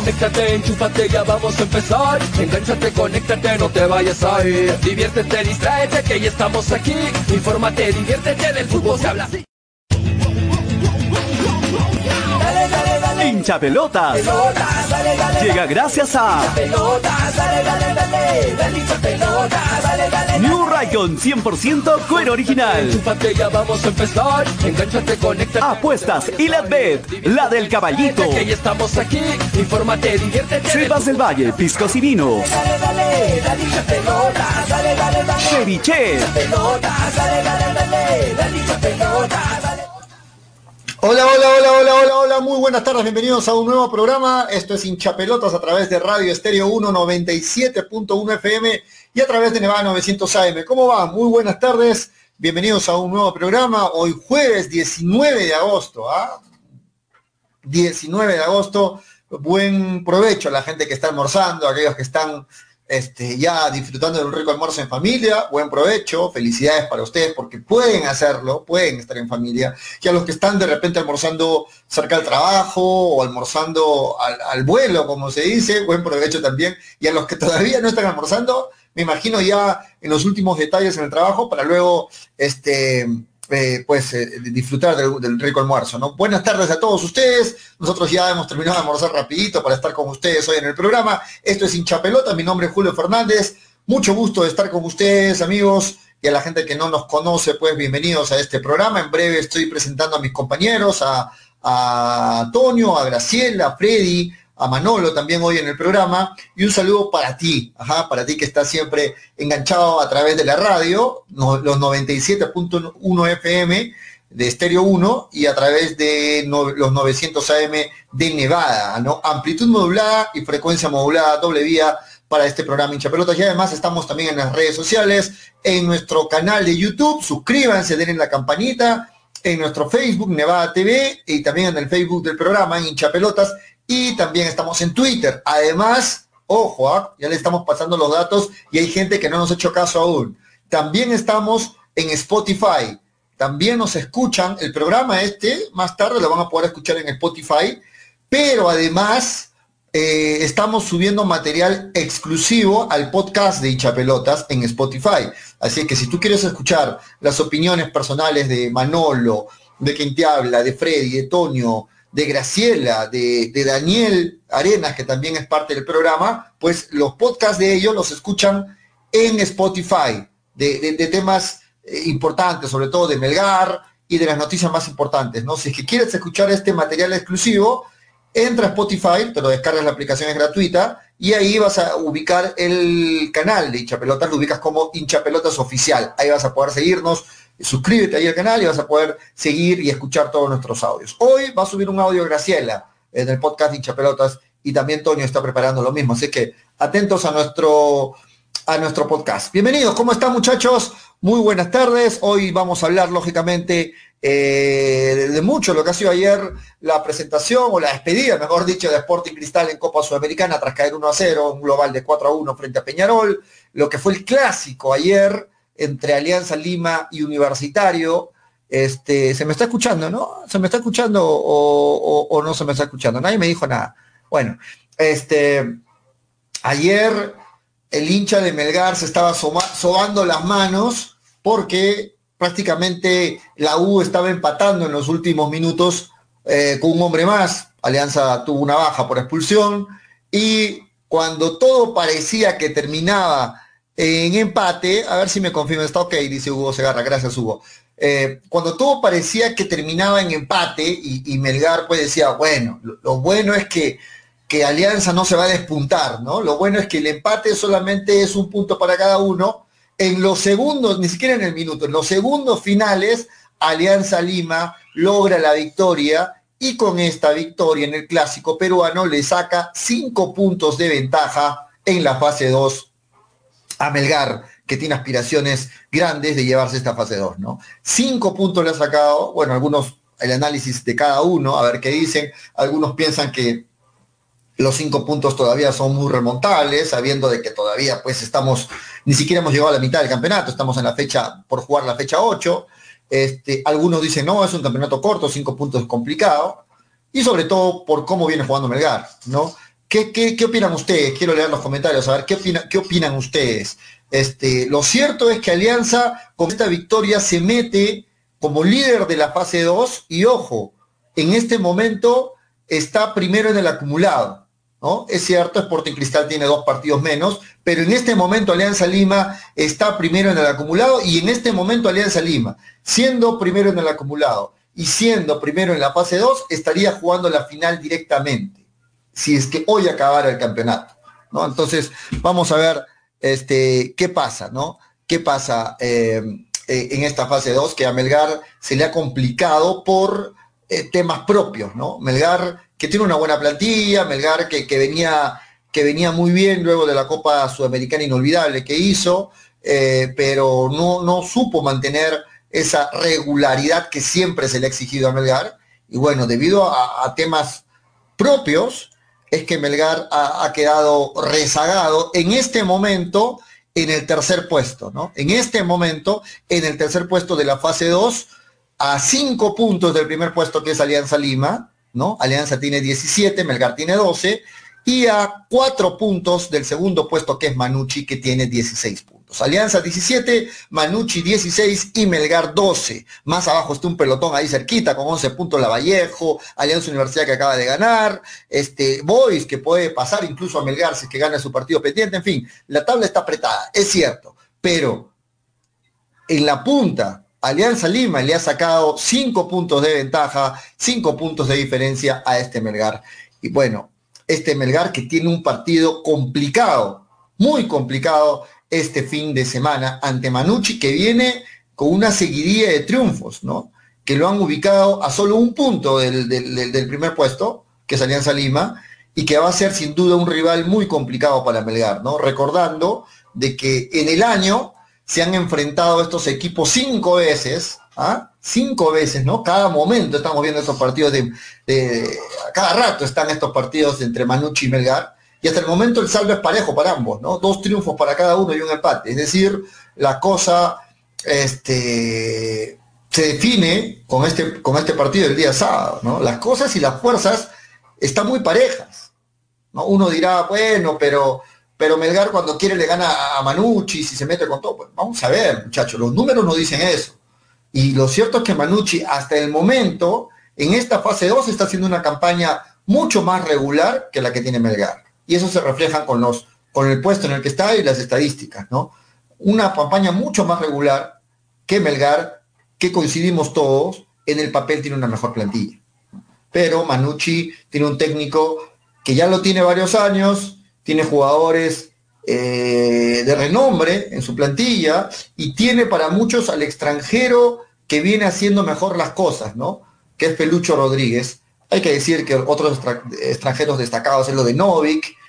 Conéctate, enchúfate, ya vamos a empezar. Engánchate, conéctate, no te vayas a ir. Diviértete, distráete, que ya estamos aquí. Infórmate, diviértete, del fútbol se habla así. Hincha pelotas. Llega gracias a New Raycon 100% cuero original. Enchúfate, ya vamos a empezar. Engánchate, conéctate. Apuestas y la bet, la del caballito. Diviértete. del Valle, piscos y vinos. dale, Hola, hola, hola, hola, hola, hola, muy buenas tardes, bienvenidos a un nuevo programa. Esto es Hinchapelotas a través de Radio Estéreo 197.1 FM y a través de Nevada 900 AM. ¿Cómo va? Muy buenas tardes, bienvenidos a un nuevo programa. Hoy jueves 19 de agosto, ¿ah? 19 de agosto. Buen provecho a la gente que está almorzando, a aquellos que están este, ya disfrutando de un rico almuerzo en familia, buen provecho, felicidades para ustedes porque pueden hacerlo, pueden estar en familia, y a los que están de repente almorzando cerca del trabajo o almorzando al, al vuelo, como se dice, buen provecho también, y a los que todavía no están almorzando, me imagino ya en los últimos detalles en el trabajo para luego este, eh, pues eh, disfrutar del, rico almuerzo, ¿no? Buenas tardes a todos ustedes. Nosotros ya hemos terminado de almorzar rapidito para estar con ustedes hoy en el programa. Esto es Hincha Pelota, mi nombre es Julio Fernández. Mucho gusto de estar con ustedes, amigos, y a la gente que no nos conoce, pues bienvenidos a este programa. En breve estoy presentando a mis compañeros, a, a Antonio, a Graciela, a Freddy, a Manolo también hoy en el programa y un saludo para ti, ajá, para ti que estás siempre enganchado a través de la radio, los 97.1 FM de Estéreo 1 y a través de los 900 AM de Nevada, ¿no? Amplitud modulada y frecuencia modulada doble vía para este programa Hincha Pelotas y además estamos también en las redes sociales, en nuestro canal de YouTube, suscríbanse, denle la campanita, en nuestro Facebook Nevada TV y también en el Facebook del programa Hincha Pelotas y también estamos en Twitter. Además, ojo, ¿ah? ya le estamos pasando los datos y hay gente que no nos ha hecho caso aún. También estamos en Spotify. También nos escuchan el programa este, más tarde lo van a poder escuchar en Spotify, pero además eh, estamos subiendo material exclusivo al podcast de Hinchapelotas en Spotify. Así que si tú quieres escuchar las opiniones personales de Manolo, de quien te habla, de Freddy, de Tonio, de Graciela, de, de Daniel Arenas, que también es parte del programa, pues los podcasts de ellos los escuchan en Spotify, de, de- temas eh, importantes, sobre todo de Melgar y de las noticias más importantes, ¿no? Si es que quieres escuchar este material exclusivo, entra a Spotify, te lo descargas, la aplicación es gratuita, y ahí vas a ubicar el canal de Hinchapelotas, lo ubicas como Hinchapelotas Oficial. Ahí vas a poder seguirnos, suscríbete ahí al canal y vas a poder seguir y escuchar todos nuestros audios. Hoy va a subir un audio Graciela en el podcast de Hinchapelotas y también Tonio está preparando lo mismo, así que atentos a nuestro a nuestro podcast. Bienvenidos, ¿cómo están muchachos? Muy buenas tardes. Hoy vamos a hablar, lógicamente, eh, de mucho lo que ha sido ayer la presentación o la despedida, mejor dicho, de Sporting Cristal en Copa Sudamericana tras caer 1 a 0, un global de 4 a 1 frente a Peñarol, lo que fue el clásico ayer entre Alianza Lima y Universitario. Este, se me está escuchando, ¿no? Se me está escuchando o, no se me está escuchando. Nadie me dijo nada. Bueno, este, ayer el hincha de Melgar se estaba sobando las manos porque prácticamente la U estaba empatando en los últimos minutos eh, con un hombre más. Alianza tuvo una baja por expulsión y cuando todo parecía que terminaba en empate, a ver si me confirma, está ok, dice Hugo Segarra, gracias Hugo. Eh, cuando todo parecía que terminaba en empate y, Melgar pues decía, bueno, lo, lo bueno es que que Alianza no se va a despuntar, ¿no? Lo bueno es que el empate solamente es un punto para cada uno. En los segundos, ni siquiera en el minuto, en los segundos finales, Alianza Lima logra la victoria y con esta victoria en el clásico peruano le saca cinco puntos de ventaja en la fase 2 a Melgar, que tiene aspiraciones grandes de llevarse esta fase 2, ¿no? Cinco puntos le ha sacado, bueno, algunos, el análisis de cada uno, a ver qué dicen, algunos piensan que los cinco puntos todavía son muy remontables, sabiendo de que todavía pues estamos, ni siquiera hemos llegado a la mitad del campeonato, estamos en la fecha, por jugar la fecha 8. Este, algunos dicen, no, es un campeonato corto, cinco puntos es complicado, y sobre todo por cómo viene jugando Melgar, ¿no? ¿Qué, opinan ustedes? Quiero leer los comentarios, a ver, ¿qué, qué opinan ustedes? Este, lo cierto es que Alianza con esta victoria se mete como líder de la fase 2 y ojo, en este momento está primero en el acumulado. ¿no? Es cierto, Sporting Cristal tiene dos partidos menos, pero en este momento Alianza Lima está primero en el acumulado y en este momento Alianza Lima, siendo primero en el acumulado y siendo primero en la fase 2, estaría jugando la final directamente, si es que hoy acabara el campeonato. ¿no? Entonces, vamos a ver este, qué pasa, ¿no? ¿Qué pasa? Eh, eh, en esta fase 2, que a Melgar se le ha complicado por eh, temas propios, ¿no? Melgar que tiene una buena plantilla, Melgar que, venía, que venía muy bien luego de la Copa Sudamericana inolvidable que hizo, pero no, no supo mantener esa regularidad que siempre se le ha exigido a Melgar. Y bueno, debido a, temas propios, es que Melgar ha, quedado rezagado en este momento en el tercer puesto, ¿no? En este momento, en el tercer puesto de la fase 2, a cinco puntos del primer puesto que es Alianza Lima, ¿no? Alianza tiene 17, Melgar tiene 12, y a cuatro puntos del segundo puesto que es Manucci, que tiene 16 puntos. Alianza 17, Manucci 16 y Melgar 12. Más abajo está un pelotón ahí cerquita con 11 puntos Lavallejo, Alianza Universidad que acaba de ganar, este Boys que puede pasar incluso a Melgar si es que gana su partido pendiente, en fin, la tabla está apretada, es cierto, pero en la punta Alianza Lima le ha sacado 5 puntos de ventaja, 5 puntos de diferencia a este Melgar. Y bueno, este Melgar que tiene un partido complicado, muy complicado este fin de semana ante Manucci, que viene con una seguidilla de triunfos, ¿no? Que lo han ubicado a solo un punto del, primer puesto, que es Alianza Lima, y que va a ser sin duda un rival muy complicado para Melgar, ¿no? Recordando de que en el año se han enfrentado estos equipos cinco veces, ¿ah? Cinco veces, ¿no? Cada momento estamos viendo esos partidos de, de, cada rato están estos partidos entre Manucci y Melgar, y hasta el momento el saldo es parejo para ambos, ¿no? Dos triunfos para cada uno y un empate. Es decir, la cosa este, se define con este, con este partido del día sábado. Las cosas y las fuerzas están muy parejas. ¿no? Uno dirá, bueno, pero, pero Melgar cuando quiere le gana a Manucci si se mete con todo. Pues vamos a ver, muchachos, los números no dicen eso. Y lo cierto es que Manucci hasta el momento, en esta fase 2, está haciendo una campaña mucho más regular que la que tiene Melgar y eso se refleja con, los, con el puesto en el que está y las estadísticas, ¿no? Una campaña mucho más regular que Melgar, que coincidimos todos, en el papel tiene una mejor plantilla. Pero Manucci tiene un técnico que ya lo tiene varios años, tiene jugadores eh, de renombre en su plantilla y tiene para muchos al extranjero que viene haciendo mejor las cosas, ¿no? Que es Pelucho Rodríguez. Hay que decir que otros extranjeros destacados es lo de Novik,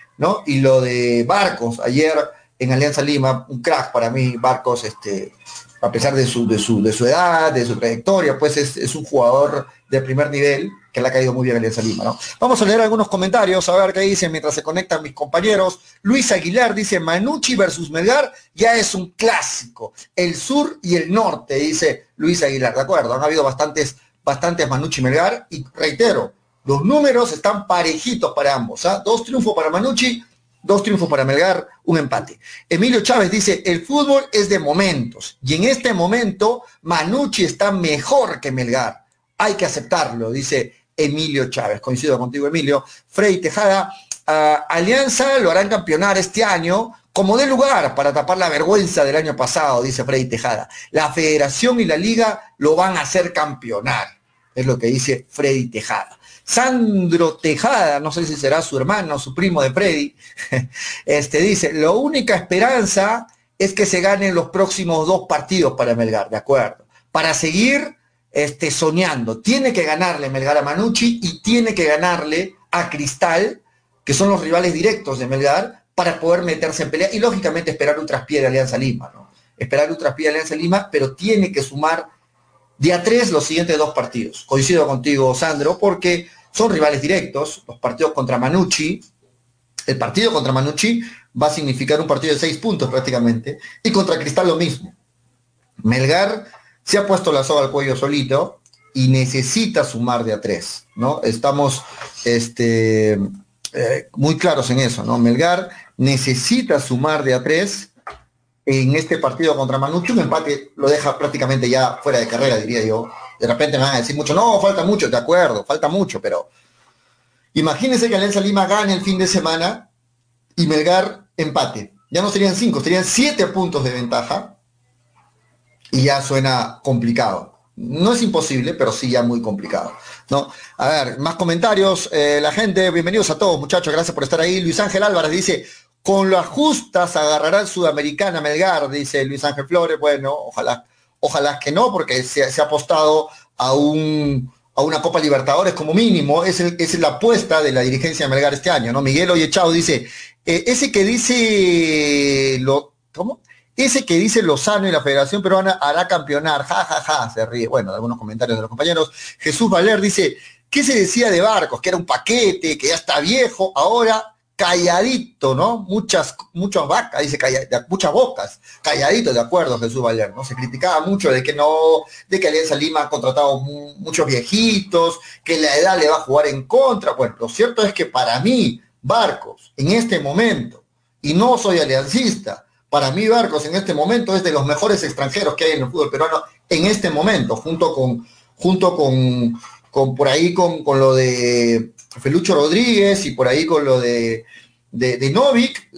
Y lo de Barcos, ayer en Alianza Lima, un crack para mí, Barcos, este, a pesar de su, de su, de su edad, de su trayectoria, pues es, un jugador de primer nivel que le ha caído muy bien a Alianza Lima. Vamos a leer algunos comentarios, a ver qué dicen mientras se conectan mis compañeros. Luis Aguilar dice, Manucci versus Melgar ya es un clásico. El sur y el norte, dice Luis Aguilar. De acuerdo, han habido bastantes, bastantes Manucci Melgar y reitero, los números están parejitos para ambos. ¿ah? Dos triunfos para Manucci, dos triunfos para Melgar, un empate. Emilio Chávez dice, el fútbol es de momentos y en este momento Manucci está mejor que Melgar. Hay que aceptarlo, dice Emilio Chávez. Coincido contigo, Emilio. Frey Tejada, ah, Alianza lo harán campeonar este año como de lugar para tapar la vergüenza del año pasado, dice Frey Tejada. La federación y la liga lo van a hacer campeonar, es lo que dice Freddy Tejada. Sandro Tejada, no sé si será su hermano su primo de Freddy, este, dice, la única esperanza es que se ganen los próximos dos partidos para Melgar, ¿de acuerdo? Para seguir este, soñando. Tiene que ganarle Melgar a Manucci y tiene que ganarle a Cristal, que son los rivales directos de Melgar, para poder meterse en pelea y lógicamente esperar un traspié de Alianza Lima, ¿no? Esperar un traspié de Alianza Lima, pero tiene que sumar día tres los siguientes dos partidos. Coincido contigo, Sandro, porque son rivales directos, los partidos contra Manucci, El partido contra Manucci va a significar un partido de seis puntos prácticamente, y contra Cristal lo mismo. Melgar se ha puesto la soga al cuello solito y necesita sumar de a tres, ¿no? Estamos este, eh, muy claros en eso, ¿no? Melgar necesita sumar de a tres en este partido contra Manucci, un empate lo deja prácticamente ya fuera de carrera, diría yo. De repente me van a decir mucho, no, falta mucho, de acuerdo, falta mucho, pero imagínense que Alianza Lima gane el fin de semana y Melgar empate. Ya no serían cinco, serían siete puntos de ventaja y ya suena complicado. No es imposible, pero sí ya muy complicado. ¿no? A ver, más comentarios. Eh, la gente, bienvenidos a todos, muchachos, gracias por estar ahí. Luis Ángel Álvarez dice, con las justas agarrará Sudamericana Melgar, dice Luis Ángel Flores. Bueno, ojalá, ojalá que no, porque se, ha apostado a un a una Copa Libertadores como mínimo, es, es la apuesta de la dirigencia de Melgar este año, ¿no? Miguel Oyechao dice, eh, ese que dice lo, ¿cómo? Ese que dice Lozano y la Federación Peruana hará campeonar, ja, ja, ja, se ríe. Bueno, algunos comentarios de los compañeros. Jesús Valer dice, ¿qué se decía de Barcos? Que era un paquete, que ya está viejo, ahora calladito, ¿no? Muchas, muchas vacas, dice, muchas bocas, calladito, de acuerdo, Jesús Valer, ¿no? Se criticaba mucho de que no, de que Alianza Lima ha contratado muchos viejitos, que la edad le va a jugar en contra. Bueno, lo cierto es que para mí, Barcos, en este momento, y no soy aliancista, para mí Barcos en este momento es de los mejores extranjeros que hay en el fútbol peruano en este momento, junto con, junto con, con por ahí con, con lo de Felucho Rodríguez y por ahí con lo de, Novik,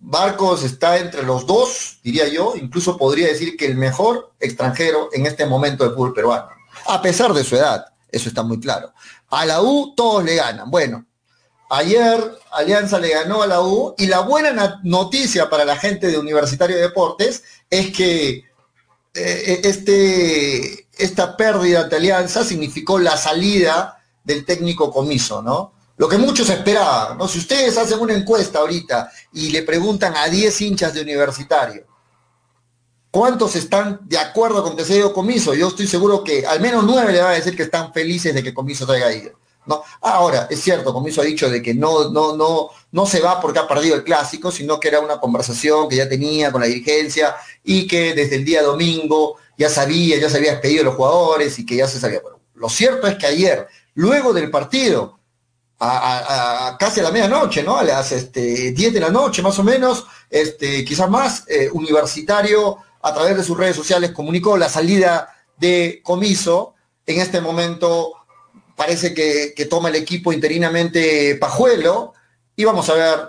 Barcos está entre los dos, diría yo, incluso podría decir que el mejor extranjero en este momento del fútbol peruano, a pesar de su edad, eso está muy claro. A la U todos le ganan. Bueno, ayer Alianza le ganó a la U y la buena noticia para la gente de Universitario de Deportes es que eh, este, esta pérdida de Alianza significó la salida del técnico comiso, ¿no? Lo que muchos esperaban, ¿no? Si ustedes hacen una encuesta ahorita y le preguntan a 10 hinchas de universitario, ¿cuántos están de acuerdo con que se dio comiso? Yo estoy seguro que al menos 9 le van a decir que están felices de que comiso traiga ido. ¿no? Ahora, es cierto, comiso ha dicho de que no, no, no, no se va porque ha perdido el clásico, sino que era una conversación que ya tenía con la dirigencia y que desde el día domingo ya sabía, ya se había despedido los jugadores y que ya se sabía. Lo cierto es que ayer luego del partido, a, casi a la medianoche, ¿no? A las este, 10 de la noche más o menos, este, quizás más, eh, Universitario a través de sus redes sociales comunicó la salida de comiso. En este momento parece que, que toma el equipo interinamente Pajuelo y vamos a ver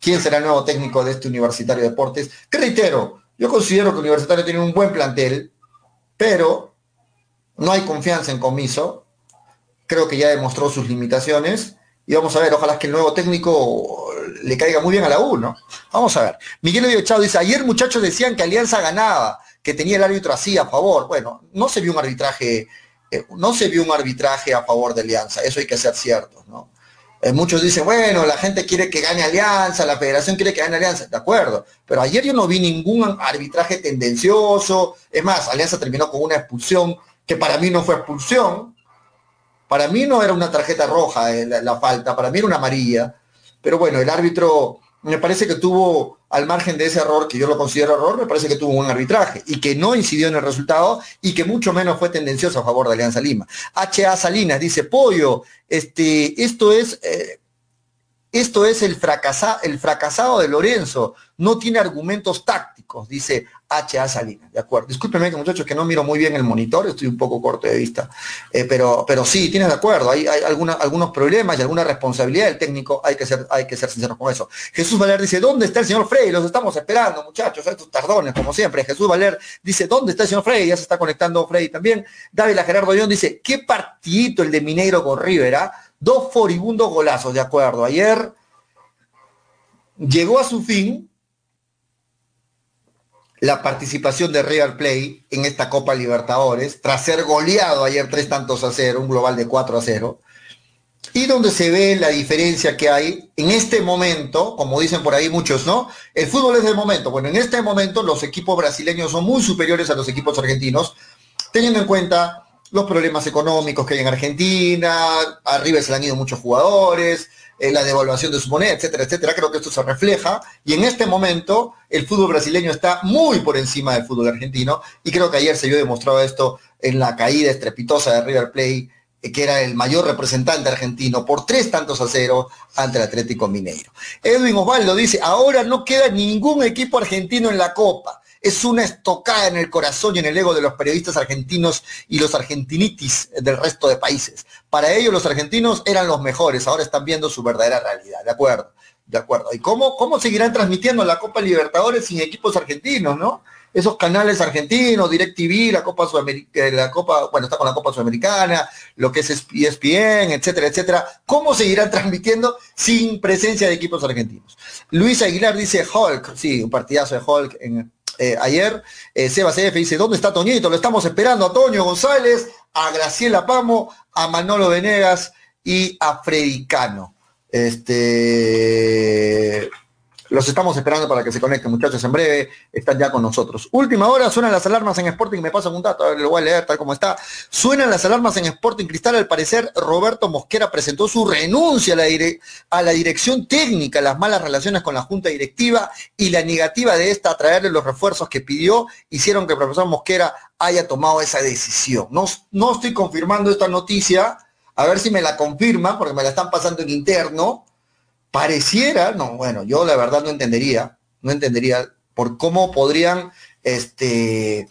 quién será el nuevo técnico de este Universitario de Deportes. Que reitero, yo considero que Universitario tiene un buen plantel, pero no hay confianza en comiso creo que ya demostró sus limitaciones. Y vamos a ver, ojalá que el nuevo técnico le caiga muy bien a la U, ¿no? Vamos a ver. Miguel Chao dice, ayer muchachos decían que Alianza ganaba, que tenía el árbitro así a favor. Bueno, no se vio un arbitraje, eh, no se vio un arbitraje a favor de Alianza, eso hay que ser cierto, ¿no? Eh, muchos dicen, bueno, la gente quiere que gane Alianza, la federación quiere que gane Alianza, de acuerdo, pero ayer yo no vi ningún arbitraje tendencioso, es más, Alianza terminó con una expulsión que para mí no fue expulsión, para mí no era una tarjeta roja eh, la, falta, para mí era una amarilla. Pero bueno, el árbitro me parece que tuvo, al margen de ese error, que yo lo considero error, me parece que tuvo un arbitraje y que no incidió en el resultado y que mucho menos fue tendencioso a favor de Alianza Lima. H.A. Salinas dice, Pollo, este, esto es... Eh, esto es el, el fracasado de Lorenzo, no tiene argumentos tácticos, dice H.A. Salinas, ¿de acuerdo? Discúlpenme muchachos que no miro muy bien el monitor, estoy un poco corto de vista, eh, pero, pero sí, tienes de acuerdo, hay, hay algunos problemas y alguna responsabilidad del técnico, hay que, ser, hay que ser sinceros con eso. Jesús Valer dice, ¿dónde está el señor Frey? Los estamos esperando, muchachos, estos tardones, como siempre. Jesús Valer dice, ¿dónde está el señor Frey? Ya se está conectando Frey también. David Gerardo León dice, qué partidito el de Mineiro con Rivera, dos foribundos golazos, de acuerdo. Ayer llegó a su fin, la participación de River Play en esta Copa Libertadores, tras ser goleado ayer tres tantos a cero, un global de 4 a 0, y donde se ve la diferencia que hay en este momento, como dicen por ahí muchos, ¿no? El fútbol es del momento. Bueno, en este momento los equipos brasileños son muy superiores a los equipos argentinos, teniendo en cuenta los problemas económicos que hay en Argentina, arriba se le han ido muchos jugadores, la devaluación de su moneda, etcétera, etcétera. Creo que esto se refleja y en este momento el fútbol brasileño está muy por encima del fútbol argentino y creo que ayer se vio demostrado esto en la caída estrepitosa de River Plate, eh, que era el mayor representante argentino, por tres tantos a cero ante el Atlético Mineiro. Edwin Osvaldo dice, ahora no queda ningún equipo argentino en la Copa es una estocada en el corazón y en el ego de los periodistas argentinos y los argentinitis del resto de países. Para ellos los argentinos eran los mejores, ahora están viendo su verdadera realidad, ¿de acuerdo? De acuerdo. ¿Y cómo, cómo seguirán transmitiendo la Copa Libertadores sin equipos argentinos, no? Esos canales argentinos, DirecTV, la Copa Sudamericana, eh, la Copa, bueno, está con la Copa Sudamericana, lo que es ESPN, etcétera, etcétera. ¿Cómo seguirán transmitiendo sin presencia de equipos argentinos? Luis Aguilar dice Hulk, sí, un partidazo de Hulk en, eh, ayer. Eh, Sebas F dice, ¿dónde está Toñito? Lo estamos esperando a Toño González, a Graciela Pamo, a Manolo Venegas y a Fredicano. Este, los estamos esperando para que se conecten, muchachos, en breve están ya con nosotros. Última hora, suenan las alarmas en Sporting, me pasan un dato, lo voy a leer tal como está. Suenan las alarmas en Sporting Cristal, al parecer Roberto Mosquera presentó su renuncia a la, a la dirección técnica, las malas relaciones con la junta directiva y la negativa de esta a traerle los refuerzos que pidió, hicieron que el profesor Mosquera haya tomado esa decisión. No, no estoy confirmando esta noticia, a ver si me la confirman, porque me la están pasando en interno, pareciera, no, bueno, yo la verdad no entendería, no entendería por cómo podrían este,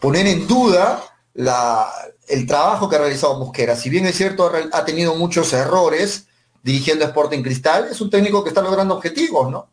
poner en duda la, el trabajo que ha realizado Mosquera. Si bien es cierto, ha tenido muchos errores dirigiendo Sporting Cristal, es un técnico que está logrando objetivos, ¿no?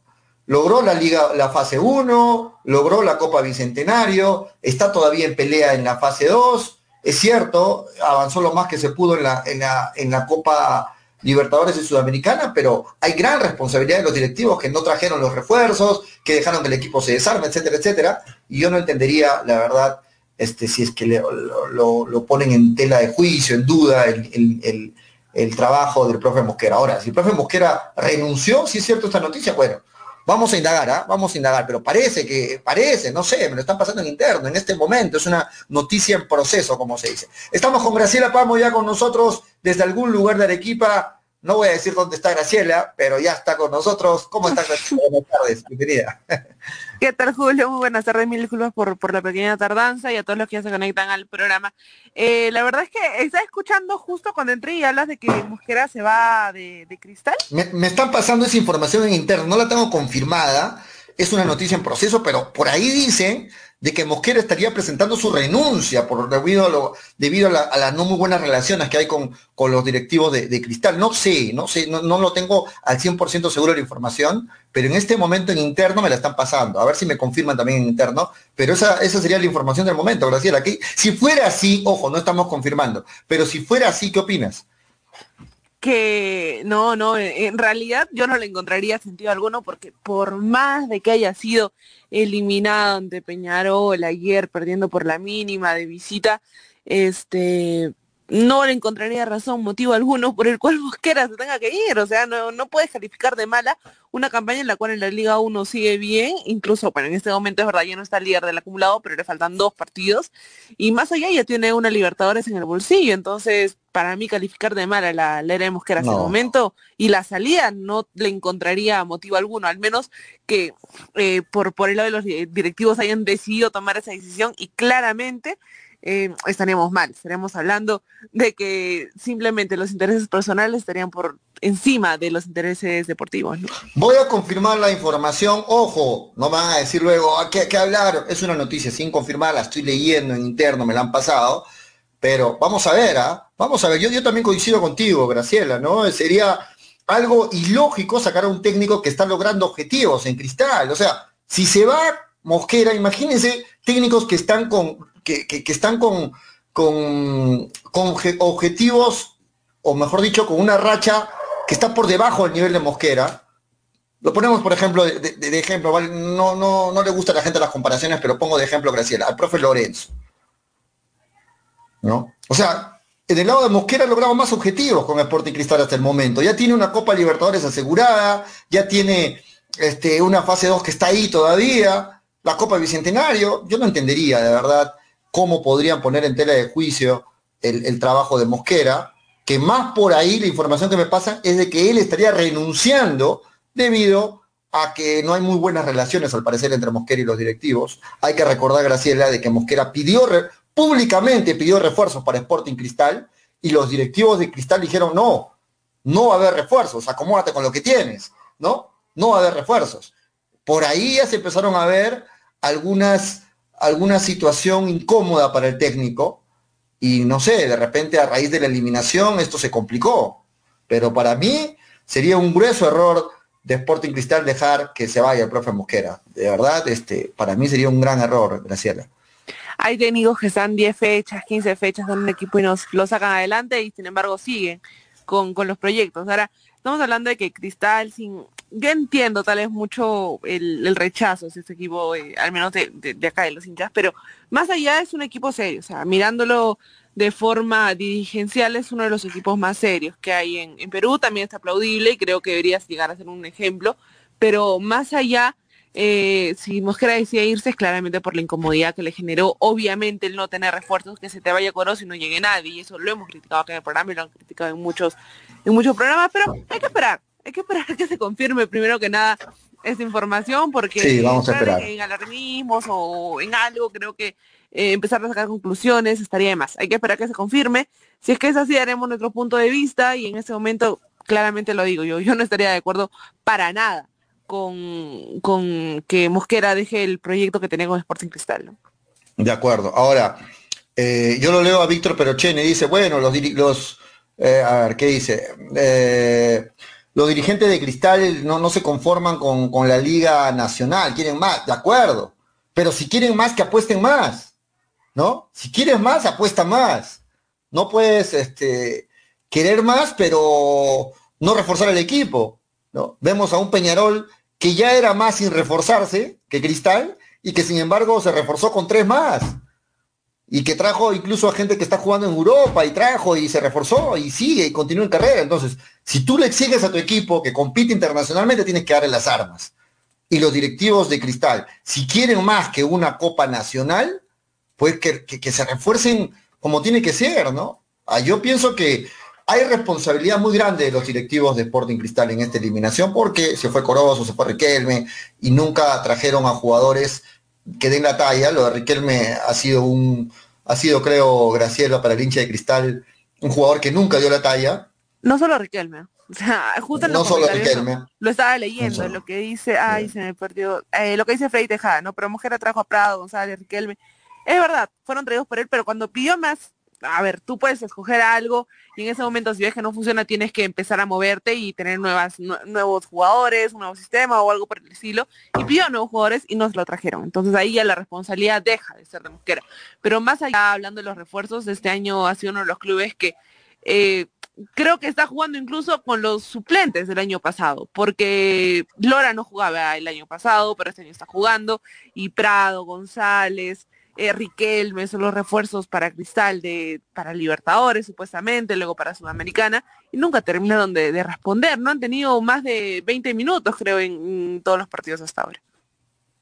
Logró la liga, la fase 1, logró la Copa Bicentenario, está todavía en pelea en la fase 2. Es cierto, avanzó lo más que se pudo en la, en la, en la Copa Libertadores y Sudamericana, pero hay gran responsabilidad de los directivos que no trajeron los refuerzos, que dejaron que el equipo se desarme, etcétera, etcétera. Y yo no entendería, la verdad, este, si es que lo, ponen en tela de juicio, en duda, el, el, trabajo del profe Mosquera. Ahora, si el profe Mosquera renunció, si es cierto esta noticia, bueno, Vamos a indagar, ¿ah? vamos a indagar, pero parece que, parece, no sé, me lo están pasando en interno, en este momento, es una noticia en proceso, como se dice. Estamos con Graciela Pamo ya con nosotros desde algún lugar de Arequipa. No voy a decir dónde está Graciela, pero ya está con nosotros. ¿Cómo estás, Graciela? Buenas tardes, bienvenida. ¿Qué tal, Julio? Muy buenas tardes, mil disculpas por, por la pequeña tardanza y a todos los que ya se conectan al programa. Eh, la verdad es que está escuchando justo cuando entré y hablas de que Mosquera se va de, Cristal. Me, me, están pasando esa información en interno, no la tengo confirmada, es una noticia en proceso, pero por ahí dicen de que Mosquera estaría presentando su renuncia por debido a, debido a, las no muy buenas relaciones que hay con, con los directivos de, Cristal. No sé, no sé, no, lo tengo al 100% seguro la información, pero en este momento en interno me la están pasando. A ver si me confirman también en interno, pero esa, esa sería la información del momento, Graciela. Si fuera así, ojo, no estamos confirmando, pero si fuera así, ¿qué opinas? Que no, no, en realidad yo no le encontraría sentido alguno porque por más de que haya sido eliminado ante Peñarol ayer perdiendo por la mínima de visita, este no le encontraría razón, motivo alguno por el cual Mosquera se tenga que ir. O sea, no, no puedes calificar de mala una campaña en la cual en la Liga 1 sigue bien, incluso, bueno, en este momento es verdad, ya no está líder del acumulado, pero le faltan dos partidos. Y más allá ya tiene una Libertadores en el bolsillo. Entonces, para mí calificar de mala la, la era de Mosquera en ese momento y la salida no le encontraría motivo alguno, al menos que eh, por, por el lado de los directivos hayan decidido tomar esa decisión y claramente eh, estaríamos mal. Estaríamos hablando de que simplemente los intereses personales estarían por encima de los intereses deportivos. Voy a confirmar la información. Ojo, no van a decir luego, ¿a qué, hablar? Es una noticia sin confirmar, la estoy leyendo en interno, me la han pasado. Pero vamos a ver, ¿ah? Vamos a ver. Yo, yo también coincido contigo, Graciela, ¿no? Sería algo ilógico sacar a un técnico que está logrando objetivos en cristal. O sea, si se va Mosquera, imagínense técnicos que están con que, están con, con, objetivos, o mejor dicho, con una racha que está por debajo del nivel de Mosquera. Lo ponemos, por ejemplo, de, ejemplo, no, no, no le gusta a la gente las comparaciones, pero pongo de ejemplo, Graciela, al profe Lorenzo. ¿No? O sea, en el lado de Mosquera ha logrado más objetivos con Sporting Cristal hasta el momento. Ya tiene una Copa Libertadores asegurada, ya tiene este, una fase 2 que está ahí todavía, la Copa Bicentenario. Yo no entendería, de verdad, cómo podrían poner en tela de juicio el, trabajo de Mosquera, que más por ahí la información que me pasa es de que él estaría renunciando debido a que no hay muy buenas relaciones al parecer entre Mosquera y los directivos. Hay que recordar, Graciela, de que Mosquera pidió públicamente pidió refuerzos para Sporting Cristal y los directivos de Cristal dijeron no, no va a haber refuerzos, acomódate con lo que tienes, ¿no? No va a haber refuerzos. Por ahí ya se empezaron a ver algunas, alguna situación incómoda para el técnico, y no sé, de repente a raíz de la eliminación esto se complicó. Pero para mí sería un grueso error de Sporting Cristal dejar que se vaya el profe Mosquera. De verdad, este, para mí sería un gran error, Graciela. Hay técnicos que están 10 fechas, 15 fechas en un equipo y nos lo sacan adelante y sin embargo siguen con, con los proyectos. Ahora, estamos hablando de que Cristal, sin, yo entiendo tal vez mucho el, rechazo de ese equipo, eh, al menos de, acá de los hinchas, pero más allá es un equipo serio, o sea, mirándolo de forma dirigencial es uno de los equipos más serios que hay en, en Perú, también está aplaudible y creo que deberías llegar a ser un ejemplo, pero más allá, eh, si Mosquera decide irse es claramente por la incomodidad que le generó, obviamente el no tener refuerzos, que se te vaya Corozo y no llegue nadie, y eso lo hemos criticado acá en el programa y lo han criticado en muchos, en muchos programas, pero hay que esperar, hay que esperar que se confirme primero que nada esta información porque sí, vamos a esperar. en alarmismos o en algo creo que eh, empezar a sacar conclusiones estaría de más. Hay que esperar que se confirme. Si es que es así, haremos nuestro punto de vista y en ese momento, claramente lo digo yo, yo no estaría de acuerdo para nada con, con que Mosquera deje el proyecto que tenía con Sporting Cristal. ¿no? De acuerdo. Ahora, eh, yo lo leo a Víctor Perochene, dice, bueno, los, los eh, a ver, ¿qué dice? Los dirigentes de Cristal no, no se conforman con, con, la Liga Nacional, quieren más, de acuerdo. Pero si quieren más, que apuesten más, ¿no? Si quieres más, apuesta más. No puedes este, querer más, pero no reforzar el equipo, ¿no? Vemos a un Peñarol que ya era más sin reforzarse que Cristal y que sin embargo se reforzó con tres más y que trajo incluso a gente que está jugando en Europa y trajo y se reforzó y sigue y continúa en carrera. Entonces, si tú le exiges a tu equipo que compite internacionalmente, tienes que darle las armas. Y los directivos de Cristal, si quieren más que una Copa Nacional, pues que, que, se refuercen como tiene que ser, ¿no? Ah, yo pienso que hay responsabilidad muy grande de los directivos de Sporting Cristal en esta eliminación porque se fue Corozo, se fue Riquelme y nunca trajeron a jugadores que den la talla. Lo de Riquelme ha sido un, ha sido, creo, Graciela para el hincha de cristal, un jugador que nunca dio la talla. No solo Riquelme. O sea, justo en no solo Riquelme. Lo estaba leyendo, lo que dice, ay, se me perdió, eh, lo que dice Freddy Tejada, ¿no? Pero Mujer trajo a Prado, González, Riquelme. Es verdad, fueron traídos por él, pero cuando pidió más, a ver, tú puedes escoger algo y en ese momento si ves que no funciona tienes que empezar a moverte y tener nuevas nuevos jugadores, un nuevo sistema o algo por el estilo. Y pidió nuevos jugadores y nos lo trajeron. Entonces ahí ya la responsabilidad deja de ser de Mosquera. Pero más allá, hablando de los refuerzos, este año ha sido uno de los clubes que eh, creo que está jugando incluso con los suplentes del año pasado, porque Lora no jugaba el año pasado, pero este año está jugando, y Prado, González, eh, Riquelme, son los refuerzos para Cristal, de, para Libertadores supuestamente, luego para Sudamericana, y nunca terminaron de, de responder, ¿no? Han tenido más de 20 minutos, creo, en, todos los partidos hasta ahora.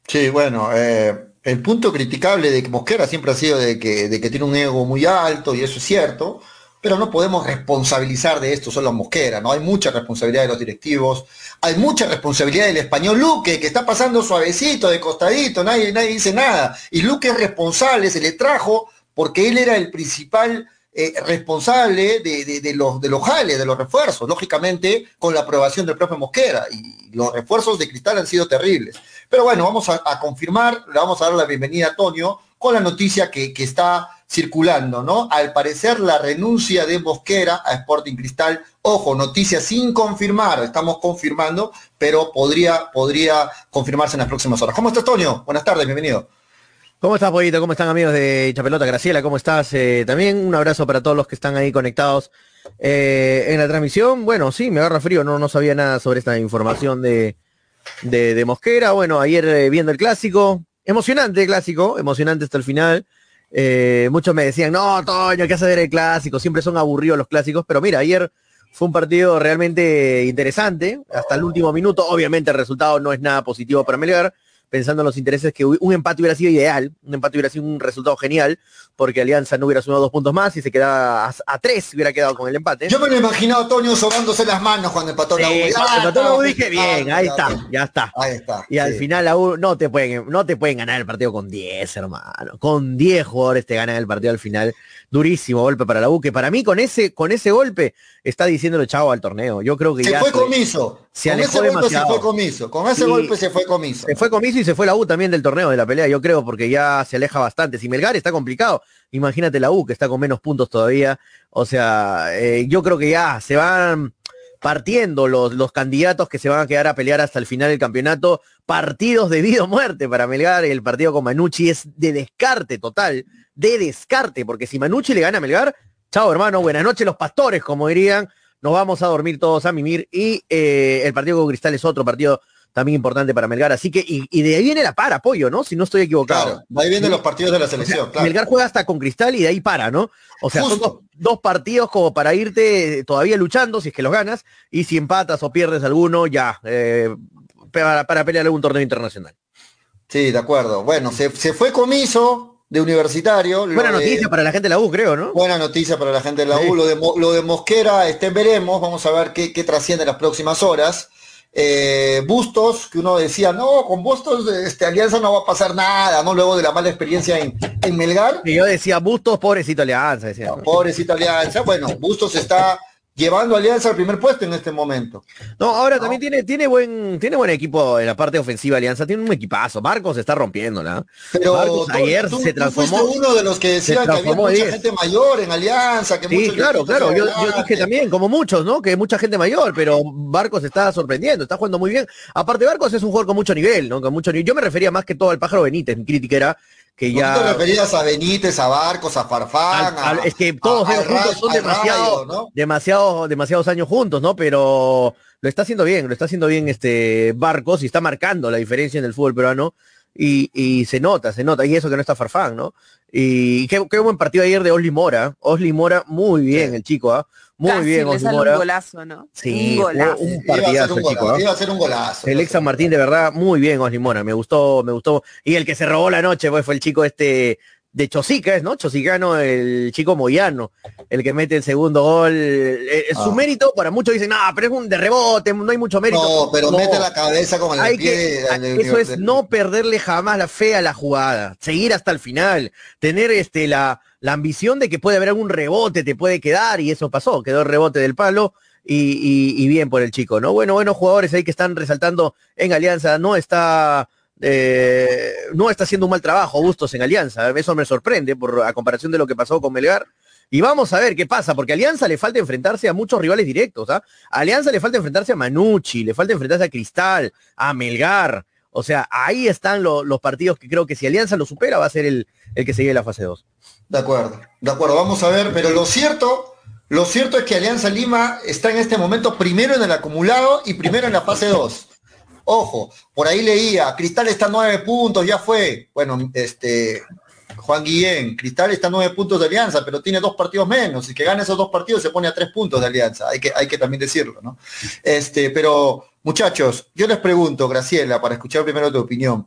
Sí, bueno, eh, el punto criticable de que Mosquera siempre ha sido de que, de que tiene un ego muy alto, y eso es cierto, pero no podemos responsabilizar de esto solo a Mosquera, ¿no? Hay mucha responsabilidad de los directivos, hay mucha responsabilidad del español Luque, que está pasando suavecito, de costadito, nadie, nadie dice nada. Y Luque es responsable, se le trajo porque él era el principal eh, responsable de, de, los, de los jales, de los refuerzos, lógicamente con la aprobación del propio Mosquera. Y los refuerzos de Cristal han sido terribles. Pero bueno, vamos a, a confirmar, le vamos a dar la bienvenida a Antonio con la noticia que, que está circulando, ¿no? Al parecer la renuncia de Mosquera a Sporting Cristal, ojo, noticia sin confirmar, estamos confirmando, pero podría, podría confirmarse en las próximas horas. ¿Cómo estás, Toño? Buenas tardes, bienvenido. ¿Cómo estás, Pollito? ¿Cómo están, amigos de Chapelota? Graciela, ¿cómo estás? Eh, también un abrazo para todos los que están ahí conectados eh, en la transmisión. Bueno, sí, me agarra frío, no, no sabía nada sobre esta información de, de, Mosquera. Bueno, ayer eh, viendo el clásico, emocionante clásico, emocionante hasta el final. Eh, muchos me decían, no, Toño, ¿qué hace ver el clásico? Siempre son aburridos los clásicos, pero mira, ayer fue un partido realmente interesante, hasta el último minuto, obviamente el resultado no es nada positivo para Melgar, pensando en los intereses que un empate hubiera sido ideal, un empate hubiera sido un resultado genial, porque Alianza no hubiera sumado dos puntos más y se quedaba a, tres, hubiera quedado con el empate. Yo me lo he imaginado a Toño sobándose las manos cuando empató la U. Cuando la U dije, bien, ahí está, ya está. Ahí está. Y al final la U no te pueden, no te pueden ganar el partido con 10, hermano. Con 10 jugadores te ganan el partido al final. Durísimo golpe para la U, que para mí con ese, con ese golpe está diciéndole chavo al torneo. Yo creo que se ya fue comiso. Se con ese golpe se fue comiso. Con ese golpe se fue comiso. Se fue comiso y se fue la U también del torneo, de la pelea, yo creo, porque ya se aleja bastante. Si Melgar está complicado, imagínate la U, que está con menos puntos todavía. O sea, eh, yo creo que ya se van partiendo los, los candidatos que se van a quedar a pelear hasta el final del campeonato, partidos de vida o muerte para Melgar, el partido con Manucci es de descarte total, de descarte, porque si Manucci le gana a Melgar, chao hermano, buenas noches los pastores, como dirían, nos vamos a dormir todos a mimir y eh, el partido con Cristal es otro partido también importante para Melgar. Así que, y, de ahí viene la para, apoyo, ¿no? Si no estoy equivocado. Claro, de ahí vienen los partidos de la selección, Melgar juega hasta con Cristal y de ahí para, ¿no? O sea, son dos, partidos como para irte todavía luchando, si es que los ganas, y si empatas o pierdes alguno, ya, eh, para, para, pelear algún torneo internacional. Sí, de acuerdo. Bueno, se, fue comiso de universitario. Buena noticia para la gente de la U, creo, ¿no? Buena noticia para la gente de la U. Lo de, lo de Mosquera, este, veremos, vamos a ver qué, qué trasciende en las próximas horas. Eh, Bustos, que uno decía, no, con Bustos este, Alianza no va a pasar nada, ¿no? Luego de la mala experiencia en, en Melgar. Y yo decía, Bustos, pobrecito Alianza, decía. pobrecito Alianza, bueno, Bustos está llevando Alianza al primer puesto en este momento. No, ahora también tiene, tiene buen, tiene buen equipo en la parte ofensiva Alianza, tiene un equipazo. Marcos está rompiendo, ¿no? Pero Marcos ayer se transformó. uno de los que decían que había mucha gente mayor en Alianza, que Sí, claro, claro. Yo, dije también, como muchos, ¿no? Que mucha gente mayor, pero Barcos está sorprendiendo, está jugando muy bien. Aparte, Barcos es un jugador con mucho nivel, ¿no? Con mucho nivel. Yo me refería más que todo al pájaro Benítez, mi crítica era que ya... te referías a Benítez, a Barcos, a Farfán? es que todos ellos juntos son demasiado, demasiado, demasiados años juntos, ¿no? Pero lo está haciendo bien, lo está haciendo bien este Barcos y está marcando la diferencia en el fútbol peruano y, y se nota, se nota, y eso que no está Farfán, ¿no? Y qué, qué buen partido ayer de Osli Mora, Osli Mora muy bien el chico, ¿ah? Muy bien, Osli Mora. Un golazo, ¿no? Sí, un, golazo. un partidazo un chico. ¿ah? Iba a ser un golazo. El ex San Martín, de verdad, muy bien Osli Mora, me gustó, me gustó. Y el que se robó la noche pues, fue el chico este de Chosica, es, ¿no? Chosicano, el chico Moyano, el que mete el segundo gol. Eh, eh, su ah. mérito, para muchos dicen, no, pero es un de rebote, no hay mucho mérito. No, pero mete la cabeza con el pie. eso es no perderle jamás la fe a la jugada, seguir hasta el final, tener este la, la ambición de que puede haber algún rebote, te puede quedar, y eso pasó, quedó el rebote del palo. Y, y bien por el chico, ¿no? Bueno, buenos jugadores ahí que están resaltando en Alianza, no está eh, no está haciendo un mal trabajo Bustos en Alianza. Eso me sorprende por a comparación de lo que pasó con Melgar. Y vamos a ver qué pasa, porque a Alianza le falta enfrentarse a muchos rivales directos. ¿ah? A Alianza le falta enfrentarse a Manucci, le falta enfrentarse a Cristal, a Melgar. O sea, ahí están los partidos que creo que si Alianza lo supera va a ser el, el que sigue la fase 2. De acuerdo, de acuerdo, vamos a ver, pero lo cierto, lo cierto es que Alianza Lima está en este momento primero en el acumulado y primero en la fase 2. Ojo, por ahí leía, Cristal está a nueve puntos, ya fue. Bueno, este, Juan Guillén, Cristal está a nueve puntos de alianza, pero tiene dos partidos menos. Y que gane esos dos partidos se pone a tres puntos de alianza. Hay que, hay que también decirlo, ¿no? Este, pero, muchachos, yo les pregunto, Graciela, para escuchar primero tu opinión.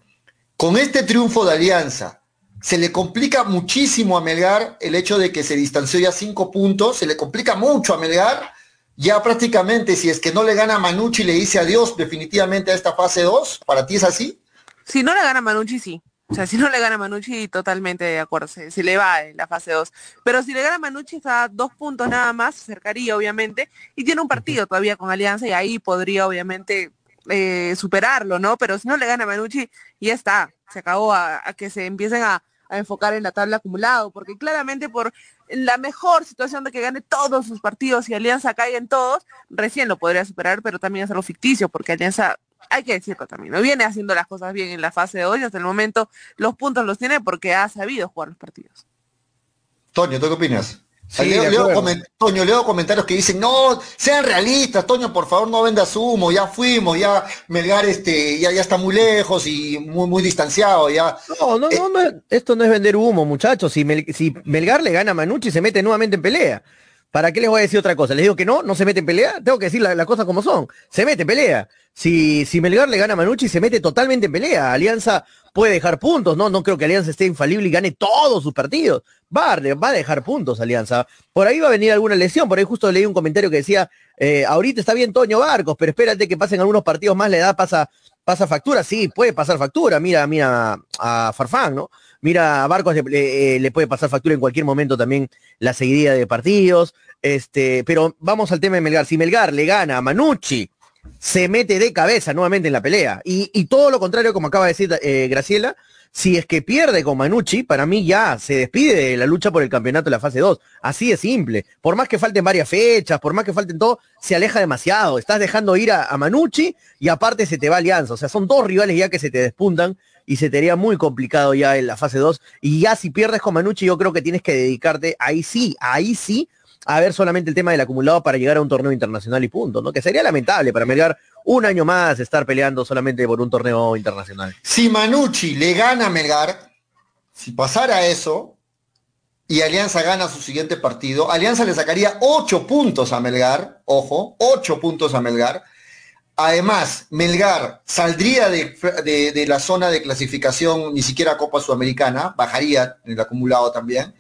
Con este triunfo de alianza, se le complica muchísimo a Melgar el hecho de que se distanció ya cinco puntos, se le complica mucho a Melgar ya prácticamente, si es que no le gana a Manucci, le dice adiós definitivamente a esta fase 2, ¿para ti es así? Si no le gana a Manucci, sí. O sea, si no le gana a Manucci, totalmente de acuerdo, se, le va en la fase 2. Pero si le gana a Manucci, está a dos puntos nada más, acercaría obviamente, y tiene un partido todavía con Alianza y ahí podría obviamente eh, superarlo, ¿no? Pero si no le gana a Manucci, ya está, se acabó a que se empiecen a, a enfocar en la tabla acumulado, porque claramente por la mejor situación de que gane todos sus partidos y Alianza caiga en todos, recién lo podría superar, pero también es algo ficticio, porque Alianza, hay que decirlo también, no viene haciendo las cosas bien en la fase de hoy, hasta el momento los puntos los tiene porque ha sabido jugar los partidos. Toño, ¿tú qué opinas? Toño, leo comentarios que dicen, no, sean realistas, Toño, por favor no vendas humo, ya fuimos, ya Melgar este, ya, ya está muy lejos y muy, muy distanciado, ya. No, no, no, esto no es vender humo, muchachos. Si, si Melgar le gana a Manucci se mete nuevamente en pelea. ¿Para qué les voy a decir otra cosa? Les digo que no, no se mete en pelea. Tengo que decir las cosas como son. Se mete en pelea. Si, si Melgar le gana a Manucci, se mete totalmente en pelea. Alianza puede dejar puntos, ¿no? No creo que Alianza esté infalible y gane todos sus partidos. Va a, va a dejar puntos Alianza. Por ahí va a venir alguna lesión. Por ahí justo leí un comentario que decía, eh, ahorita está bien Toño Barcos, pero espérate que pasen algunos partidos más, la edad pasa, pasa factura. Sí, puede pasar factura. Mira, mira a Farfán, ¿no? Mira, a Barcos le, eh, le, puede pasar factura en cualquier momento también la seguidilla de partidos. Este, pero vamos al tema de Melgar. Si Melgar le gana a Manucci, se mete de cabeza nuevamente en la pelea. Y, y todo lo contrario, como acaba de decir eh, Graciela, si es que pierde con Manucci, para mí ya se despide de la lucha por el campeonato de la fase 2. Así de simple. Por más que falten varias fechas, por más que falten todo, se aleja demasiado. Estás dejando ir a, a Manucci y aparte se te va Alianza. O sea, son dos rivales ya que se te despuntan y se te haría muy complicado ya en la fase 2. Y ya si pierdes con Manucci, yo creo que tienes que dedicarte, ahí sí, ahí sí, a ver solamente el tema del acumulado para llegar a un torneo internacional y punto, ¿no? Que sería lamentable para Melgar un año más estar peleando solamente por un torneo internacional. Si Manucci le gana a Melgar, si pasara eso, y Alianza gana su siguiente partido, Alianza le sacaría ocho puntos a Melgar, ojo, ocho puntos a Melgar, Además, Melgar saldría de, la zona de clasificación, ni siquiera Copa Sudamericana, bajaría en el acumulado también.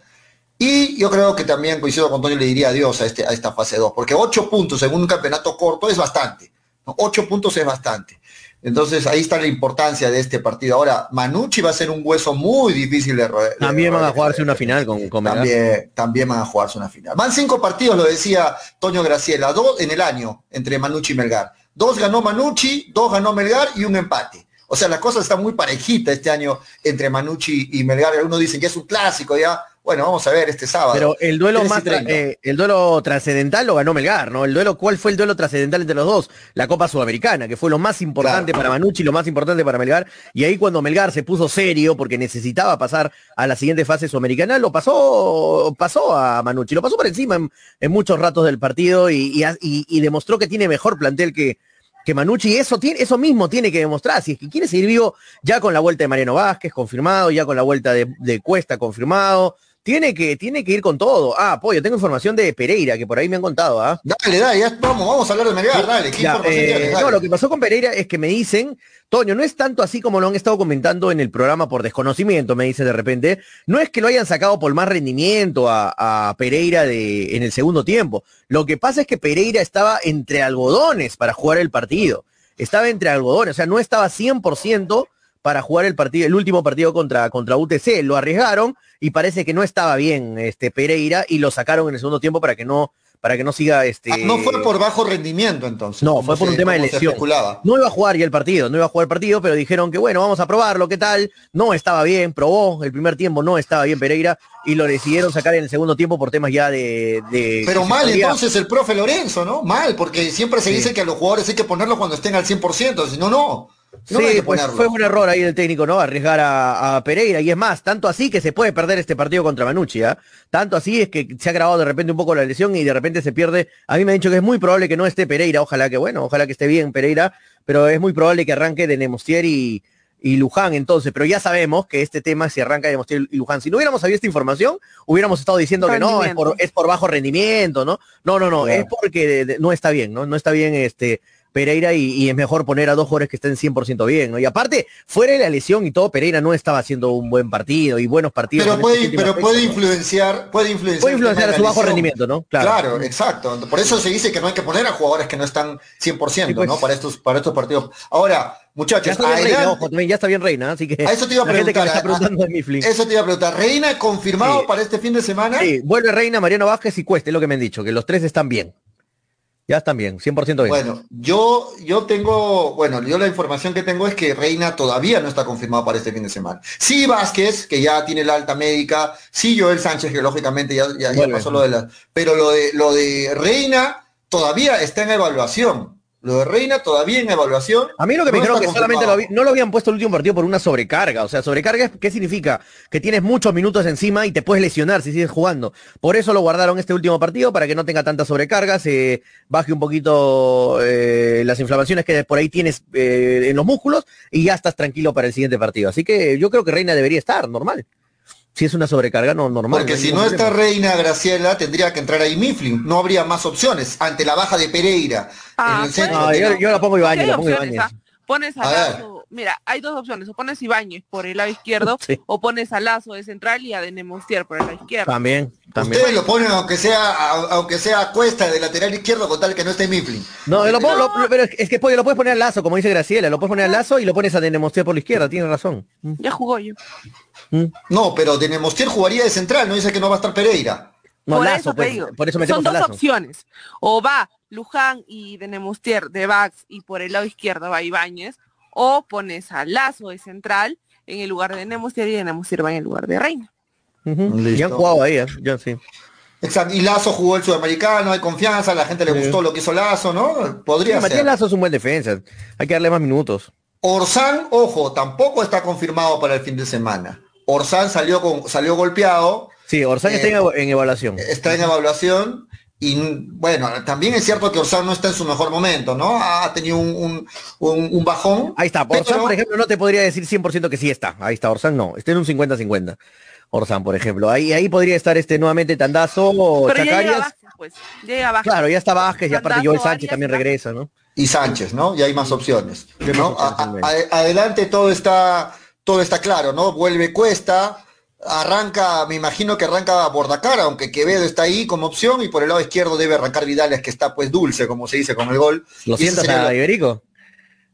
Y yo creo que también, coincido con Antonio, le diría adiós a, este, a esta fase 2, porque ocho puntos en un campeonato corto es bastante. Ocho puntos es bastante. Entonces ahí está la importancia de este partido. Ahora, Manucci va a ser un hueso muy difícil de roer. También van a jugarse una final con, con también, también van a jugarse una final. Van cinco partidos, lo decía Toño Graciela, dos en el año entre Manucci y Melgar. Dos ganó Manucci, dos ganó Melgar y un empate. O sea, la cosa está muy parejita este año entre Manucci y Melgar. Algunos dicen que es un clásico ya. Bueno, vamos a ver este sábado. Pero el duelo más eh, el duelo trascendental lo ganó Melgar, ¿no? El duelo, ¿cuál fue el duelo trascendental entre los dos? La Copa Sudamericana, que fue lo más importante claro. para Manucci, lo más importante para Melgar. Y ahí cuando Melgar se puso serio porque necesitaba pasar a la siguiente fase sudamericana, lo pasó, pasó a Manucci, lo pasó por encima en, en muchos ratos del partido y, y, y, y demostró que tiene mejor plantel que, que Manucci eso tiene, eso mismo tiene que demostrar. Si es que quiere seguir vivo ya con la vuelta de Mariano Vázquez confirmado, ya con la vuelta de, de Cuesta confirmado, tiene que, tiene que ir con todo. Ah, pollo, tengo información de Pereira, que por ahí me han contado, ¿ah? Dale, dale, ya vamos, vamos a hablar de Melgar, dale. ¿qué Ya, eh, tienes? Dale. no, lo que pasó con Pereira es que me dicen, Toño, no es tanto así como lo han estado comentando en el programa por desconocimiento, me dice de repente. No es que lo hayan sacado por más rendimiento a, a Pereira de, en el segundo tiempo. Lo que pasa es que Pereira estaba entre algodones para jugar el partido. Estaba entre algodones, o sea, no estaba 100% para jugar el partido, el último partido contra, contra UTC. Lo arriesgaron y parece que no estaba bien este Pereira y lo sacaron en el segundo tiempo para que no para que no siga este Ah, no fue por bajo rendimiento entonces. no, fue por se- un tema de lesión. No iba a jugar ya el partido, no iba a jugar el partido, pero dijeron que bueno, vamos a probarlo, ¿qué tal? No estaba bien, probó el primer tiempo, no estaba bien Pereira y lo decidieron sacar en el segundo tiempo por temas ya de... de Pero mal entonces el profe Lorenzo, ¿no? Mal, porque siempre se Sí. dice que a los jugadores hay que ponerlos cuando estén al 100%, si no, no. No, hay Sí, pues fue un error ahí del técnico, ¿no? Arriesgar a, a Pereira. Y es más, tanto así que se puede perder este partido contra Manucci, ¿ah? Tanto así es que se ha grabado de repente un poco la lesión y de repente se pierde. A mí me han dicho que es muy probable que no esté Pereira. Ojalá que, bueno, ojalá que esté bien Pereira, pero es muy probable que arranque de Nemostier y, y Luján entonces. Pero ya sabemos que este tema si arranca de Nemostier y Luján. Si no hubiéramos sabido esta información, hubiéramos estado diciendo que no, es por, Rendimiento. es por bajo rendimiento, ¿no? No, no, no, Claro. es porque de- de- no está bien, ¿no? No está bien este Pereira y, y es mejor poner a dos jugadores que estén 100% bien, ¿no? Y aparte, fuera de la lesión y todo, Pereira no estaba haciendo un buen partido y buenos partidos. Pero puede, pero puede influenciar, puede influenciar, Puede influenciar a su bajo rendimiento, ¿no? Claro. exacto. Por eso se dice que no hay que poner a jugadores que no están 100%, Sí, pues. ¿no? Para estos, para estos partidos. Ahora, Ya muchachos, está bien Reina, ojo, ya está bien Reina, así que A eso te iba a preguntar, está preguntando eso te iba a preguntar. ¿Reina confirmado Sí. para este fin de semana? Sí, vuelve Reina, Mariano Vázquez y Cueste, es lo que me han dicho, que los tres están bien. Ya están bien, 100% bien. Bueno, yo, yo tengo, bueno, yo la información que tengo es que Reina todavía no está confirmado para este fin de semana. Sí Vázquez, que ya tiene la alta médica, sí Joel Sánchez, que lógicamente ya, ya, ya pasó lo de la, pero lo de, lo de Reina todavía está en evaluación. Lo de Reina todavía en evaluación. A mí lo que me dijeron que solamente lo no lo habían puesto el último partido por una sobrecarga. O sea, sobrecarga, es- ¿qué significa? Que tienes muchos minutos encima y te puedes lesionar si sigues jugando. Por eso lo guardaron este último partido, para que no tenga tanta sobrecarga, se baje un poquito eh, las inflamaciones que por ahí tienes eh, en los músculos y ya estás tranquilo para el siguiente partido. Así que yo creo que Reina debería estar, normal. Si es una sobrecarga, no normal. Porque si no está. Reina Graciela, tendría que entrar ahí Mifflin. No habría más opciones ante la baja de Pereira. Ah, en el centro. No, yo, yo la pongo Ibañez, la pongo Ibañez. ¿ah? Pones a A ver. Lazo, mira, hay dos opciones, o pones Ibáñez por el lado izquierdo, Sí. o pones a Lazo de central y a Denemostier por el lado izquierdo. También, también. Ustedes lo ponen aunque sea a- aunque sea a cuesta de lateral izquierdo con tal que no esté Mifflin. No, lo pero es que lo puedes poner al lazo, como dice Graciela, lo puedes poner al lazo y lo pones a Denemostier por la izquierda, tiene razón. Mm, Ya jugó yo. mm. No, pero Denemostier jugaría de central, no dice que no va a estar Pereira. No, por lazo, eso te pues, digo. por eso metemos Son a dos lazo. opciones. O va Luján y Denemostier de backs y por el lado izquierdo va Ibáñez, o pones a Lazo de central en el lugar de Denemostier y Denemostier va en el lugar de Reina. Listo. Ya han jugado ahí, ¿eh? yo sí. Exacto. Y Lazo jugó el sudamericano, hay confianza, la gente le Sí. gustó lo que hizo Lazo, ¿no? Sí, Podría Matías ser. Lazo es un buen defensa, hay que darle más minutos. Orsán, ojo, tampoco está confirmado para el fin de semana. Orsán salió con, salió golpeado, Sí, Orsán Eh, está en, en evaluación. está en evaluación y bueno, también es cierto que Orsán no está en su mejor momento, ¿no? Ha tenido un, un- un- un bajón. Ahí está, Orsán, pero- por ejemplo, no te podría decir 100% que sí está. Ahí está, Orsán no, está en un 50-50. Orsán, por ejemplo. Ahí, ahí podría estar este nuevamente Tandazo o Pero ya llega Chacarias. Vázquez, pues. Llega Vázquez. Claro, ya está Vázquez y aparte Joel Sánchez Arias, también regresa, ¿no? y Sánchez, ¿no? Y hay más opciones. ¿no? A- a- adelante todo está, todo está claro, ¿no? Vuelve Cuesta, arranca, me imagino que arranca Bordacara, aunque Quevedo está ahí como opción, y por el lado izquierdo debe arrancar Vidales, que está pues dulce, como se dice con el gol. ¿Lo sientas a Iberico?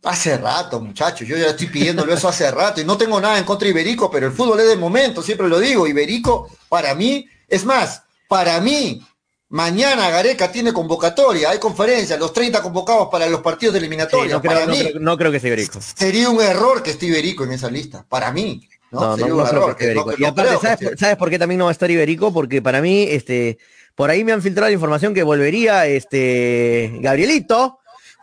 Hace rato, muchachos, yo ya estoy pidiéndolo eso hace rato y no tengo nada en contra de Iberico, pero el fútbol es de momento, siempre lo digo, Iberico para mí, es más, para mí, mañana Gareca tiene convocatoria, hay conferencia, los 30 convocados para los partidos de Sí, eliminatoria, no, creo, para no mí creo- no creo que sea Iberico. sería un error que esté Iberico en esa lista, para mí, ¿no? No, no, no Iberico. Y aparte, que ¿sabes, ¿sabes por qué también no va a estar Iberico? Porque para mí, este, por ahí me han filtrado la información que volvería este Gabrielito.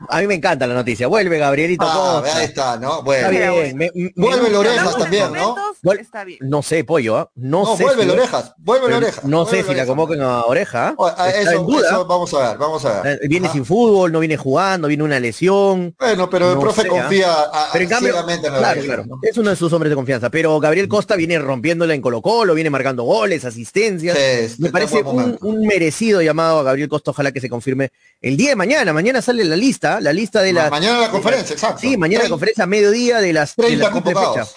A mí me encanta la noticia. Vuelve Gabrielito Ah, Costa. ahí está, ¿no? Está Bueno, bien. me- me Vuelve Hablando de también, ¿no? Está bien. No sé, pollo, ¿ah? No, no, sé. vuelve si- la orejas, vuelve oreja. No vuelve sé si la convoquen a oreja. a Está eso, en duda. eso vamos a ver, vamos a ver. Eh, Viene Ajá. sin fútbol, no viene jugando, viene una lesión. Bueno, pero el No profe sé, ¿ah? confía a- Pero en cambio, ciegamente en la claro, Virgen, claro, ¿no? es uno de sus hombres de confianza. Pero Gabriel Costa viene rompiéndola en Colo Colo, viene marcando goles, asistencias. Sí, está Me parece un, un merecido llamado a Gabriel Costa, ojalá que se confirme el día de mañana. Mañana sale la lista, la lista de la... mañana la conferencia, exacto. Sí, mañana la conferencia a mediodía de las de 30 la triple fecha.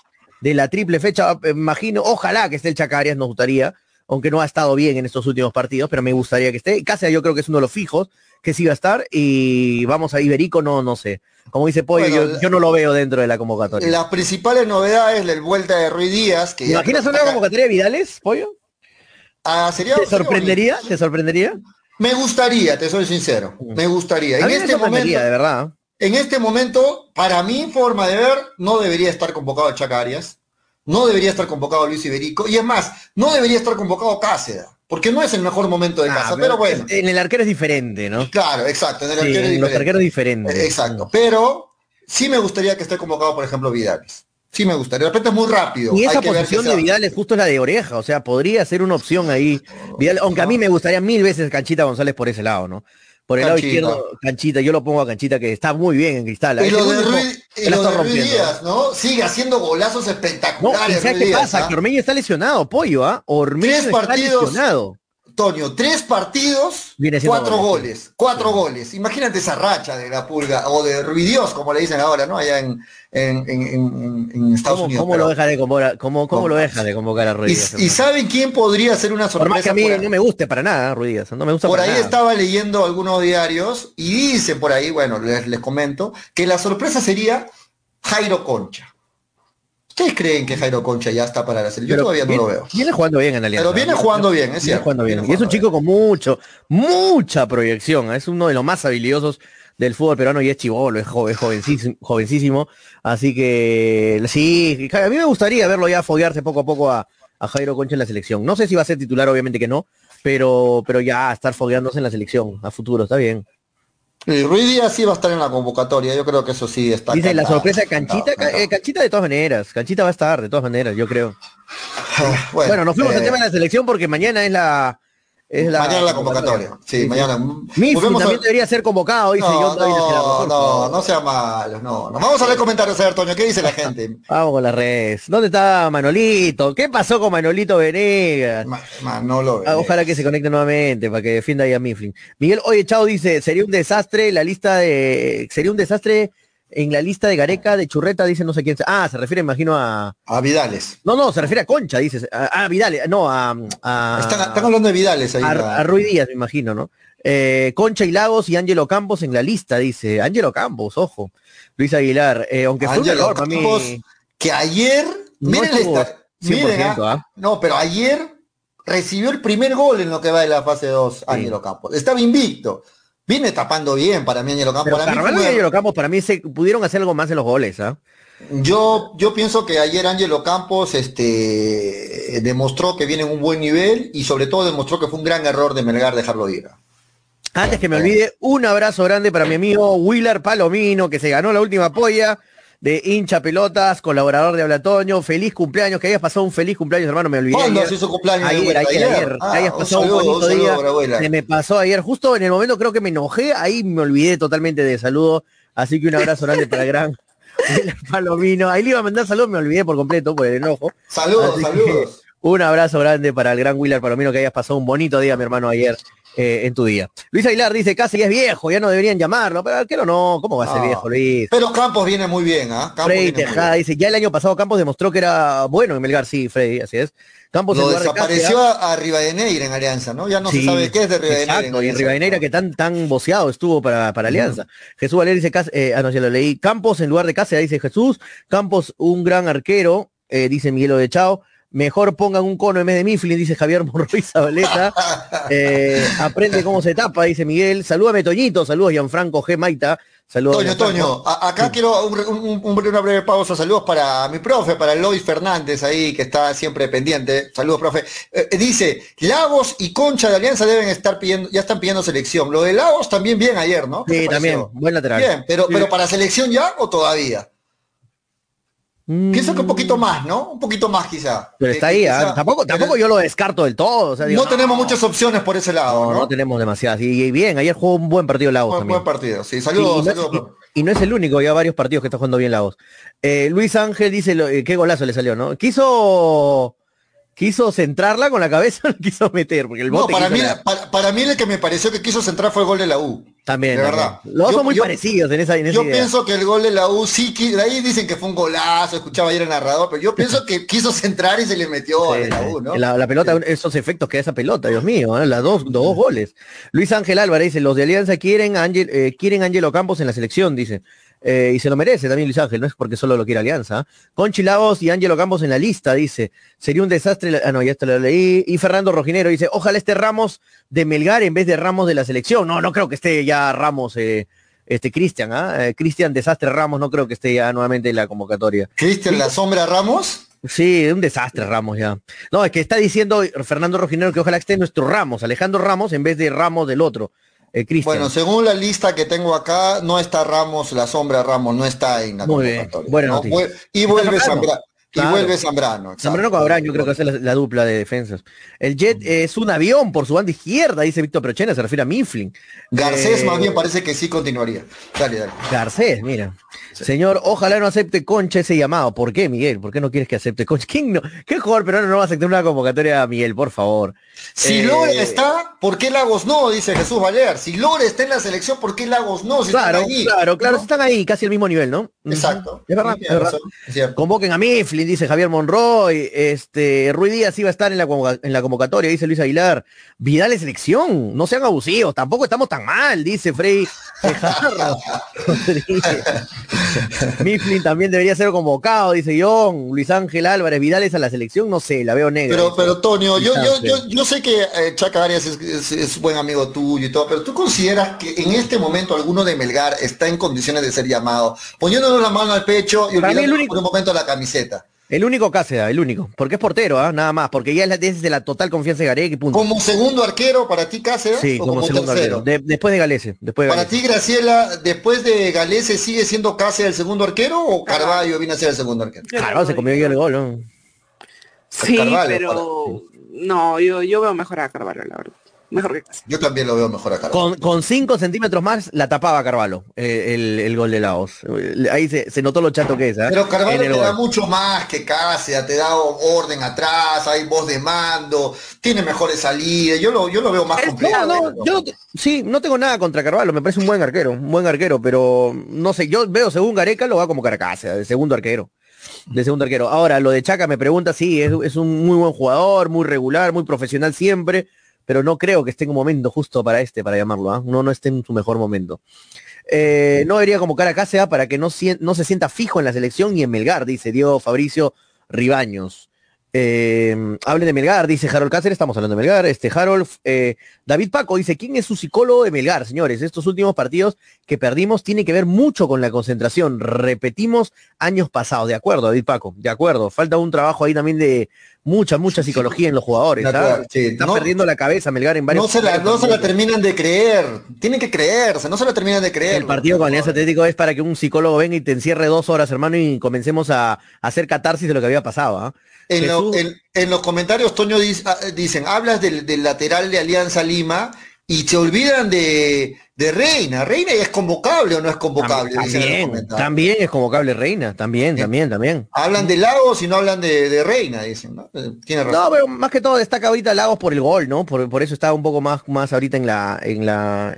De la triple fecha, eh, imagino, ojalá que esté el Chacarias, nos gustaría, aunque no ha estado bien en estos últimos partidos, pero me gustaría que esté. Cáceres yo creo que es uno de los fijos que sí va a estar y vamos a Iberico, no, no sé. Como dice Pollo, Bueno, yo, no lo veo dentro de la convocatoria. Las principales novedades, la vuelta de Ruiz Díaz, que ¿Te ya imaginas una acá- convocatoria de Vidales, Pollo? Ah, sería, ¿Te sorprendería? ¿Te sorprendería? Me gustaría, te soy sincero. Me gustaría. En este momento, de verdad. en este momento, para mi forma de ver, no debería estar convocado Chacarias, no debería estar convocado Luis Iberico, y es más, no debería estar convocado Cáceres, porque no es el mejor momento de Ah, casa, pero bueno. En el arquero es diferente, ¿no? Claro, exacto, en el Sí, arquero es en los diferente. arqueros diferentes. Exacto, pero sí me gustaría que esté convocado, por ejemplo, Vidales. Sí me gustaría. De repente es muy rápido. Y esa posición de Vidal es justo la de oreja, o sea, podría ser una opción ahí. Vidal, aunque a mí me gustaría mil veces Canchita González por ese lado, ¿no? Por el lado izquierdo, Canchita, yo lo pongo a Canchita que está muy bien en cristal. Y lo de Ruiz, y lo de Ruiz. Díaz, ¿no? Sigue haciendo golazos No, y espectaculares. ¿sabes Ruiz qué Díaz, pasa? ¿ah? Que Ormeño está lesionado, pollo, ¿ah? Ormeño Tres está partidos. lesionado. Toño, tres partidos, cuatro goles. goles, cuatro goles. Imagínate esa racha de la pulga, o de Ruidios, como le dicen ahora, ¿no? Allá en, en, en- en- en Estados ¿Cómo, Unidos. cómo pero- lo deja de convocar, cómo, lo deja de convocar a Ruiz Díaz, y? ¿saben quién podría ser una Por más que sorpresa? a mí por no me guste para nada, no me gusta Por para ahí nada. estaba leyendo algunos diarios y dice por ahí, bueno, les, les comento, que la sorpresa sería Jairo Concha. ¿Ustedes creen que Jairo Concha ya está para la selección? Yo todavía no viene, lo veo. Viene jugando bien en Alianza. Pero viene jugando bien, es Viene cierto. jugando bien. viene Y es un chico con mucho, mucha proyección. ¿eh? Es uno de los más habilidosos del fútbol peruano y es chivolo, es, jo- es jovencísimo, jovencísimo. Así que sí, a mí me gustaría verlo ya foguearse poco a poco a, a Jairo Concha en la selección. No sé si va a ser titular, obviamente que no, pero, pero ya estar fogueándose en la selección a futuro, está bien. Y Ruiz Díaz sí va a estar en la convocatoria, yo creo que eso sí está. Dice la sorpresa de Canchita, cantado. eh, Canchita de todas maneras, Canchita va a estar de todas maneras, yo creo. Bueno, Bueno, nos fuimos al eh, tema de la selección porque mañana es la Es la mañana la convocatoria. Sí, mañana. Mifflin Volvemos a- también debería ser convocado, dice No, no, sea malo, no, no. Vamos a leer comentarios, a ver, Toño, ¿qué dice la gente? Vamos con las redes. ¿Dónde está Manolito? ¿Qué pasó con Manolito Venegas? Ma- Manolo, Ah, ojalá que se conecte nuevamente para que defienda ahí a Mifflin. Miguel Oye Chao dice, sería un desastre la lista de... Sería un desastre en la lista de Gareca, de Churreta, dice no sé quién. Ah, se refiere, imagino, a... a Vidales. No, no, se refiere a Concha, dice. A, a Vidal, no, a... a- Están, están hablando de Vidales ahí. a, la- a Rui Díaz, me imagino, ¿no? Eh, Concha y Lagos y Ángelo Campos en la lista, dice. Ángelo Campos, ojo. Luis Aguilar, eh, aunque fue un error mí. Campos, que ayer, No miren, esta- miren, 100%, ah, ¿ah? no, pero ayer recibió el primer gol en lo que va de la fase 2, Ángelo Campos. Estaba invicto. Viene tapando bien para mí Ángelo Campos. Pero Para mí Carvalho fue- y Ángelo Campos para mí se pudieron hacer algo más en los goles, ¿ah? Yo, yo pienso que ayer Ángelo Campos este, demostró que viene en un buen nivel y sobre todo demostró que fue un gran error de Melgar dejarlo ir. Antes que me olvide, un abrazo grande para mi amigo Willer Palomino, que se ganó la última polla de hincha pelotas, colaborador de Habla Toño. Feliz cumpleaños, que hayas pasado un feliz cumpleaños, hermano, me olvidé. ¿Cuándo ayer. su cumpleaños? Ayer, Abuela? ayer, ayer. Ah, que hayas un pasado un, saludo, un bonito saludo día. Se me pasó ayer, justo en el momento creo que me enojé, ahí me olvidé totalmente de saludo. Así que un abrazo grande para el gran Palomino. Ahí le iba a mandar saludos, me olvidé por completo por el enojo. Saludos, Así saludos. un abrazo grande para el gran Willer Palomino, que hayas pasado un bonito día, mi hermano, ayer eh, en tu día. Luis Aguilar dice, casi ya es viejo, ya no deberían llamarlo, pero arquero no, ¿cómo va a ser No. viejo, Luis? Pero Campos viene muy bien, ¿ah? Campos Freddy Tejada dice, ya el año pasado Campos demostró que era bueno en Melgar, sí, Freddy, así es. Campos en Lo lugar de desapareció Cáceres, a, a Rivadeneira en Alianza, ¿no? Ya no Sí, se sabe qué es de Rivadeneira. en Exacto, y Alianza. Rivadeneira que tan tan boceado estuvo para, para Alianza. Jesús Valer dice, eh, ah no, ya lo leí. Campos en lugar de Cáceres, dice Jesús. Campos, un gran arquero, eh, dice Miguel de Chao. Mejor pongan un cono en vez de Mifflin, dice Javier Monroy Zabaleta. Eh, aprende cómo se tapa, dice Miguel. Salúdame, Toñito. Saludos, Gianfranco G. Maita. Saludos. Toño. Toño, a- acá quiero un- un- un- una breve pausa. Saludos para mi profe, para Lois Fernández ahí, que está siempre pendiente. Saludos, profe. Eh, eh, dice, Lagos y Concha de Alianza deben estar pidiendo, ya están pidiendo selección. Lo de Lagos también bien ayer, ¿no? ¿Qué Sí, también. Buen lateral. Bien, pero, Sí. pero para selección ya o todavía? Mm, Pienso que un poquito más, ¿no? Un poquito más quizá. Pero está que ahí, quizá- ¿ah? tampoco, pero yo lo descarto del todo. o sea, digo, no tenemos muchas opciones por ese lado, No, ¿no? no tenemos demasiadas. Y, y bien, ayer jugó un buen partido Lagos también. buen partido, sí. Sí, Saludos, y, no, saludos. y- profe. y no es el único, ya varios partidos que está jugando bien Lagos. Eh, Luis Ángel dice, lo- eh, qué golazo le salió, ¿no? Quiso quiso centrarla con la cabeza, no quiso meter, porque el No, para mí, la- para, para mí el que me pareció que quiso centrar fue el gol de la U. también, de también. verdad. Los dos son muy yo- parecidos en esa, en esa Yo idea. pienso que el gol de la U sí, de ahí dicen que fue un golazo, escuchaba ayer el narrador, pero yo pienso que quiso centrar y se le metió a la. U, ¿no? la, la pelota, esos efectos que da esa pelota, Dios mío, ¿eh? las dos, los dos goles. Luis Ángel Álvarez dice, los de Alianza quieren Ángel, eh, quieren Ángelo Campos en la selección, dice. Eh, y se lo merece también Luis Ángel, no es porque solo lo quiere Alianza. ¿eh? Conchi Lagos y Ángelo Campos en la lista, dice. Sería un desastre. Ah, no, ya esto lo leí. Y Fernando Rojinero dice, ojalá esté Ramos de Melgar en vez de Ramos de la selección. No, no creo que esté ya Ramos, eh, este Cristian, ¿ah? Eh, Cristian Desastre Ramos, no creo que esté ya nuevamente en la convocatoria. Cristian La Sombra Ramos. Sí, un desastre Ramos ya. No, es que está diciendo Fernando Rojinero que ojalá esté nuestro Ramos, Alejandro Ramos en vez de Ramos del otro, eh. Bueno, según la lista que tengo acá, no está Ramos, La Sombra Ramos, no está en la Muy bien, buena Y vuelve Zambrano. Y vuelve Zambrano. Zambrano con Abraham, yo creo que ser la, la dupla de defensas. El Jet es un avión por su banda izquierda, dice Víctor Prochena, se refiere a Mifflin. Garcés Eh, más bien parece que sí continuaría. Dale, dale. Garcés, mira. Señor, ojalá no acepte Concha ese llamado. ¿Por qué, Miguel? ¿Por qué no quieres que acepte Concha? ¿Quién no? ¿Qué jugador peruano no va a aceptar una convocatoria a Miguel, por favor? Si Eh, Lore está, ¿por qué Lagos no? Dice Jesús Balear. Si Lore está en la selección, ¿por qué Lagos no? Si Claro, están allí, claro, claro, ¿no? están ahí, casi al mismo nivel, ¿no? Exacto. Es verdad, es verdad. Convoquen a Mifflin, dice Javier Monroy. Este, Rui Díaz iba a estar en la, en la convocatoria, dice Luis Aguilar. Vidal es selección, no sean abusivos, tampoco estamos tan mal, dice. Rodríguez. Mifflin también debería ser convocado, dice John. Luis Ángel Álvarez, Vidal es a la selección, no sé, la veo negra. Pero, pero Tonio, yo, yo, yo, yo sé que eh, Chaca Arias es, es- es buen amigo tuyo y todo, pero tú consideras que en este momento alguno de Melgar está en condiciones de ser llamado, poniéndonos la mano al pecho y olvidando por un momento la camiseta. El único Cáceres, el único, porque es portero, ¿ah? nada más, porque ya es, la, es de la total confianza de Gareca y punto. Como segundo arquero para ti Cáceres Sí, o como, como, segundo tercero. arquero. De- después de Galese, después de Para ti Graciela, después de Galese sigue siendo Cáceres el segundo arquero o Carballo viene a ser el segundo arquero. Claro, se comió ya el gol, ¿no? Sí, Carvalho, pero no, yo, yo veo mejor a Carvalho, la verdad. Mejor que Cáceres. Yo también lo veo mejor acá. Con, con cinco centímetros más la tapaba Carvalho, eh, el, el gol de Laos. Eh, Ahí se, se notó lo chato que es. ¿ah? Pero Carvalho te el da gol. mucho más que Cáceres, te da orden atrás, hay voz de mando, tiene mejores salidas, yo lo, yo lo veo más Es completo. No, no, yo sí, no tengo nada contra Carvalho, me parece un buen arquero, un buen arquero, pero no sé, yo veo según Gareca lo va como Caracasa, de segundo arquero. De segundo arquero. Ahora, lo de Chaca me pregunta, sí, es, es un muy buen jugador, muy regular, muy profesional siempre, pero no creo que esté en un momento justo para este, para llamarlo, ¿ah? no, no esté en su mejor momento. Eh, no debería convocar a Cáceres para que no, no se sienta fijo en la selección y en Melgar, dice Diego Fabricio Ribaños. Eh, hablen de Melgar, dice Harold Cáceres, estamos hablando de Melgar. Este Harold, eh, David Paco dice, ¿quién es su psicólogo de Melgar, señores? Estos últimos partidos que perdimos tienen que ver mucho con la concentración. Repetimos años pasados, de acuerdo, David Paco, de acuerdo. Falta un trabajo ahí también de mucha, mucha psicología en los jugadores. ¿ah? sí. No- perdiendo la cabeza Melgar en varios No se, la, no se la terminan de creer, tienen que creerse, no se la terminan de creer. El partido con Alianza Atlético es para que un psicólogo venga y te encierre dos horas, hermano, y comencemos a, a hacer catarsis de lo que había pasado. ¿ah? En, lo- Jesús- en- en los comentarios, Toño, dice- ah, dicen, hablas del, del lateral de Alianza Lima y se olvidan de, de Reina. ¿Reina es convocable o no es convocable? También, también es convocable Reina, también, Sí. también, también. Hablan de Lagos y no hablan de, de Reina, dicen. ¿no? Eh, Tiene razón. No, pero más que todo destaca ahorita Lagos por el gol, ¿no? Por, por eso está un poco más, más ahorita en la, en la,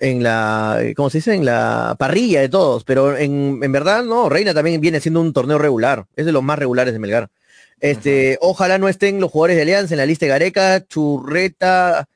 en la, ¿cómo se dice? En la parrilla de todos. Pero en, en verdad, no, Reina también viene siendo un torneo regular. Es de los más regulares de Melgar. Este, ojalá no estén los jugadores de Alianza en la lista de Gareca, Churreta,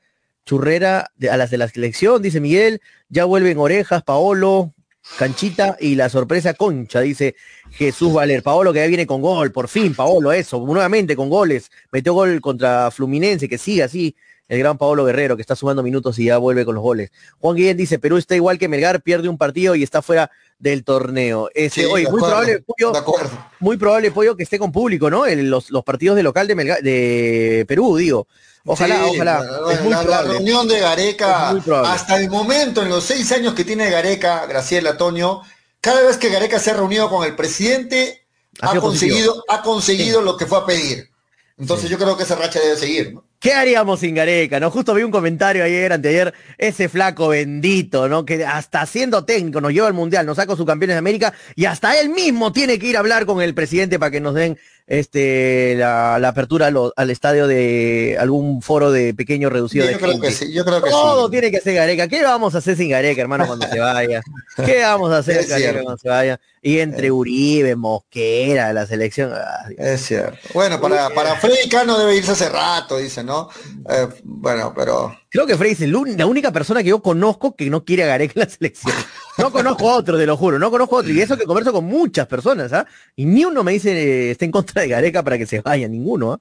Churrera, de- a las de la selección, dice Miguel, ya vuelven Orejas, Paolo, Canchita y la sorpresa Concha, dice Jesús Valer. Paolo que ya viene con gol, por fin, Paolo, eso, nuevamente con goles. Metió gol contra Fluminense, que sigue así. El gran Paolo Guerrero, que está sumando minutos y ya vuelve con los goles. Juan Guillén dice, Perú está igual que Melgar, pierde un partido y está fuera del torneo. Ese, Sí, oye, de muy acuerdo, probable, acuerdo. muy probable, Pollo, que esté con público, ¿no? En los, los partidos de local de, Melgar- de Perú, digo. Ojalá, Sí, ojalá. la- es muy la, la probable. reunión de Gareca, hasta el momento, en los seis años que tiene Gareca, Graciela Toño, cada vez que Gareca se ha reunido con el presidente, Ha conseguido, ha conseguido lo que fue a pedir. Entonces yo creo que esa racha debe seguir, ¿no? ¿Qué haríamos sin Gareca? ¿No? Justo vi un comentario ayer, anteayer, ese flaco bendito, ¿no? Que hasta siendo técnico nos lleva al mundial, nos saca su campeones de América y hasta él mismo tiene que ir a hablar con el presidente para que nos den este la, la apertura al estadio de algún foro de pequeño reducido de Yo creo gente. que sí, yo creo que Todo sí. tiene que hacer Gareca. ¿Qué vamos a hacer sin Gareca, hermano, cuando se vaya? ¿Qué vamos a hacer Gareca cuando se vaya? Y entre Uribe, Mosquera, la selección. ay, Es cierto. Bueno, para, para Freddy Cano debe irse hace rato, dice, ¿no? Eh, bueno, pero Creo que Frey es la única persona que yo conozco que no quiere a Gareca en la selección. No conozco a otro, te lo juro, no conozco a otro. Y eso que converso con muchas personas, ¿ah? Y ni uno me dice eh, está en contra de Gareca para que se vaya, ninguno, ¿ah?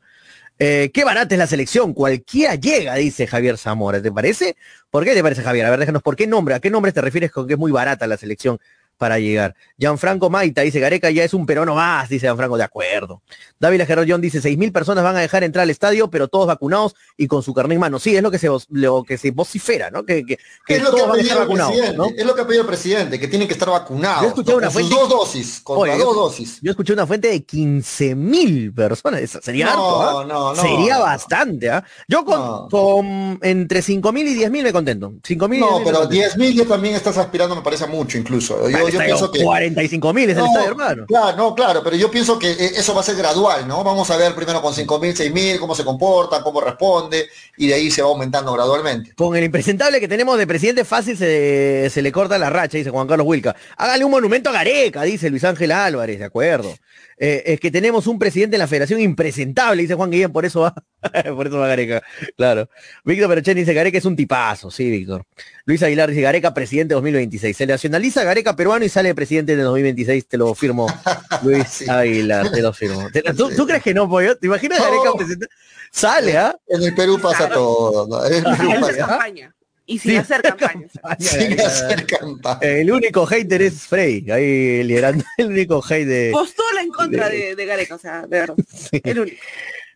Eh, qué barata es la selección, cualquiera llega, dice Javier Zamora, ¿te parece? ¿Por qué te parece, Javier? A ver, déjanos, ¿por qué nombre? ¿A qué nombre te refieres con que es muy barata la selección para llegar? Gianfranco Maita dice, Gareca ya es un peruano más, dice Gianfranco, de acuerdo. Dávila Gerrollón dice, seis mil personas van a dejar entrar al estadio, pero todos vacunados y con su carnet en mano. Sí, es lo que se, lo que se vocifera, ¿no? Que, que, que es lo que ha pedido el vacunados, presidente, ¿no? es lo que ha pedido el presidente, que tienen que estar vacunados. Yo escuché ¿no? una Con sus fuente- dos dosis, con Oye, yo- dos dosis. Yo escuché una fuente de 15 mil personas. Eso sería No, harto, ¿ah? no, no, Sería bastante, ¿ah? Yo con, entre 5 mil y 10 mil me contento. 5 mil No, pero 10.000 ya también estás aspirando, me parece mucho incluso. Yo, yo pienso que... 45 mil es el estadio, hermano. Claro, no, claro, pero yo pienso que eh, eso va a ser gradual, ¿no? Vamos a ver primero con 5.000, 6.000, cómo se comporta, cómo responde, y de ahí se va aumentando gradualmente. Con el impresentable que tenemos de presidente fácil se, se le corta la racha, dice Juan Carlos Wilca. Hágale un monumento a Gareca, dice Luis Ángel Álvarez, de acuerdo. Eh, es que tenemos un presidente en la federación impresentable, dice Juan Guillén, por eso va, por eso va Gareca. Claro. Víctor Perochen dice Gareca es un tipazo, sí, Víctor. Luis Aguilar dice Gareca presidente 2026. Se nacionaliza Gareca peruano y sale presidente de 2026, te lo firmo. Luis Sí. Aguilar, te lo firmo. ¿Tú, tú crees que no, pollo? ¿Te imaginas No. Gareca presidente? Sale, ¿ah? En el Perú pasa todo, ¿no? En el Perú pasa. Y sin Sí. hacer campaña. sin hacer campaña. El único hater es Frey, ahí liderando el único hate de Postula en contra de, de Gareca, o sea, de verdad. El único.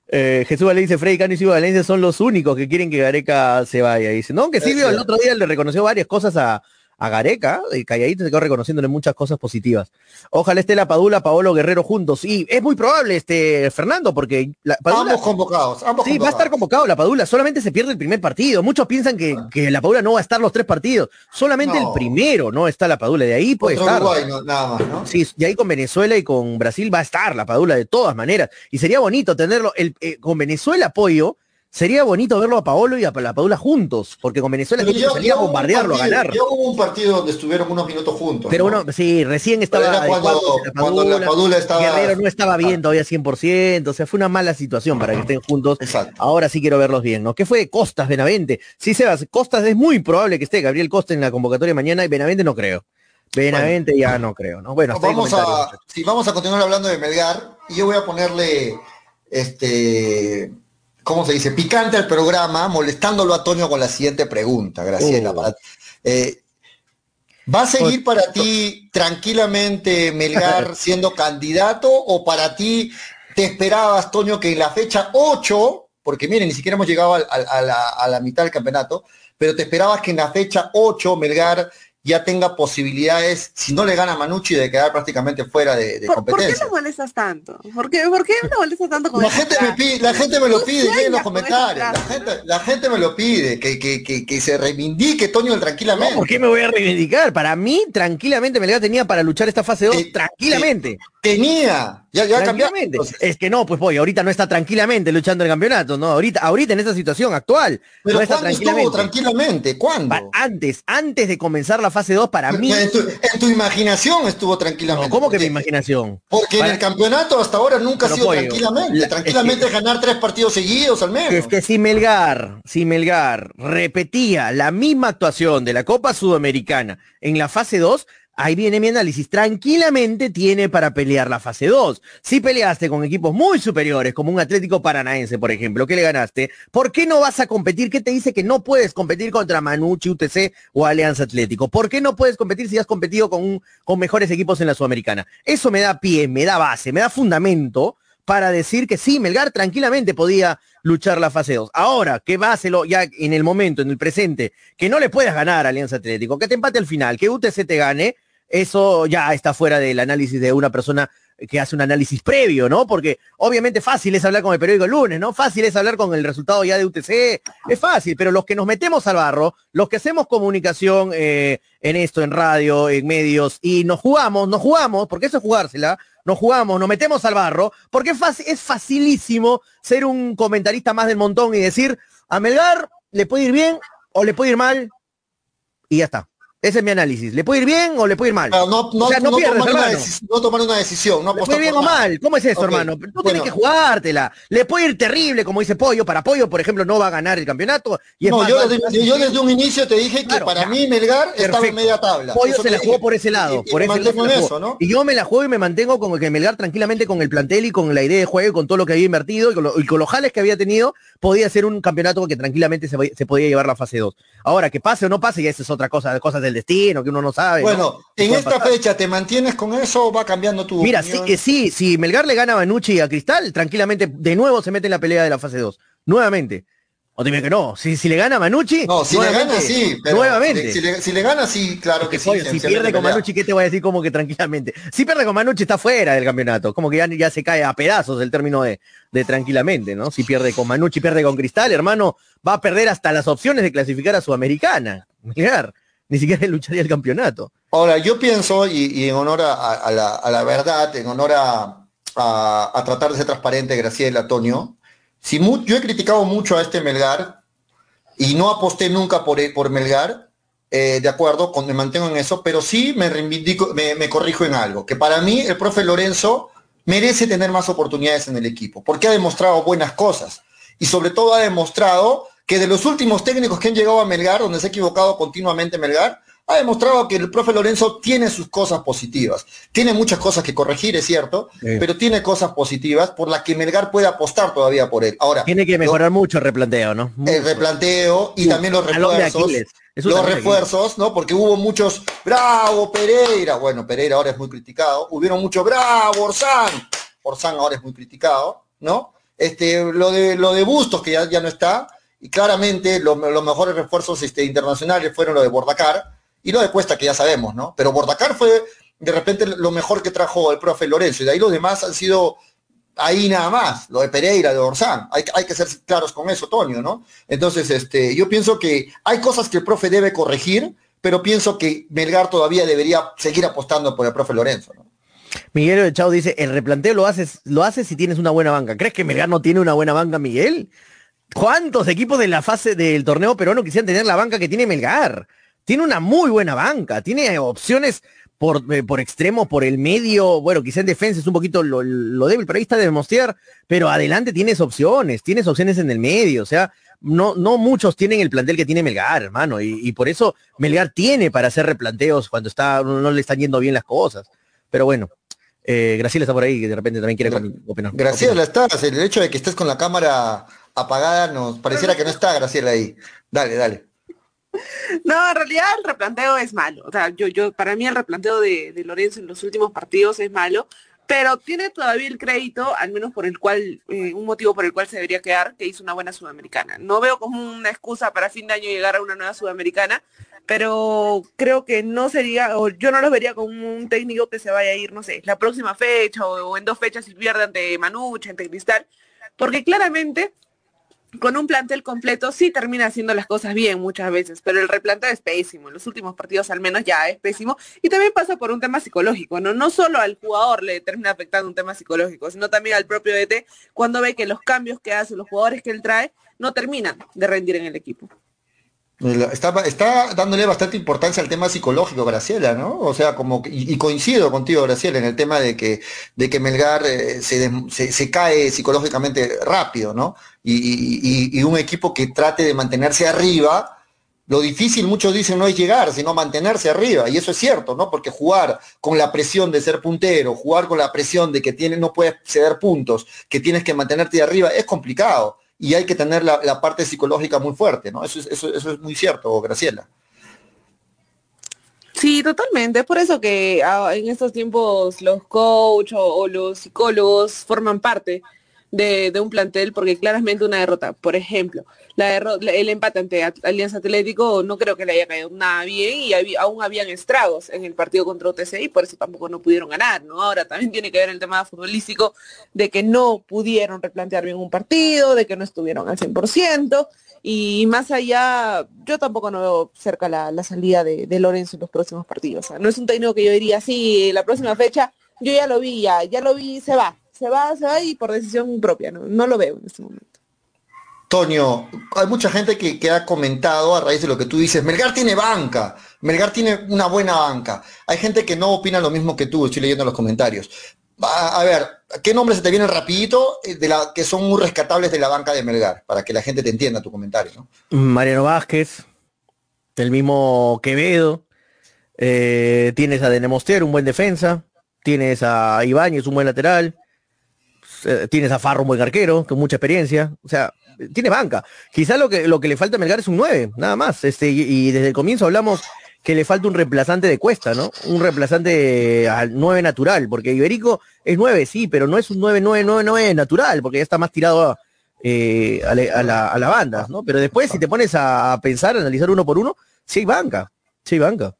eh, Jesús Valencia dice Frey, Cano y Silva Valencia son los únicos que quieren que Gareca se vaya. Dice, no, que Silvio el otro día le reconoció varias cosas a, a Gareca, y calladito se quedó reconociéndole muchas cosas positivas. Ojalá esté la Padula, Paolo Guerrero juntos. Y es muy probable, este, Fernando, porque la Padula, ambos convocados, ambos Sí, va a estar convocado la Padula, solamente se pierde el primer partido. Muchos piensan que, que la Padula no va a estar los tres partidos, solamente No. el primero no está la Padula, de ahí puede estar. Uruguay, no, nada más, ¿no? Sí, y ahí con Venezuela y con Brasil va a estar la Padula de todas maneras. Y sería bonito tenerlo, el, eh, con Venezuela apoyo, sería bonito verlo a Paolo y a la Padula juntos, porque con Venezuela tiene que salir a bombardearlo, a ganar. Ya hubo un partido donde estuvieron unos minutos juntos. Pero ¿no? bueno, sí, recién estaba cuando- adecuado porque cuando la Padula estaba- Guerrero no estaba bien todavía 100%, o sea, fue una mala situación para que estén juntos. Exacto. Ahora sí quiero verlos bien, ¿no? ¿Qué fue de Costas, Benavente? Sí, Sebas, Costas es muy probable que esté Gabriel Costa en la convocatoria mañana y Benavente no creo. Benavente ya no creo, ¿no? Bueno, hasta vamos a, sí, vamos a continuar hablando de Melgar y yo voy a ponerle este ¿cómo se dice? picante al programa, molestándolo a Toño con la siguiente pregunta, Graciela. Uh. para- eh, ¿Va a seguir para ti tranquilamente Melgar siendo candidato o para ti te esperabas, Toño, que en la fecha 8, porque miren, ni siquiera hemos llegado a, la, a la mitad del campeonato, pero te esperabas que en la fecha 8 Melgar ya tenga posibilidades, si no le gana a Manucci, de quedar prácticamente fuera de, de ¿Por, por qué competencia? te molestas tanto? ¿Por qué, por qué me molestas tanto con La gente, me pide, la gente me lo pide, en los comentarios. La gente, la gente me lo pide, que, que, que, que se reivindique Toño tranquilamente. No, ¿Por qué me voy a reivindicar? Para mí, tranquilamente, Melgar tenía para luchar esta fase 2, Sí, tranquilamente. Tenía, ya, ya tranquilamente. Es que no, pues voy, ahorita no está tranquilamente luchando el campeonato, ¿no? Ahorita, ahorita en esta situación actual, Pero no está ¿cuándo estuvo tranquilamente. tranquilamente? ¿Cuándo? Antes, antes de comenzar la fase 2, para mí, En tu, en tu imaginación estuvo tranquilamente. ¿cómo que mi imaginación? Porque Para- en el campeonato hasta ahora nunca ha sido pollo, tranquilamente. la- tranquilamente es que- ganar tres partidos seguidos al menos. Es que si Melgar, si Melgar repetía la misma actuación de la Copa Sudamericana en la fase 2, ahí viene mi análisis. Tranquilamente tiene para pelear la fase 2. Si peleaste con equipos muy superiores, como un Atlético Paranaense, por ejemplo, que le ganaste, ¿por qué no vas a competir? ¿Qué te dice que no puedes competir contra Manucci, UTC o Alianza Atlético? ¿Por qué no puedes competir si has competido con, con mejores equipos en la Sudamericana? Eso me da pie, me da base, me da fundamento para decir que sí, Melgar tranquilamente podía luchar la fase 2. Ahora, que báselo ya en el momento, en el presente, que no le puedas ganar a Alianza Atlético, que te empate al final, que UTC te gane, eso ya está fuera del análisis de una persona que hace un análisis previo, ¿no? Porque obviamente fácil es hablar con el periódico el lunes, ¿no? Fácil es hablar con el resultado ya de UTC, es fácil, pero los que nos metemos al barro, los que hacemos comunicación eh, en esto, en radio, en medios, y nos jugamos, nos jugamos, porque eso es jugársela, nos jugamos, nos metemos al barro, porque es, faci- es facilísimo ser un comentarista más del montón y decir, a Melgar le puede ir bien o le puede ir mal, y ya está. Ese es mi análisis. ¿Le puede ir bien o le puede ir mal? Pero no, no, O sea, no no pierdes, tomar una hermano. deci- no tomar una decisión, no ¿Le apostar puede bien por o mal? ¿Cómo es eso, hermano? Tú bueno. tienes que jugártela. Le puede ir terrible, como dice Pollo. Para Pollo, por ejemplo, no va a ganar el campeonato. Y es No, más, yo desde, yo desde un inicio te dije que para ya. mí Melgar estaba en media tabla. Pollo Eso se la dije. jugó por ese lado. Y- por ese lado eso, yo me la juego y me mantengo con que Melgar tranquilamente con el plantel y con la idea de juego y con todo lo que había invertido y con, lo- y con los jales que había tenido, podía ser un campeonato que tranquilamente se, se podía llevar la fase 2. Ahora, que pase o no pase, ya esa es otra cosa, cosas del destino, que uno no sabe. ¿no? Bueno, Que en esta pasar. fecha, ¿te mantienes con eso o va cambiando tu Mira, sí, opinión? que sí, si Melgar le gana a Banucci y a Cristal, tranquilamente de nuevo se mete en la pelea de la fase 2. Nuevamente. O dime que no. Si, si le gana a Manucci, No, si le gana, sí. pero nuevamente. Si le, si le gana, sí, claro que Porque, sí. pollo, se- si pierde con. Manucci, ¿qué te voy a decir como que tranquilamente? Si pierde con Manucci está fuera del campeonato, como que ya, ya se cae a pedazos el término de, de tranquilamente, ¿no? Si pierde con Manucci, pierde con Cristal, hermano, va a perder hasta las opciones de clasificar a Sudamericana. Melgar, ni siquiera lucharía el campeonato. Ahora, yo pienso, y, en honor a, la, verdad, en honor a, tratar de ser transparente, Graciela, Antonio, si yo he criticado mucho a este Melgar y no aposté nunca por, por Melgar, eh, de acuerdo, me mantengo en eso, pero sí me reivindico, me corrijo en algo, que para mí el profe Lorenzo merece tener más oportunidades en el equipo, porque ha demostrado buenas cosas y sobre todo ha demostrado que de los últimos técnicos que han llegado a Melgar, donde se ha equivocado continuamente Melgar, ha demostrado que el profe Lorenzo tiene sus cosas positivas. Tiene muchas cosas que corregir, es cierto, Sí. pero tiene cosas positivas por las que Melgar puede apostar todavía por él. Ahora, Tiene que mejorar mucho el replanteo, ¿no? el replanteo y Uh, también los refuerzos. Los refuerzos, ¿no? Porque hubo muchos, bravo, Pereira. Bueno, Pereira ahora es muy criticado. Hubieron muchos, bravo, Orsán. Orsán ahora es muy criticado, ¿no? Este, lo de, lo de Bustos, que ya, ya no está. Y claramente lo- los mejores refuerzos este, internacionales fueron los de Bordacar. Y lo de Cuesta que ya sabemos, ¿no? Pero Bordacar fue de repente lo mejor que trajo el profe Lorenzo. Y de ahí los demás han sido ahí nada más, lo de Pereira, de Orsán. Hay, hay que ser claros con eso, Tonio, ¿no? Entonces, este, yo pienso que hay cosas que el profe debe corregir, pero pienso que Melgar todavía debería seguir apostando por el profe Lorenzo, ¿no? Miguel de Chao dice, el replanteo lo haces, lo haces si tienes una buena banca. ¿Crees que Melgar no tiene una buena banca, Miguel? ¿Cuántos equipos de la fase del torneo peruano quisieran tener la banca que tiene Melgar? Tiene una muy buena banca, tiene opciones por, eh, por extremo, por el medio, bueno, quizá en defensa es un poquito lo, lo débil, pero ahí está de demostrar, pero adelante tienes opciones, tienes opciones en el medio, o sea, no, no muchos tienen el plantel que tiene Melgar, hermano, y, y por eso Melgar tiene para hacer replanteos cuando está, no, no le están yendo bien las cosas. Pero bueno, eh, Graciela está por ahí, que de repente también quiere opinar. Graciela, estás. El hecho de que estés con la cámara apagada nos pareciera que no está Graciela ahí. Dale, dale. No, en realidad el replanteo es malo. O sea, yo, yo, para mí el replanteo de, de Lorenzo en los últimos partidos es malo, pero tiene todavía el crédito, al menos por el cual, eh, un motivo por el cual se debería quedar, que hizo una buena sudamericana. No veo como una excusa para fin de año llegar a una nueva sudamericana, pero creo que no sería, o yo no los vería como un técnico que se vaya a ir, no sé, la próxima fecha o, en dos fechas y pierde ante Manucha, ante Cristal, porque claramente con un plantel completo sí termina haciendo las cosas bien muchas veces, pero el replanteo es pésimo, en los últimos partidos al menos ya es pésimo, y también pasa por un tema psicológico, ¿no? No solo al jugador le termina afectando un tema psicológico, sino también al propio DT cuando ve que los cambios que hace, los jugadores que él trae, no terminan de rendir en el equipo. Está, está dándole bastante importancia al tema psicológico, Graciela, ¿no? O sea, como, y, y coincido contigo, Graciela, en el tema de que, de que Melgar eh, se, se, cae psicológicamente rápido, ¿no? Y, y- un equipo que trate de mantenerse arriba, lo difícil, muchos dicen, no es llegar, sino mantenerse arriba, y eso es cierto, ¿no? Porque jugar con la presión de ser puntero, jugar con la presión de que tiene, no puedes ceder puntos, que tienes que mantenerte arriba, es complicado y hay que tener la, parte psicológica muy fuerte, ¿no? Eso es, eso, eso es muy cierto, Graciela. Sí, totalmente. Es por eso que ah, en estos tiempos los coach o los psicólogos forman parte de, un plantel porque claramente una derrota, por ejemplo, la derro- la- el empate ante Alianza Atlético no creo que le haya caído nada bien y aún habían estragos en el partido contra UTC y por eso tampoco no pudieron ganar, ¿no? Ahora también tiene que ver el tema futbolístico de que no pudieron replantear bien un partido, de que no estuvieron al 100%. Y más allá, yo tampoco no veo cerca la, la salida de, Lorenzo en los próximos partidos. No es un técnico que yo diría, sí, la próxima fecha, yo ya lo vi, ya, ya lo vi, se va, se va, se va y por decisión propia, no, no lo veo en este momento. Toño, hay mucha gente que, que ha comentado a raíz de lo que tú dices, Melgar tiene banca, Melgar tiene una buena banca. Hay gente que no opina lo mismo que tú, estoy leyendo los comentarios. A, a ver, ¿qué nombres se te vienen rapidito eh, de la, que son muy rescatables de la banca de Melgar? Para que la gente te entienda tu comentario, ¿no? Mariano Vázquez, el mismo Quevedo, eh, tienes a Denemoster, un buen defensa, tienes a Ibáñez, un buen lateral, eh, tienes a Farro, un buen arquero, con mucha experiencia, o sea, tiene banca. Quizá lo que, lo que le falta a Melgar es un 9, nada más, este, y, desde el comienzo hablamos que le falta un reemplazante de Cuesta, ¿no? Un reemplazante al 9 natural, porque Iberico es 9, sí, pero no es un 9, 9, 9, 9 natural, porque ya está más tirado a, eh, a, la, a la- a la banda, ¿no? Pero después, si te pones a pensar, a analizar uno por uno, sí hay banca, sí hay banca.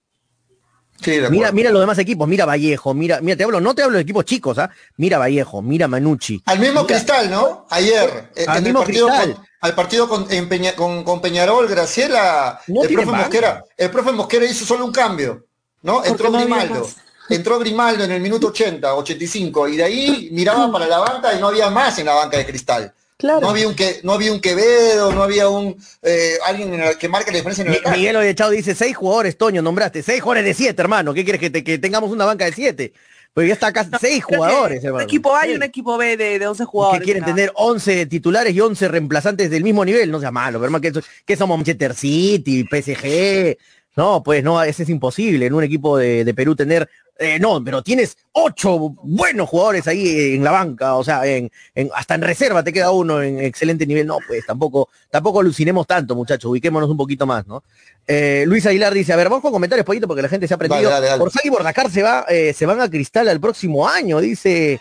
Sí, Mira, mira los demás equipos, mira Vallejo, mira, mira, te hablo, no te hablo de equipos chicos, ¿ah? Mira Vallejo, mira Manucci. Al mismo Mira- Cristal, ¿no? Ayer, eh, Al el mismo partido Cristal. con, al partido con, en Peña- con, con Peñarol, Graciela, No el profe banca. Mosquera, el profe Mosquera hizo solo un cambio, ¿no? Entró no Grimaldo. Entró Grimaldo en el minuto 80, 85, y de ahí miraba para la banca y no había más en la banca de Cristal. Claro. No había un que, no había un Quevedo, no había un eh, alguien en el que marque la diferencia en el ataque. Miguel Oyechao dice, seis jugadores, Toño, nombraste, seis jugadores de siete, hermano. ¿Qué quieres que, te- que tengamos una banca de siete? Pues ya está acá seis Creo que jugadores, Un hermano. equipo A y Sí. un equipo B de, de 11 que jugadores. quieren nada. tener 11 titulares y 11 reemplazantes del mismo nivel, no sea malo, pero hermano, que, que somos Manchester City, PSG, no, pues no, ese es imposible en un equipo de, de Perú tener, eh, no, pero tienes ocho buenos jugadores ahí en la banca, o sea, en, en- hasta en reserva te queda uno en excelente nivel, no, pues tampoco, tampoco alucinemos tanto, muchachos, ubiquémonos un poquito más, ¿no? Eh, Luis Aguilar dice, a ver, vamos con comentarios, poquito, porque la gente se ha aprendido. Orsay y Bordacar se, va, eh, se van a Cristal al próximo año, dice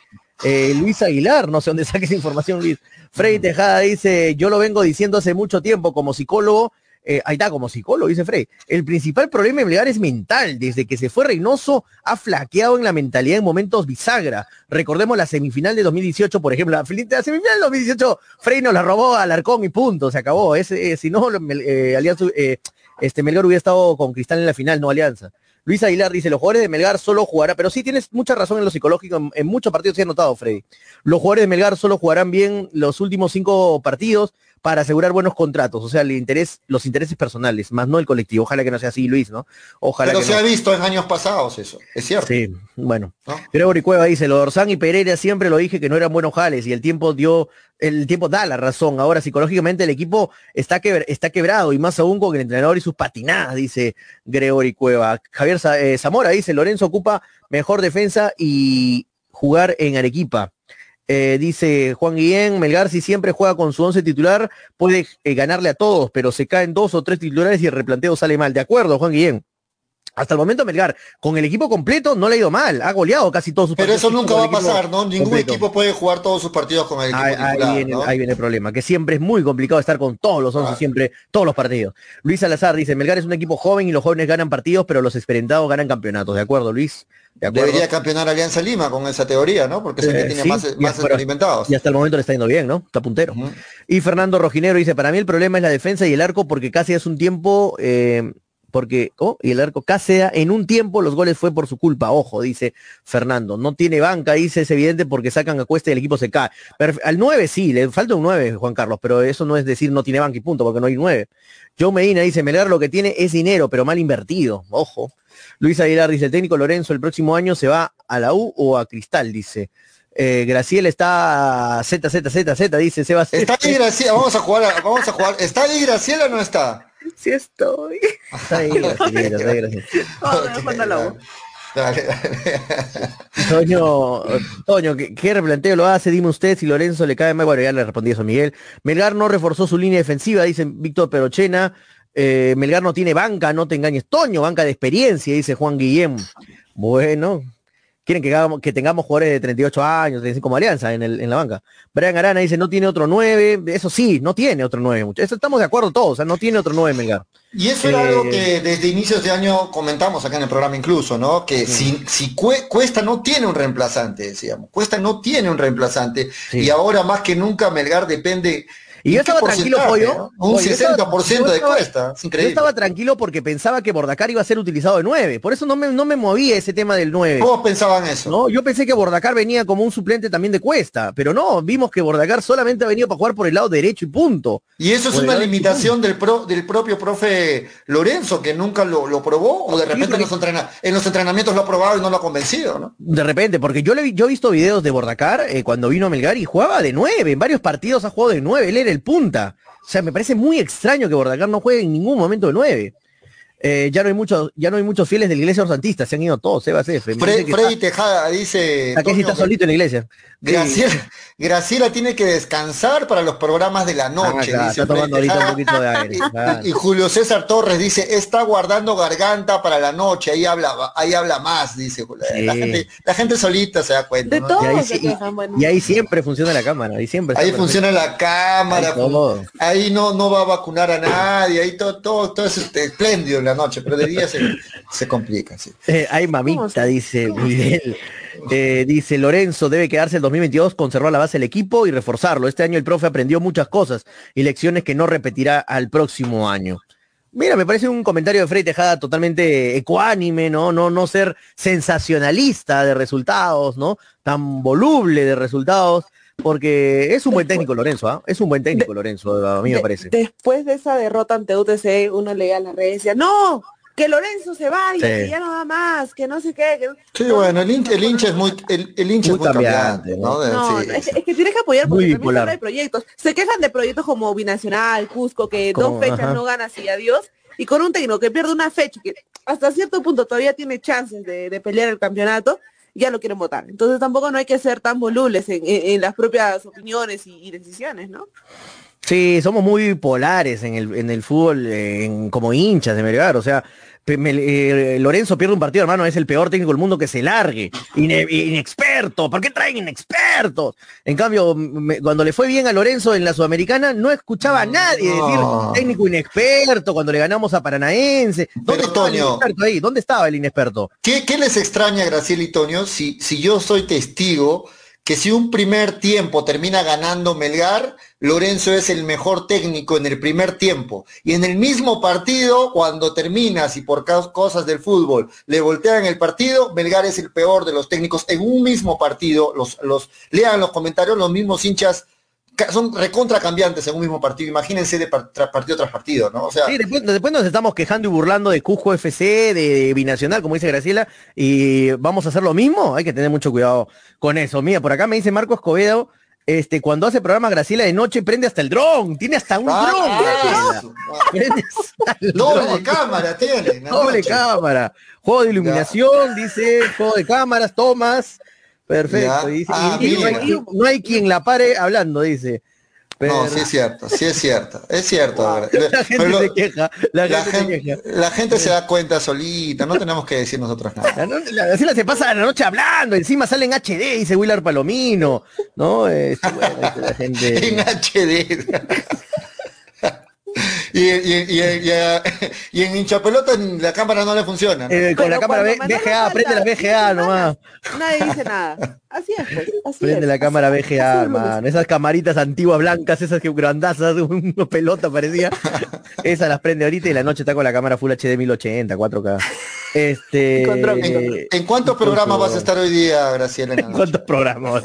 Luis Aguilar, no sé dónde saque esa información, Luis. Freddy Tejada dice, yo lo vengo diciendo hace mucho tiempo como psicólogo, eh, ahí está, como psicólogo, dice Frey. El principal problema de Melgar es mental. Desde que se fue Reynoso, ha flaqueado en la mentalidad en momentos bisagra. Recordemos la semifinal de 2018, por ejemplo. La, semifinal de 2018, Frey nos la robó al Arcón y punto, se acabó. Eh, si no, eh, Alianza, este Melgar hubiera estado con Cristal en la final, no Alianza. Luis Aguilar dice, los jugadores de Melgar solo jugarán, pero sí tienes mucha razón en lo psicológico, en, en muchos partidos se ha notado, Freddy. Los jugadores de Melgar solo jugarán bien los últimos cinco partidos para asegurar buenos contratos, o sea, el interés, los intereses personales, más no el colectivo. Ojalá que no sea así, Luis, ¿no? Ojalá Pero que se no. ha visto en años pasados eso, es cierto. Sí, bueno. ¿no? Gregory Cueva dice, lo de Orsán y Pereira siempre lo dije que no eran buenos jales y el tiempo dio, el tiempo da la razón. Ahora psicológicamente el equipo está, quebr- está quebrado y más aún con el entrenador y sus patinadas, dice Gregory Cueva. Javier eh, Zamora dice, Lorenzo ocupa mejor defensa y jugar en Arequipa. Eh, dice Juan Guillén, Melgar si siempre juega con su once titular, puede eh, ganarle a todos, pero se caen dos o tres titulares y el replanteo sale mal. De acuerdo, Juan Guillén. Hasta el momento Melgar, con el equipo completo, no le ha ido mal. Ha goleado casi todos sus Pero partidos eso nunca va a pasar, ¿no? Ningún completo. equipo puede jugar todos sus partidos con el equipo Ahí, ahí titular, viene, ¿no? ahí viene el problema, que siempre es muy complicado estar con todos los 11, Ah. siempre, todos los partidos. Luis Salazar dice, Melgar es un equipo joven y los jóvenes ganan partidos, pero los experimentados ganan campeonatos. ¿De acuerdo, Luis? ¿De acuerdo? Debería campeonar Alianza Lima con esa teoría, ¿no? Porque es el que Eh, tiene sí, más, y más experimentados. Y hasta el momento le está yendo bien, ¿no? Está puntero. Y Fernando Rojinero dice, para mí el problema es la defensa y el arco porque casi hace un tiempo, eh, porque, oh, y el arco Cáceres, en un tiempo los goles fue por su culpa, ojo, dice Fernando. No tiene banca, dice, es evidente porque sacan a cuesta y el equipo se cae. Al 9 sí, le falta un 9, Juan Carlos, pero eso no es decir no tiene banca y punto, porque no hay 9. Joe Medina dice, Melgar lo que tiene es dinero, pero mal invertido, ojo. Luis Aguilar dice, el técnico Lorenzo el próximo año se va a la U o a Cristal, dice. Eh, Graciela está Z, Z, Z, Z, dice Sebas. Está ahí Graciela, vamos a jugar, vamos a jugar. ¿Está ahí Graciela o no está? Sí estoy. Ahí, ahí. Dale, dale. Toño, Toño, ¿qué, qué replanteo lo hace? Dime usted si Lorenzo le cae mal. Bueno, ya le respondí eso Miguel. Melgar no reforzó su línea defensiva, dice Víctor Perochena. Eh, Melgar no tiene banca, no te engañes. Toño, banca de experiencia, dice Juan Guillem. Bueno, quieren que, hagamos- que tengamos jugadores de 38 años, 35 como Alianza en, el, en la banca. Brian Arana dice, no tiene otro 9. Eso sí, no tiene otro 9. muchachos. Eso estamos de acuerdo todos, o sea, no tiene otro 9 Melgar. Y eso era Eh, algo que desde inicios de año comentamos acá en el programa incluso, ¿no? Que si, si Cue- Cuesta no tiene un reemplazante, decíamos. Cuesta no tiene un reemplazante. Sí. Y ahora más que nunca Melgar depende. Y yo ¿en qué estaba tranquilo, Pollo. no? Un Pollo, yo estaba- 60% yo de estaba- Cuesta. Es Yo estaba tranquilo porque pensaba que Bordacar iba a ser utilizado de 9. Por eso no me, no me movía ese tema del 9. Todos pensaban eso. No, yo pensé que Bordacar venía como un suplente también de Cuesta, pero no, vimos que Bordacar solamente ha venido para jugar por el lado derecho y punto. Y eso es Por una limitación del, pro- del propio profe Lorenzo, que nunca lo, lo probó, o de repente en, los entrena- en los entrenamientos lo ha probado y no lo ha convencido, ¿no? De repente, porque yo le yo he visto videos de Bordacar eh, cuando vino a Melgar y jugaba de 9, en varios partidos ha jugado de 9, él era el punta. O sea, me parece muy extraño que Bordacar no juegue en ningún momento de 9. Eh, ya no hay muchos, ya no hay muchos fieles de la iglesia orsantista, se han ido todos, Sebas F. Fre- Freddy está- Tejada dice... Aquí sí está que solito en la iglesia. Sí. Graciela, Graciela tiene que descansar para los programas de la Ah, noche, claro, dice está tomando Freddy ahorita un Tejada. poquito de aire. claro. Y Julio César Torres dice, está guardando garganta para la noche, ahí habla, ahí habla más, dice Julio. La, gente, la gente solita se da cuenta. De ¿no? todo Y ahí, bueno. y siempre funciona la cámara, ahí siempre. Ahí funciona la cámara, Ahí no, no va a vacunar a nadie, ahí todo, todo, todo es este, espléndido la noche, pero de día se, se complica, sí. Eh, ay, ¿Cómo mamita, dice Miguel. Eh, dice Lorenzo, debe quedarse el 2022, conservar la base del equipo y reforzarlo. Este año el profe aprendió muchas cosas y lecciones que no repetirá al próximo año. Mira, me parece un comentario de Frey Tejada totalmente ecuánime, ¿no? No, no ser sensacionalista de resultados, ¿no? Tan voluble de resultados, porque es un buen técnico Lorenzo, ¿ah? Es un buen técnico Lorenzo, a mí me De- parece. Después de esa derrota ante UTC, uno leía en las redes y decía, no, que Lorenzo se vaya, Sí. que ya no da más, que no sé qué. que no-". Sí, bueno, el hincha, el hincha es muy, el, el hincha Muy es muy cambiante, cambiante, ¿no? No, sí, es, que tienes que apoyar porque Muy también de proyectos. Se quejan de proyectos como Binacional, Cusco, que Como- dos fechas ajá. no ganas y adiós, y con un técnico que pierde una fecha y que hasta cierto punto todavía tiene chances de, de pelear el campeonato, ya lo quieren votar. Entonces tampoco no hay que ser tan volubles en, las propias opiniones y, y decisiones, ¿no? Sí, somos muy polares en el, en el fútbol, eh, en- como hinchas de Melgar. O sea, me- eh, Lorenzo pierde un partido, hermano, es el peor técnico del mundo que se largue. Ine- inexperto, ¿por qué traen inexpertos? En cambio, me- cuando le fue bien a Lorenzo en la Sudamericana, no escuchaba a nadie decir No. técnico inexperto cuando le ganamos a Paranaense. ¿Dónde Pero, estaba el inexperto ahí? ¿Dónde estaba el inexperto? ¿Qué, qué les extraña, Graciela y Toño, si, si yo soy testigo que si un primer tiempo termina ganando Melgar, Lorenzo es el mejor técnico en el primer tiempo? Y en el mismo partido, cuando terminas y por cosas del fútbol le voltean el partido, Melgar es el peor de los técnicos en un mismo partido. Los, los, lean los comentarios, los mismos hinchas son recontra cambiantes en un mismo partido. Imagínense de par- partido tras partido, ¿no? O sea, Sí, después, después nos estamos quejando y burlando de Cusco FC, de Binacional, como dice Graciela, y vamos a hacer lo mismo. Hay que tener mucho cuidado con eso. Mira, por acá me dice Marco Escobedo, este, cuando hace programa Graciela de noche prende hasta el dron, tiene hasta un ah, dron. ah, doble dron. cámara tiene. Doble noche. cámara. Juego de iluminación, dice, juego de cámaras, tomas. Perfecto. Ah, y- y no, hay, quien- la pare hablando, dice. No, sí es cierto, sí es cierto, es cierto. la gente Pero lo- se queja, la, la, gente se queja. la gente se da cuenta solita, no tenemos que decir nosotros nada. La, la se pasa la noche hablando, encima sale en HD, dice Willard Palomino, ¿no? Este, bueno, este, la gente... En HD. Y, y, y, y, y en hinchapelota la cámara no le funciona. ¿no? Eh, con la cámara B- falta prende la semanas, nomás. Nadie dice nada. Así es, pues, así Prende es. la cámara es, hermano. Esas camaritas antiguas blancas, esas que grandazas, una pelota parecía. Esas las prende ahorita y la noche está con la cámara Full HD 1080, 4K. Este. ¿En cuántos programas vas a estar hoy día, Graciela? en cuántos programas?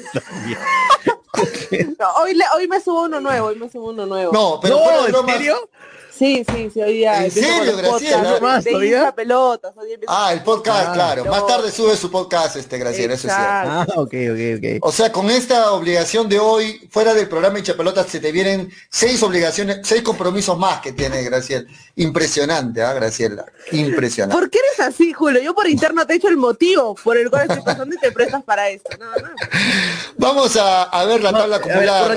No, hoy, le- hoy me subo uno nuevo, hoy me subo uno nuevo. No, pero fuera no, de ¿en bromas, serio? Sí, sí, sí, hoy día ¿En serio, Graciela? ¿Más de pelotas. Hoy empiezo- Ah, el podcast, Ah, claro. Más tarde sube su podcast, este, Graciela, eso es cierto. Ah, ok, ok, ok. O sea, con esta obligación de hoy, fuera del programa Hinchapelotas, se te vienen seis obligaciones, seis compromisos más que tiene Graciela. Impresionante, ¿ah, Graciela? Impresionante. ¿Por qué eres así, Julio? Yo por interno te he hecho el motivo por el cual estoy pasando y te prestas para esto. No, no. Vamos a, a ver la tabla acumulada.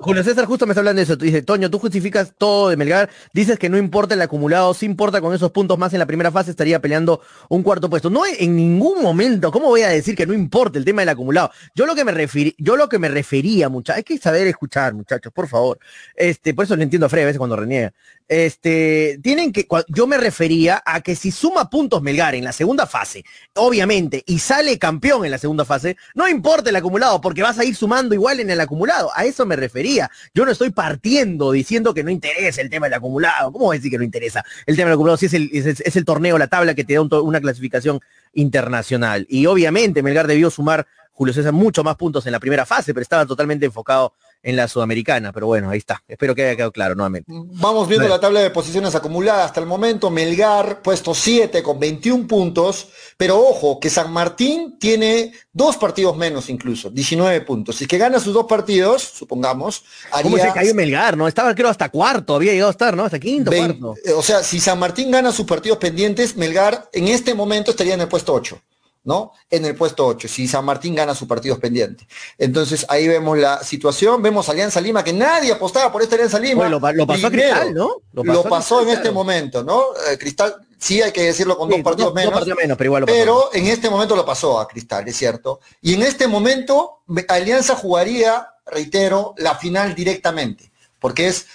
Julio César justo me está hablando de eso. Tú dices, Toño, tú justificas todo de Melgar, dices que no importa el acumulado, sí importa con esos puntos más en la primera fase, estaría peleando un cuarto puesto. No en ningún momento, ¿cómo voy a decir que no importa el tema del acumulado? Yo lo que me referí, yo lo que me refería, muchachos, hay que saber escuchar, muchachos, por favor. Este, por eso lo entiendo a Fred a veces cuando reniega. Este, tienen que, yo me refería a que si suma puntos Melgar en la segunda fase, obviamente, y sale campeón en la segunda fase, no importa el acumulado, porque vas a ir sumando igual en el acumulado. A eso me refería. Yo no estoy partiendo diciendo que no interesa el tema del acumulado. ¿Cómo voy a decir que no interesa el tema del acumulado? Si es el, es, el torneo, la tabla que te da una clasificación internacional. Y obviamente Melgar debió sumar, Julio César, mucho más puntos en la primera fase, pero estaba totalmente enfocado en la sudamericana. Pero bueno, ahí está. Espero que haya quedado claro nuevamente. Vamos viendo la tabla de posiciones acumuladas hasta el momento. Melgar, puesto 7 con 21 puntos. Pero ojo, que San Martín tiene dos partidos menos incluso, 19 puntos. Si es que gana sus dos partidos, supongamos, ¿Cómo haría se cayó Melgar? ¿No? Estaba creo hasta cuarto, había llegado a estar, ¿no? Hasta quinto, cuarto. eh, O sea, si San Martín gana sus partidos pendientes, Melgar en este momento estaría en el puesto 8, ¿no? En el puesto 8, si San Martín gana sus partidos pendientes. Entonces ahí vemos la situación, vemos Alianza Lima, que nadie apostaba por esta Alianza Lima. Oye, lo, pa- lo pasó a Cristal, ¿no? Lo pasó, en Cristal, este claro. momento, ¿no? Eh, Cristal, sí hay que decirlo con Sí, dos partidos dos- menos. Dos partidos menos, pero igual lo pasó. Pero en este momento lo pasó a Cristal, es cierto. Y en este momento me- Alianza jugaría, reitero, la final directamente, porque es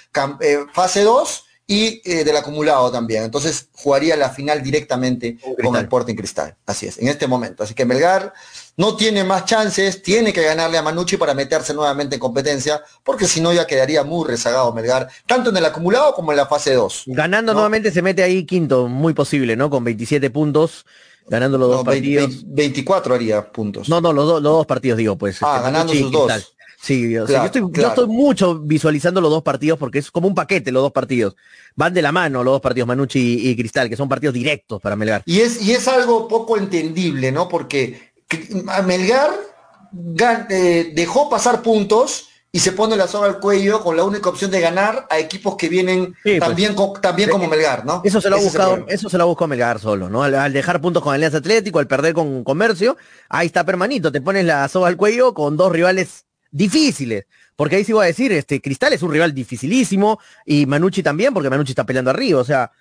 eh, fase 2 y eh, del acumulado también. Entonces jugaría la final directamente Con el Sporting Cristal. Así es, en este momento. Así que Melgar no tiene más chances, tiene que ganarle a Manucci para meterse nuevamente en competencia, porque si no ya quedaría muy rezagado Melgar, tanto en el acumulado como en la fase 2. Ganando ¿no? nuevamente se mete ahí quinto, muy posible, ¿no? Con 27 puntos, ganando los No, dos 20 partidos. 24 haría puntos. No, no, los, dos- los dos partidos digo, pues. Ah, este, ganando Manucci sus dos. Cristal. Sí, o sea, Claro, yo, estoy, yo claro. estoy mucho visualizando los dos partidos porque es como un paquete los dos partidos. Van de la mano los dos partidos, Manucci y, y Cristal, que son partidos directos para Melgar. Y es, y es algo poco entendible, ¿no? Porque a Melgar gan- eh, dejó pasar puntos y se pone la soga al cuello con la única opción de ganar a equipos que vienen Sí, pues. también, co- también como Melgar, ¿no? Eso se lo ha buscado, eso se lo buscado Melgar solo, ¿no? Al, al dejar puntos con Alianza Atlético, al perder con Comercio, ahí está permanito, te pones la soga al cuello con dos rivales difíciles. Porque ahí sí voy a decir, este, Cristal es un rival dificilísimo y Manucci también, porque Manucci está peleando arriba. O sea,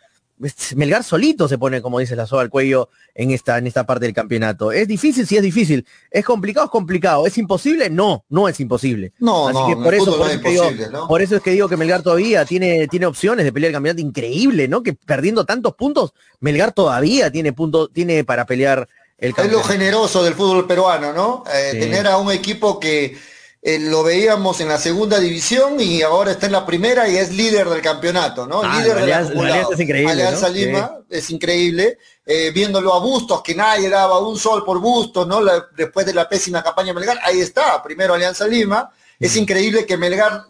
Melgar solito se pone, como dice la soga al cuello en esta, en esta parte del campeonato. Es difícil, sí es difícil. Es complicado, es complicado. ¿Es imposible? No, no es imposible. No, Así no, que por eso, por no es que digo- imposible, ¿no? por eso es que digo que Melgar todavía tiene, tiene opciones de pelear el campeonato increíble, ¿no? Que perdiendo tantos puntos, Melgar todavía tiene puntos, tiene para pelear el Es lo campeonato. generoso del fútbol peruano, ¿no? Eh, Sí. Tener a un equipo que eh, lo veíamos en la segunda división y ahora está en la primera y es líder del campeonato, ¿no? Ah, líder del Alianza- la es increíble, Alianza ¿no? Lima es increíble. Eh, viéndolo a Bustos, que nadie daba un sol por Bustos, ¿no? La- después de la pésima campaña de Melgar, ahí está, primero Alianza Lima. Es increíble que Melgar,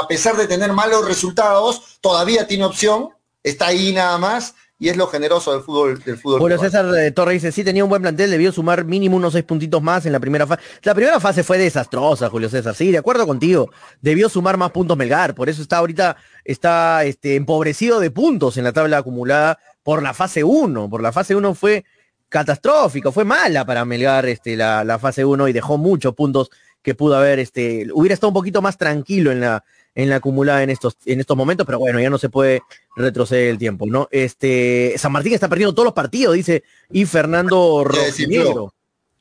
a pesar de tener malos resultados, todavía tiene opción, está ahí nada más, y es lo generoso del fútbol, del fútbol Julio peruano. César eh, Torres dice, sí tenía un buen plantel, debió sumar mínimo unos seis puntitos más en la primera fase. La primera fase fue desastrosa, Julio César, sí, de acuerdo contigo. Debió sumar más puntos Melgar, por eso está ahorita, está este, empobrecido de puntos en la tabla acumulada por la fase 1. Por la fase 1 fue catastrófico, fue mala para Melgar este, la, la fase 1 y dejó muchos puntos que pudo haber, este, hubiera estado un poquito más tranquilo en la, en la acumulada en estos, en estos momentos, pero bueno, ya no se puede retroceder el tiempo, ¿no? Este, San Martín está perdiendo todos los partidos, dice, y Fernando. Se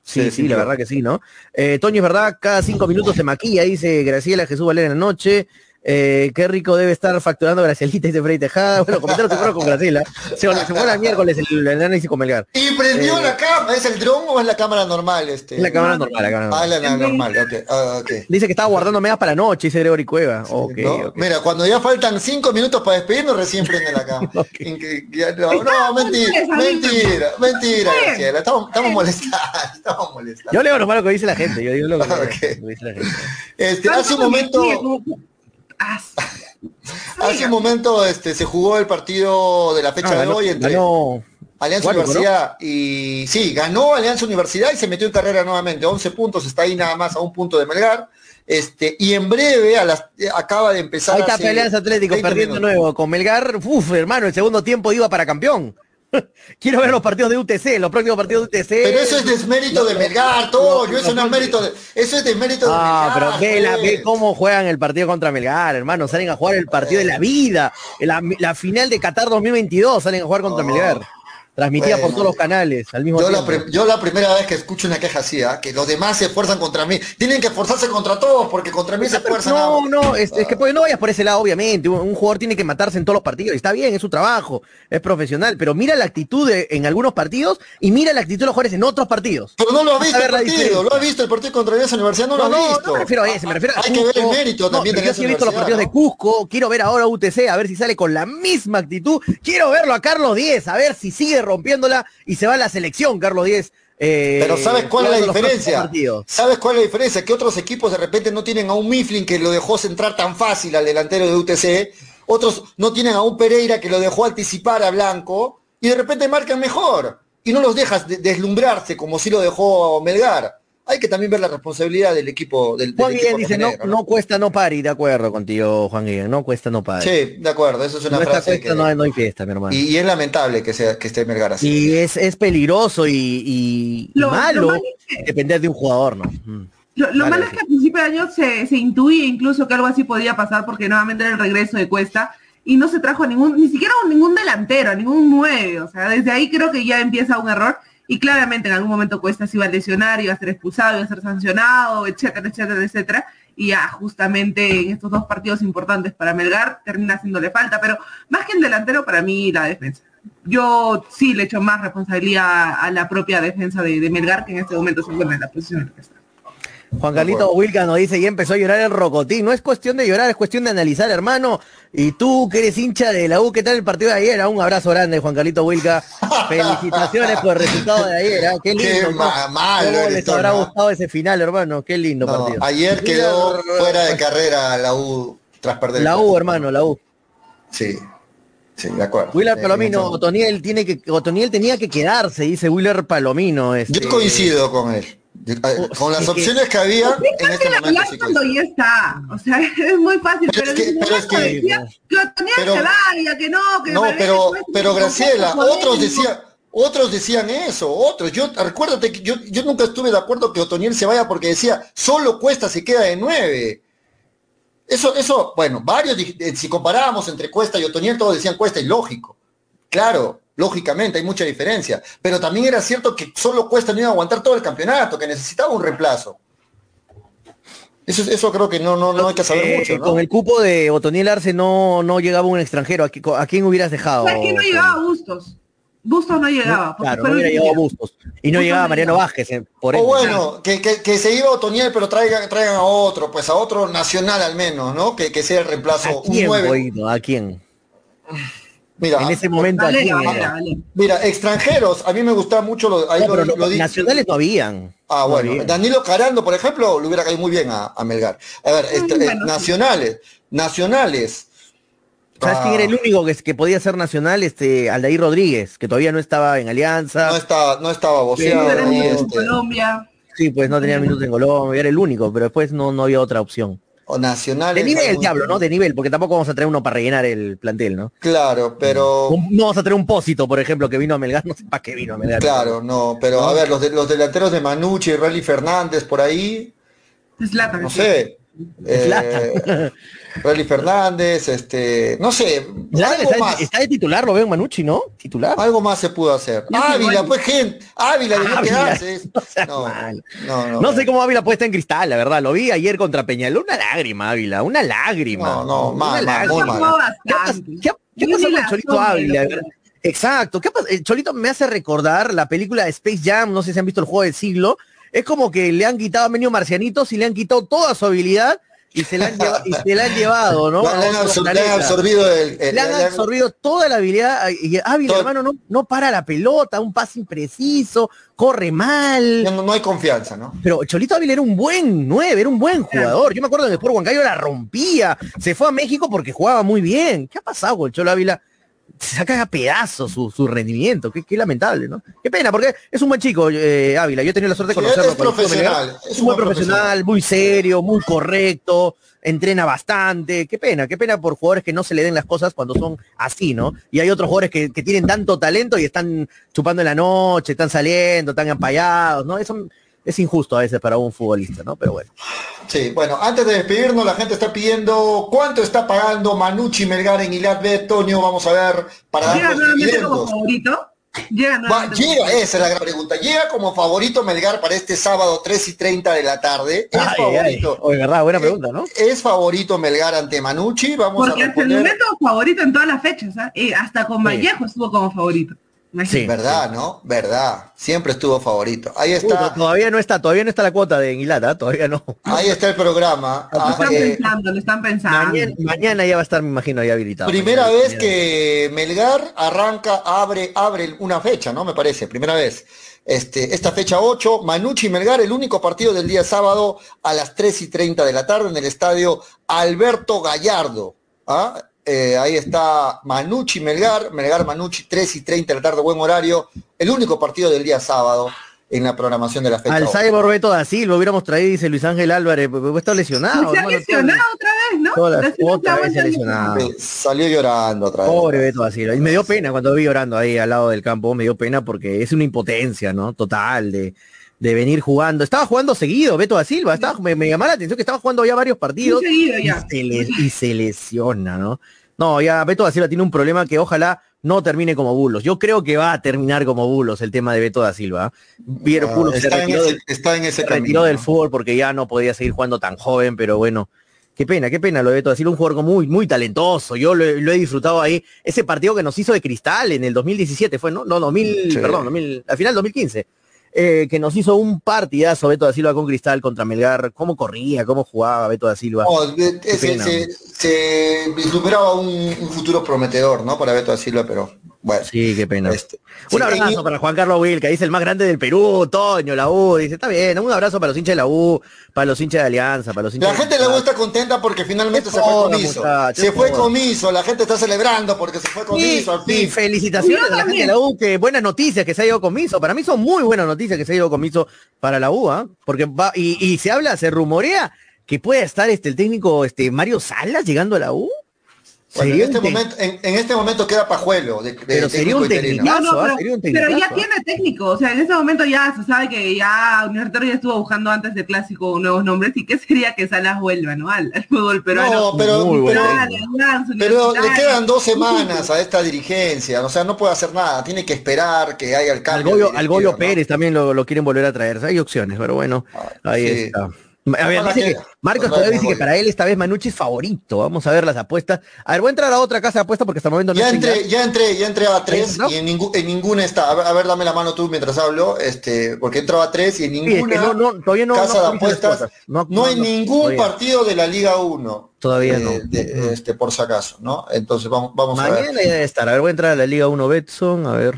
Sí, sí, la verdad que sí, ¿no? Eh, Toño, es verdad, cada cinco minutos se maquilla, dice Graciela Jesús Valera en la noche. Eh, qué rico debe estar facturando Gracielita, dice Freddy Tejada. Bueno, comentarios que fueron con Graciela. Se, se fue el miércoles el, el análisis con Melgar. Y prendió Eh, la cámara, ¿es el dron o es la cámara normal? Este? Es la cámara normal, la cámara Ah, normal. la, la normal, ok. ah, ok. Dice que estaba guardando medias para la noche, dice Gregory Cueva. Ok, ¿No? ok. Mira, cuando ya faltan cinco minutos para despedirnos, recién prende la cámara. No, no, mentira, mentira, mentira, Graciela. Estamos, estamos molestando, estamos molestando. Yo leo lo que dice la gente. Yo digo lo que, Ok. lo que dice la gente. Este, hace un momento, hace un momento este, se jugó el partido de la fecha Ah, de ganó- hoy entre ganó Alianza. Universidad y sí, ganó Alianza Universidad y se metió en carrera nuevamente, 11 puntos, está ahí nada más a un punto de Melgar. Este, y en breve a las, acaba de empezar Ahí está Alianza Atlético 20 perdiendo nuevo con Melgar. Uf, hermano, el segundo tiempo iba para campeón. Quiero ver los partidos de UTC, los próximos partidos de UTC. Pero eso es desmérito de Melgar, Toño, eso no es mérito de, eso es desmérito de Ah, Melgar. pero ve, la- pues. ve cómo juegan el partido contra Melgar, hermano. Salen a jugar el partido de la vida. La, la final de Qatar 2022 salen a jugar contra Oh. Melgar. Transmitida por todos los canales al mismo Yo la, tiempo. pri- yo la primera vez que escucho una queja así, ¿ah? que los demás se esfuerzan contra mí. Tienen que esforzarse contra todos porque contra mí se esfuerzan. No, ah. no, es, es que pues no vayas por ese lado, obviamente. Un, un jugador tiene que matarse en todos los partidos. y Está bien, es su trabajo, es profesional. Pero mira la actitud de- en algunos partidos y mira la actitud de los jugadores en otros partidos. Pero no lo ha a visto el partido, lo ha visto el partido contra Alianza Universidad, no, No, lo ha no, visto. no me refiero a ese, me refiero a Hay que ver el mérito No, también de pero yo sí he visto los partidos de Cusco, quiero ver ahora UTC, a ver si sale con la misma actitud. Quiero verlo a Carlos Díez, a ver si sigue rompiéndola y se va a la selección, Carlos Díez. eh, Pero ¿sabes cuál es la diferencia? ¿Sabes cuál es la diferencia? Que otros equipos de repente no tienen a un Mifflin que lo dejó centrar tan fácil al delantero de UTC, otros no tienen a un Pereira que lo dejó anticipar a Blanco y de repente marcan mejor y no los dejas de- deslumbrarse como si lo dejó Melgar. Hay que también ver la responsabilidad del equipo del, del Juan equipo Guillén dice, no, cuesta, no pari, de acuerdo contigo, Juan Guillén, no cuesta, no pari. Sí, de acuerdo, eso es una no frase cuesta, que... no, hay- no hay fiesta, mi hermano. y, y es lamentable que, sea, que esté Melgar así. Y es, es peligroso y, Lo- lo malo es depender de un jugador, ¿no? Mm. Lo, lo malo es sí. que a principio de año se, se intuye incluso que algo así podía pasar porque nuevamente era el regreso de Cuesta y no se trajo a ningún, ni siquiera a ningún delantero, a ningún nueve. O sea, desde ahí creo que ya empieza un error y claramente en algún momento Cuesta se iba a lesionar, iba a ser expulsado, iba a ser sancionado, etcétera, etcétera, etcétera. Y ya justamente en estos dos partidos importantes para Melgar termina haciéndole falta, pero más que el delantero para mí la defensa. Yo sí le echo más responsabilidad a la propia defensa de, de Melgar que en este momento se encuentra en la posición en la que está. Juan Carlito Wilca nos dice, y empezó a llorar el Rocotín. No es cuestión de llorar, es cuestión de analizar, hermano. Y tú, que eres hincha de la U, ¿qué tal el partido de ayer? Ah, Un abrazo grande, Juan Carlito Wilca. Felicitaciones por el resultado de ayer. ah, Qué lindo. Qué malo ¿Cómo les habrá gustado ese final, hermano? Qué lindo No, partido. ayer quedó fuera de carrera la U tras perder. La U, hermano, la U. Sí, sí, de acuerdo. Willer Eh, Palomino, Otoniel tiene que, Otoniel tenía que quedace, dice Willer Palomino. este- Yo coincido con él. Eh, Con las es que- opciones que había en este momento sí cuando ya está. O sea, es muy fácil. Pero Pero, es que- pero es que- decía que pero- se vaya, que no, que No, pero, pero que Graciela, otros decían, Otros decían eso, otros. Yo, recuérdate que yo, yo nunca estuve de acuerdo que Otoniel se vaya porque decía, solo Cuesta se queda de nueve. Eso, eso, bueno, varios, eh, si comparábamos entre Cuesta y Otoniel, todos decían Cuesta y lógico. Claro, lógicamente hay mucha diferencia. Pero también era cierto que solo Cuesta no iba a aguantar todo el campeonato, que necesitaba un reemplazo. Eso, eso creo que no, no, no hay que saber Eh, mucho, ¿no? Con el cupo de Otoniel Arce no, no llegaba un extranjero. ¿A, qui- a quién hubieras dejado? Aquí no llegaba Bustos. Bustos no llegaba. Claro, no hubiera llegado Bustos. Y no Bustos llegaba no Mariano. Vázquez, eh, por O ende. bueno, que, que- que se iba Otoniel, pero traigan, traigan a otro, pues a otro nacional al menos, ¿no? Que, que sea el reemplazo. ¿A un quién, nueve. Boito? ¿A quién? Mira, En ese momento, ¿a Valera, quién Valera, era? Valera. mira, extranjeros, a mí me gustaba mucho, lo, ahí No, lo, no, lo nacionales no habían. Ah, No bueno, habían. Danilo Carando, por ejemplo, le hubiera caído muy bien a, a Melgar. A ver, este, eh, bueno, sí. nacionales, nacionales. ¿Sabes quién Ah, era el único que, que podía ser nacional? Este, Aldair Rodríguez, que todavía no estaba en Alianza. No estaba, no estaba Sí, boceado. era y, en este, Colombia. Sí, pues no tenía minutos en Colombia, era el único, pero después no, no había otra opción. O nacionales. De nivel, algún- diablo, ¿no? De nivel, porque tampoco vamos a traer uno para rellenar el plantel, ¿no? Claro, pero. No vamos a traer un Pósito, por ejemplo, que vino a Melgar, no sé para qué vino a Melgar. Claro, no, pero a ver, los, de- los delanteros de Manucci y Rally Fernández por ahí, Zlatan, no sí. sé. Eh, Rally Fernández, este, no sé, Zlatan algo está, más. está de titular, lo veo en Manucci, ¿no? Titular. Algo más se pudo hacer. Ya Ávila, pues gente, Ávila debió Ávila, quedarse. no No, no, no, No sé cómo Ávila puede estar en cristal, la verdad. Lo vi ayer contra Peñalol. Una lágrima, Ávila. Una lágrima. No, no, mal, mal, muy mal. ¿Qué qué qué ni con la Cholito Ávila? no. Exacto. ¿Qué ha pas- el Cholito me hace recordar la película de Space Jam, no sé si han visto el juego del siglo. Es como que le han quitado a Menio Marcianitos y le han quitado toda su habilidad y se la han, lleva- y se la han llevado, ¿no? Le A han, absor- le han absorbido el, el- Le han absorbido toda la habilidad y Ávila, Todo- hermano, no, no para la pelota, un pase impreciso, corre mal. no, no hay confianza, ¿no? Pero Cholito Ávila era un buen 9, era un buen jugador. Yo me acuerdo que después Huancayo la rompía. Se fue a México porque jugaba muy bien. ¿Qué ha pasado con el Cholo Ávila? Se saca a pedazos su, su rendimiento. Qué, qué lamentable, ¿no? Qué pena, porque es un buen chico, eh, Ávila. Yo he tenido la suerte de Sí, conocerlo. es profesional, es un buen profesional, muy serio, muy correcto, entrena bastante. Qué pena, qué pena por jugadores que no se le den las cosas cuando son así, ¿no? Y hay otros jugadores que, que tienen tanto talento y están chupando en la noche, están saliendo, están empallados, ¿no? Eso es injusto a veces para un futbolista, ¿no? Pero bueno. Sí, bueno, antes de despedirnos, la gente está pidiendo cuánto está pagando Manucci Melgar en Ilat B, Toño, vamos a ver, para Llega nuevamente como favorito. Llega Va, llega, esa es la gran pregunta. ¿Llega como favorito Melgar para este sábado 3 y 30 de la tarde? ¿Es Ay, ay. favorito? Oye, verdad, buena pregunta, ¿no? ¿Es favorito Melgar ante Manucci? Vamos Porque a hasta el momento favorito en todas las fechas, ¿ah? Y hasta con Sí. Vallejo estuvo como favorito. Sí. ¿Verdad, no? ¿Verdad? Siempre estuvo favorito. Ahí Uy, está, todavía no está, todavía no está la cuota de Enguilata, todavía no. ahí está el programa. Lo Ah, están eh, pensando, lo están pensando. Mañana, mañana ya va a estar, me imagino, ahí habilitado. Primera Mañana- vez mañana. que Melgar arranca, abre, abre una fecha, ¿no? Me parece, primera vez. Este, esta fecha 8, Manucci y Melgar, el único partido del día sábado a las 3 y 30 de la tarde en el estadio Alberto Gallardo. ¿ah? Eh, ahí está Manucci Melgar, Melgar Manucci, 3 y 30 de la tarde, buen horario. El único partido del día sábado en la programación de la fecha. Al 8. Cyborg Beto da Silva hubiéramos traído, dice Luis Ángel Álvarez, porque está lesionado. se ha lesionado otra vez, ¿no? Recién otra la vez se ha vuelta lesionado. Salió llorando otra vez. Pobre Beto da Silva. Y me dio pena cuando vi llorando ahí al lado del campo, me dio pena porque es una impotencia, ¿no? Total, de, de venir jugando. Estaba jugando seguido Beto da Silva, estaba, me, me llamaba la atención que estaba jugando ya varios partidos. Y se, le- y se lesiona, ¿no? No, ya Beto da Silva tiene un problema que ojalá no termine como Bulos. Yo creo que va a terminar como Bulos el tema de Beto da Silva. Vieron Ah, Bulos se está, en ese, del, está en ese se camino, retiró del fútbol porque ya no podía seguir jugando tan joven, pero bueno. Qué pena, qué pena lo de Beto da Silva, un jugador muy, muy talentoso. Yo lo, he- lo he disfrutado ahí. Ese partido que nos hizo de cristal en el 2017 fue, ¿no? No, 2000, Sí. perdón, 2000, al final 2015. Eh, que nos hizo un partidazo Beto da Silva con Cristal contra Melgar. Cómo corría, cómo jugaba Beto da Silva. No, Qué se, se, se vislumbraba un, un futuro prometedor, ¿no? Para Beto da Silva, pero bueno. Sí, qué pena. Este, Un sí, abrazo y- para Juan Carlos Wilca, dice el más grande del Perú, Toño, la U, dice, está bien, un abrazo para los hinchas de la U, para los hinchas de Alianza, para los hinchas La gente de le gusta contenta porque finalmente se fue comiso. muchacho, Se fue comiso, la gente está celebrando porque se fue comiso al y fin. felicitaciones a la gente de la U, que buenas noticias que se ha ido comiso. Para mí son muy buenas noticias que se ha ido comiso para la U, ¿ah? Porque va, y, y se habla, se rumorea que puede estar este el técnico este Mario Salas llegando a la U. Bueno, en, este momento, en, en este momento queda Pajuelo. De, de Pero sería técnico un interino. técnico. No, no, ¿ah? pero, Sería un pero ya tecnicazo, ¿ah? tiene técnico, o sea, en ese momento ya se sabe que ya Universitario ya estuvo buscando antes de clásico nuevos nombres y qué sería que Salas vuelva, ¿no? Al, al fútbol peruano. No, pero, pero, pero le quedan dos semanas a esta dirigencia. O sea, no puede hacer nada. Tiene que esperar que haya el Al cambio. Goyo, al Goyo directiva, ¿no? Pérez también lo, lo quieren volver a traer. Hay opciones, pero bueno, ahí sí. está. A ver, Ojalá dice que- que Marcos todavía dice que para él esta vez Manucci es favorito. Vamos a ver las apuestas. A ver, voy a entrar a otra casa de apuestas porque hasta el momento no Ya entré, ya entré, ya entré a tres ¿no? y en, ningún, en ninguna está. A ver, a ver, dame la mano tú mientras hablo, este, porque entraba a tres y en Sí, es ninguna que no, no, todavía no, casa de apuestas. No, hay ningún todavía. partido de la Liga 1. Todavía eh, no. de- este, por si acaso, ¿no? Entonces vamos, vamos a ver. Mañana ya debe estar. A ver, voy a entrar a la Liga 1 Betson, a ver.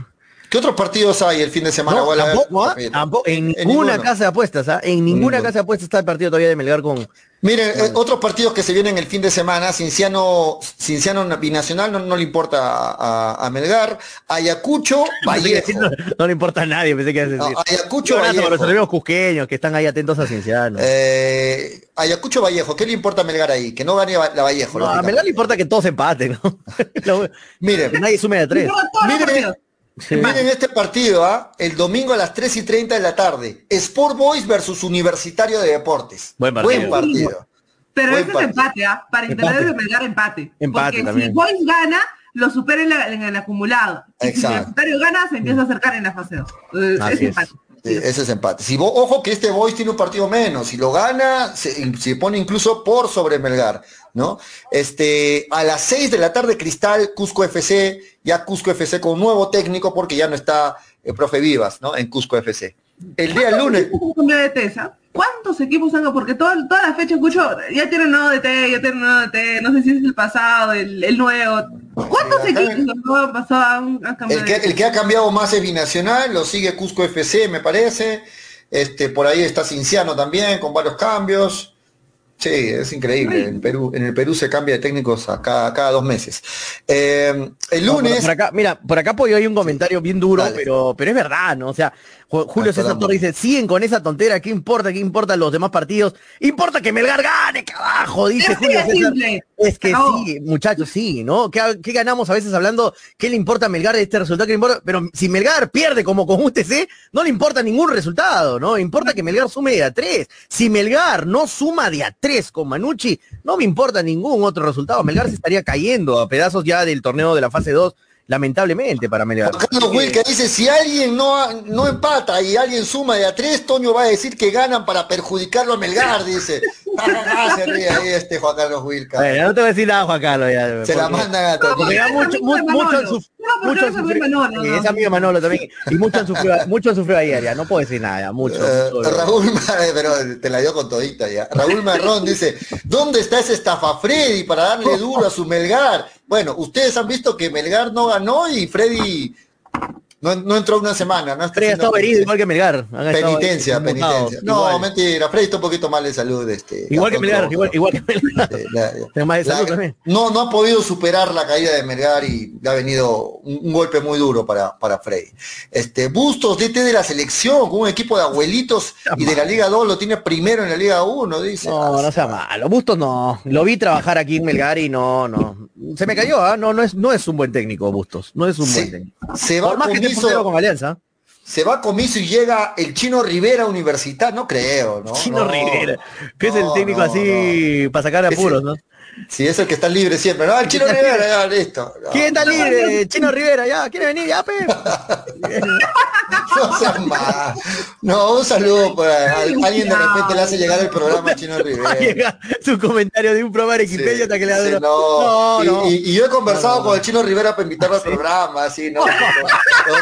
¿Qué otros partidos hay el fin de semana? No, tampoco, ¿ah? Tampoco, en En ninguna ninguno. casa de apuestas, ¿ah? En ninguna Ninguno. casa de apuestas está el partido todavía de Melgar con... Miren, eh, otros partidos que se vienen el fin de semana, Cinciano, Cinciano Binacional no, no le importa a, a- a Melgar, Ayacucho, Vallejo. No, no le importa a nadie, pensé que ibas a decir. Ayacucho, Vallejo. para los amigos cusqueños que están ahí atentos a Cienciano. Eh, Ayacucho Vallejo, ¿qué le importa a Melgar ahí? Que no gane la Vallejo. no, a. Melgar le importa que todos empaten, ¿no? Miren, que nadie sume de tres. Miren. Sí. miren este partido, ¿ah? el domingo a las 3 y 30 de la tarde. Sport Boys versus Universitario de Deportes. Buen partido. Buen partido. Pero Buen ese es empate, ¿ah? Para Empate. de Melgar empate. Empate Porque también. si Boys gana, lo supera en, la- en el acumulado. Y si Exacto. Universitario gana, se empieza a acercar en la fase 2. Así es es. empate. Sí, ese es empate. Si ojo que este Boys tiene un partido menos, si lo gana, se, se pone incluso por sobre Melgar, ¿no? Este, a las 6 de la tarde, Cristal, Cusco FC, ya Cusco FC con un nuevo técnico porque ya no está el profe Vivas, ¿no? En Cusco FC. El día lunes, ¿Cuántos equipos han Porque toda, toda la fecha escucho, ya tienen nuevo DT, ya tienen nuevo DT, no sé si es el pasado, el, el nuevo. ¿Cuántos acá- equipos han pasado han, han cambiado el que, el que ha cambiado más es Binacional, lo sigue Cusco FC, me parece. Este, por ahí está Cinciano también, con varios cambios. Sí, es increíble. En Perú, en el Perú se cambia de técnicos a cada, cada dos meses. Eh, el No, por- lunes. por, acá, mira, por acá Pollo hay un comentario bien duro, Dale. pero, pero es verdad, ¿no? O sea, Julio César. Torres dice, siguen con esa tontera, ¿qué importa? ¿Qué importa los demás partidos? Importa que Melgar gane, carajo, dice Así Julio César. simple. Es que sí, muchachos, sí, ¿no? ¿Qué, qué ganamos a veces hablando? ¿Qué le importa a Melgar de este resultado? ¿Qué le importa? Pero si Melgar pierde como con UTC, no le importa ningún resultado, ¿no? Importa que Melgar sume de a tres. Si Melgar no suma de a tres con Manucci, no me importa ningún otro resultado. Melgar se estaría cayendo a pedazos ya del torneo de la fase 2, lamentablemente para Melgar. Juan Carlos Wilca dice, si alguien no, no empata y alguien suma de a tres, Toño va a decir que ganan para perjudicarlo a Melgar, dice. Se ríe ahí este Juan Carlos Wilca. Bueno, no te voy a decir nada, Juan Carlos. Ya, se la mandan a Toño. Porque mucho, mucho mucho es amigo Manolo, también. Y mucho han sufrido, mucho han sufrido ayer, ya. No puedo decir nada, ya, mucho. Eh. Raúl, Mar- pero te la dio con todita ya. Raúl Marrón dice, ¿dónde está ese estafa Freddy para darle duro a su Melgar? Bueno, ustedes han visto que Melgar no ganó y Freddy no, no entró una semana. No está Freddy ha estado herido igual que Melgar. Penitencia, penitencia. No, Igual. mentira, Freddy está un poquito mal de salud. Este, Igual que Melgar, igual, igual que Melgar. Eh, la- más de salud la- también. no, no ha podido superar la caída de Melgar y ha venido un, un golpe muy duro para, para Freddy. Este, Bustos, DT de la selección, con un equipo de abuelitos y de la Liga 2 lo tiene primero en la Liga 1, dice. No, no sea malo. Bustos no. Lo vi trabajar aquí en Melgar y no, no. Se me cayó, ¿ah? No, no es, no es un buen técnico, Bustos. No es un buen técnico. se va Por más que comiso, con Alianza. se va comiso y llega el Chino Rivera Universidad, no creo, ¿no? Chino No, Rivera. Que es el técnico no, así para sacar apuros, ¿no? Sí, es el que está libre siempre. No, el Chino Rivera, ya, listo. No, ¿Quién está libre? Chino Rivera, ya. ¿Quiere venir? Ya, pe. No seas mal. No, un saludo para alguien de repente le hace llegar el programa a Chino Rivera. Su comentario de un programa de Sí, hasta que le da sí, no. No, y, y- y yo he conversado con el Chino Rivera para invitarlo al programa, así, no, no,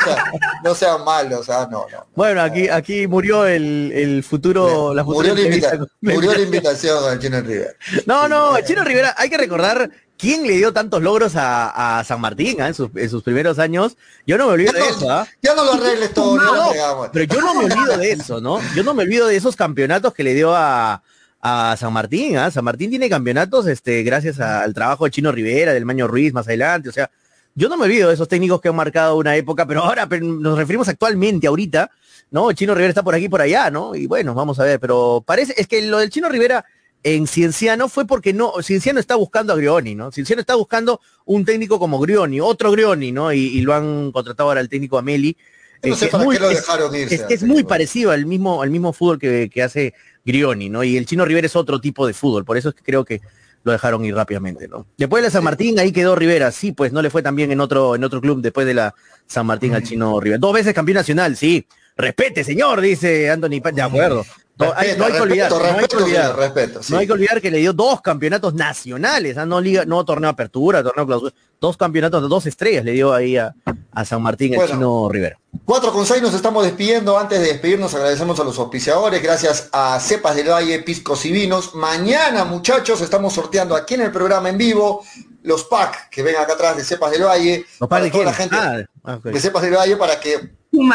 sea, no sean malos, o sea, no, no. Bueno, aquí, aquí murió el, el futuro, la futura murió, la invita- murió la invitación el Chino Rivera. No, no, el Chino Rivera, hay que recordar quién le dio tantos logros a, a San Martín ¿ah? en, sus, en sus primeros años. Yo no me olvido Ya de no, eso, ¿ah? ya no lo arregles todo, no, No, pero yo no me olvido de eso, ¿no? Yo no me olvido de esos campeonatos que le dio a, a San Martín, ¿ah? San Martín tiene campeonatos este, gracias a- al trabajo de Chino Rivera, del Maño Ruiz más adelante, o sea, yo no me olvido de esos técnicos que han marcado una época, pero ahora pero nos referimos actualmente, ahorita, ¿no? Chino Rivera está por aquí, por allá, ¿no? Y bueno, vamos a ver, pero parece, es que lo del Chino Rivera en Cienciano fue porque no, Cienciano está buscando a Grioni, ¿no? Cienciano está buscando un técnico como Grioni, otro Grioni, ¿no? Y, y lo han contratado ahora el técnico Ameli. No sé para muy- qué lo dejaron irse. es muy parecido al mismo, al mismo fútbol que, que hace Grioni, ¿no? Y el Chino Rivera es otro tipo de fútbol, por eso es que creo que lo dejaron ir rápidamente, ¿no? Después de la San Martín, ahí quedó Rivera, sí, pues no le fue tan bien en otro, en otro club después de la San Martín al Chino Rivera. Dos veces campeón nacional, sí. Respete, señor, dice Anthony de acuerdo. No, hay, no hay que Respeto, olvidar, no hay que respeto, olvidar. señor, respeto, sí. No hay que olvidar que le dio dos campeonatos nacionales, ¿ah? no liga, no torneo apertura, torneo clausura, dos campeonatos, dos estrellas le dio ahí a, a San Martín el Bueno. Chino Rivera. 4 con 6 nos estamos despidiendo. Antes de despedirnos agradecemos a los auspiciadores. Gracias a Cepas del Valle, Piscos y Vinos. Mañana, muchachos, estamos sorteando aquí en el programa en vivo los packs que ven acá atrás de Cepas del Valle. ¿Los para padres toda la gente Ah, ah, de Cepas del Valle para que Un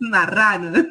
marrano.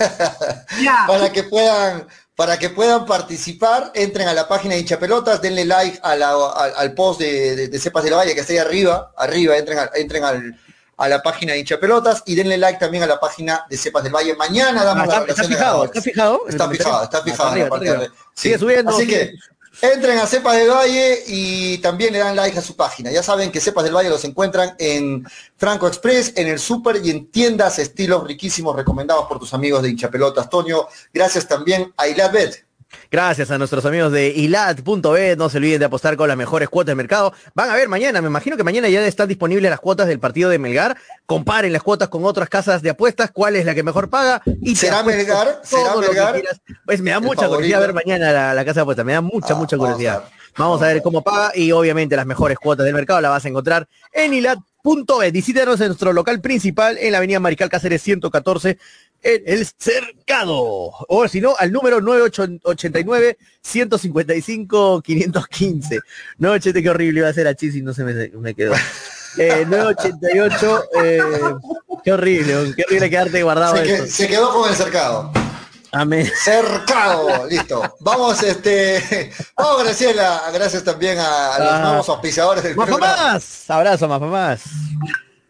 A para que puedan para que puedan participar, entren a la página de hinchapelotas, denle like a la- al, al post de, de- de Cepas del Valle que está ahí arriba, arriba, entren, al- entren al- a la página de hinchapelotas y denle like también a la página de Cepas del Valle. Mañana damos Ah, la está, está relación de fijado, está fijado. el Está fijado, está Ah, fijado. en arriba, la parte está arriba. de- Sigue sí. subiendo. Así sigue- que entren a Cepas del Valle y también le dan like a su página. Ya saben que Cepas del Valle los encuentran en Franco Express, en el Super y en tiendas estilos riquísimos recomendados por tus amigos de hinchapelotas. Toño, gracias también a Ilad Bet. Gracias a nuestros amigos de ilat.bet, no se olviden de apostar con las mejores cuotas del mercado. Van a ver mañana, me imagino que mañana ya están disponibles las cuotas del partido de Melgar. Comparen las cuotas con otras casas de apuestas, cuál es la que mejor paga. Y ¿Será Melgar? ¿Será Melgar? Pues me da mucha favorito. curiosidad ver mañana la, la casa de apuestas, me da mucha, Ah, mucha curiosidad. Vamos a ver cómo paga y obviamente las mejores cuotas del mercado las vas a encontrar en ilat.bet. Visítanos en nuestro local principal en la avenida Mariscal Cáceres 114 en el cercado. O si no, al número 9889 155 515. 980, qué horrible iba a ser a Chis y no se me, me quedó. Eh, 988, eh, qué horrible, qué horrible quedarte guardado Se, que- se quedó con el cercado. Amén. Cercado, listo. Vamos, este, vamos Graciela, gracias también a, a los Ah. nuevos auspiciadores del ¡Más programa. Abrazo, más más.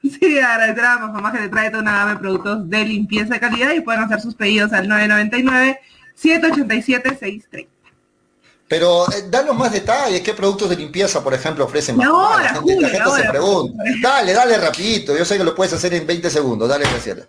Sí, agradecer a mamá que le trae toda una gama de productos de limpieza de calidad y pueden hacer sus pedidos al 999-787-630. Pero eh, danos más detalles, qué productos de limpieza, por ejemplo, ofrecen ahora, la gente, Julio, la gente se pregunta. Dale, dale rapidito, yo sé que lo puedes hacer en 20 segundos, dale Graciela.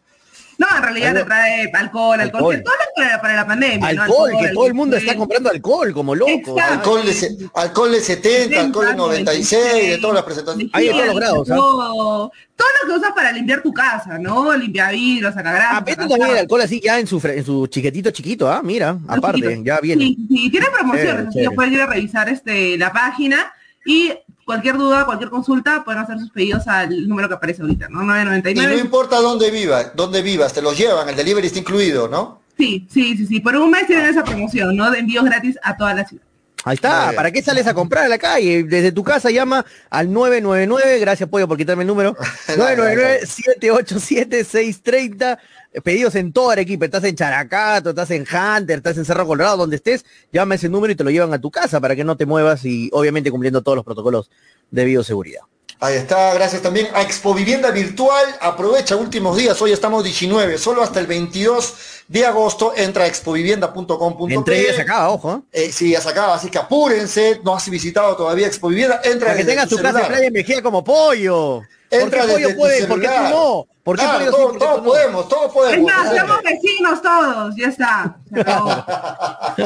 No, en realidad te trae alcohol, alcohol, Alcohol. que todo lo que era para la pandemia. ¿no? Alcohol, que todo el mundo alcohol, está comprando alcohol como loco. Alcohol de, alcohol de 70, alcohol de 96, de todas las presentaciones. Hay de todos los grados, ¿ah? Todo, todo lo que usas para limpiar tu casa, ¿no? Limpiar vidrios, sacar grasa. Ah, también el alcohol así ya en su en su chiquetito chiquito, ah, mira, aparte, ya viene. Sí, sí, tiene promociones, Chévere, así que chévere. pueden ir a revisar este, la página y cualquier duda, cualquier consulta, pueden hacer sus pedidos al número que aparece ahorita, ¿no? Y no 999. importa dónde vivas, dónde vivas, te los llevan, el delivery está incluido, ¿no? Sí, sí, sí, sí. Por un mes tienen esa promoción, ¿no? De envíos gratis a toda la ciudad. Ahí está. ¿para qué sales a comprar a la calle? Desde tu casa llama al 999, gracias Pollo por quitarme el número, 999-787-630, pedidos en toda Arequipa, estás en Characato, estás en Hunter, estás en Cerro Colorado, donde estés, llama ese número y te lo llevan a tu casa para que no te muevas y obviamente cumpliendo todos los protocolos de bioseguridad. Ahí está, gracias también a Expo Vivienda Virtual. Aprovecha últimos días, hoy estamos 19, solo hasta el 22 de agosto entra a expovivienda.com.pe. En tres días se acaba, ojo, ¿eh? Eh, sí, ya se acaba, así que apúrense, no has visitado todavía Expo Vivienda, entra para que tengas tu casa de playa en Mejía como Pollo. ¿Por qué Entra Pollo puede? ¿Por qué tú no? ¿Por qué Claro, todos, ¿Por qué todos no? podemos, todos Es podemos. más, somos vecinos todos, ya está.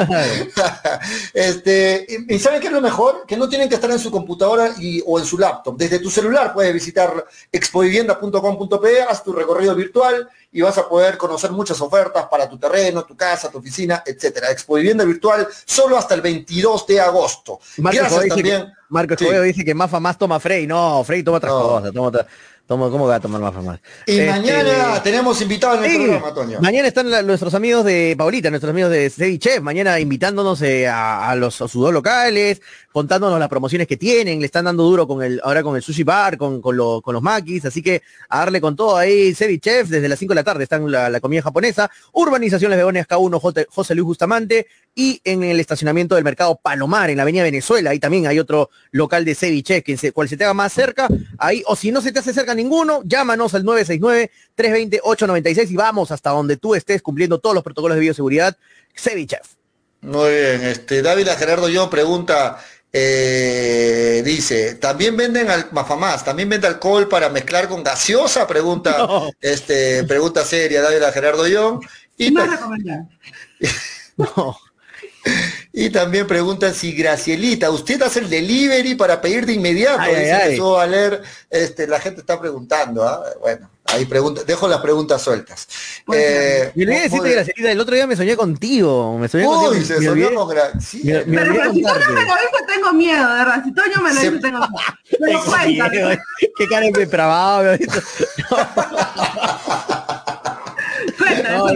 Este, y, y ¿saben qué es lo mejor? Que no tienen que estar en su computadora y, o en su laptop. Desde tu celular puedes visitar expovivienda.com.pe, haz tu recorrido virtual y vas a poder conocer muchas ofertas para tu terreno, tu casa, tu oficina, etcétera. Expovivienda virtual solo hasta el 22 de agosto. Marco Gracias Escobedo dice, también. que, Sí. Dice que Mafa más toma Frey. No, Frey toma otras No. cosas. Toma otra- toma- ¿Cómo va a tomar más? Y Este, mañana tenemos invitados en el sí, programa, Toño. Mañana están la- nuestros amigos de Paulita, nuestros amigos de Sevi Chef, mañana invitándonos eh, a, a los a sus dos locales, contándonos las promociones que tienen, le están dando duro con el, ahora con el sushi bar, con, con, lo- con los maquis, así que a darle con todo ahí, Sevi Chef, desde las 5 de la tarde están la, la comida japonesa, Urbanización Las Begonias K1, J- José Luis Bustamante, y en el estacionamiento del mercado Palomar, en la avenida Venezuela, ahí también hay otro local de Sevi Chef, que se, cual se te haga más cerca, ahí, o si no se te hace cerca ninguno, llámanos al 969-320-896 y vamos hasta donde tú estés cumpliendo todos los protocolos de bioseguridad, Sevi Chef. Muy bien, este, Dávila Gerardo John pregunta, eh, dice, ¿también venden al Mafamás? ¿También vende alcohol para mezclar con gaseosa? Pregunta, No. este, pregunta seria Dávila Gerardo John. Y, ¿Qué más ta- recomendar? No. y también pregunta si Gracielita, ¿usted hace el delivery para pedir de inmediato? Ay, ay, Dice ay. Jesús Valer, este, la gente está preguntando, ¿ah? Bueno, ahí pregunta, dejo las preguntas sueltas. Pues, Eh, Me olvidé decirte. Gracielita, el otro día me soñé contigo. Me soñé contigo. Uy, se me soñó con Gra- sí, me- me Pero olvidé si Toño contarte. me lo dice, tengo miedo, de verdad. Si Toño me lo Se- dice, tengo miedo. Pero Sí, cuéntame, Qué cara de depravado. Cuéntame, No,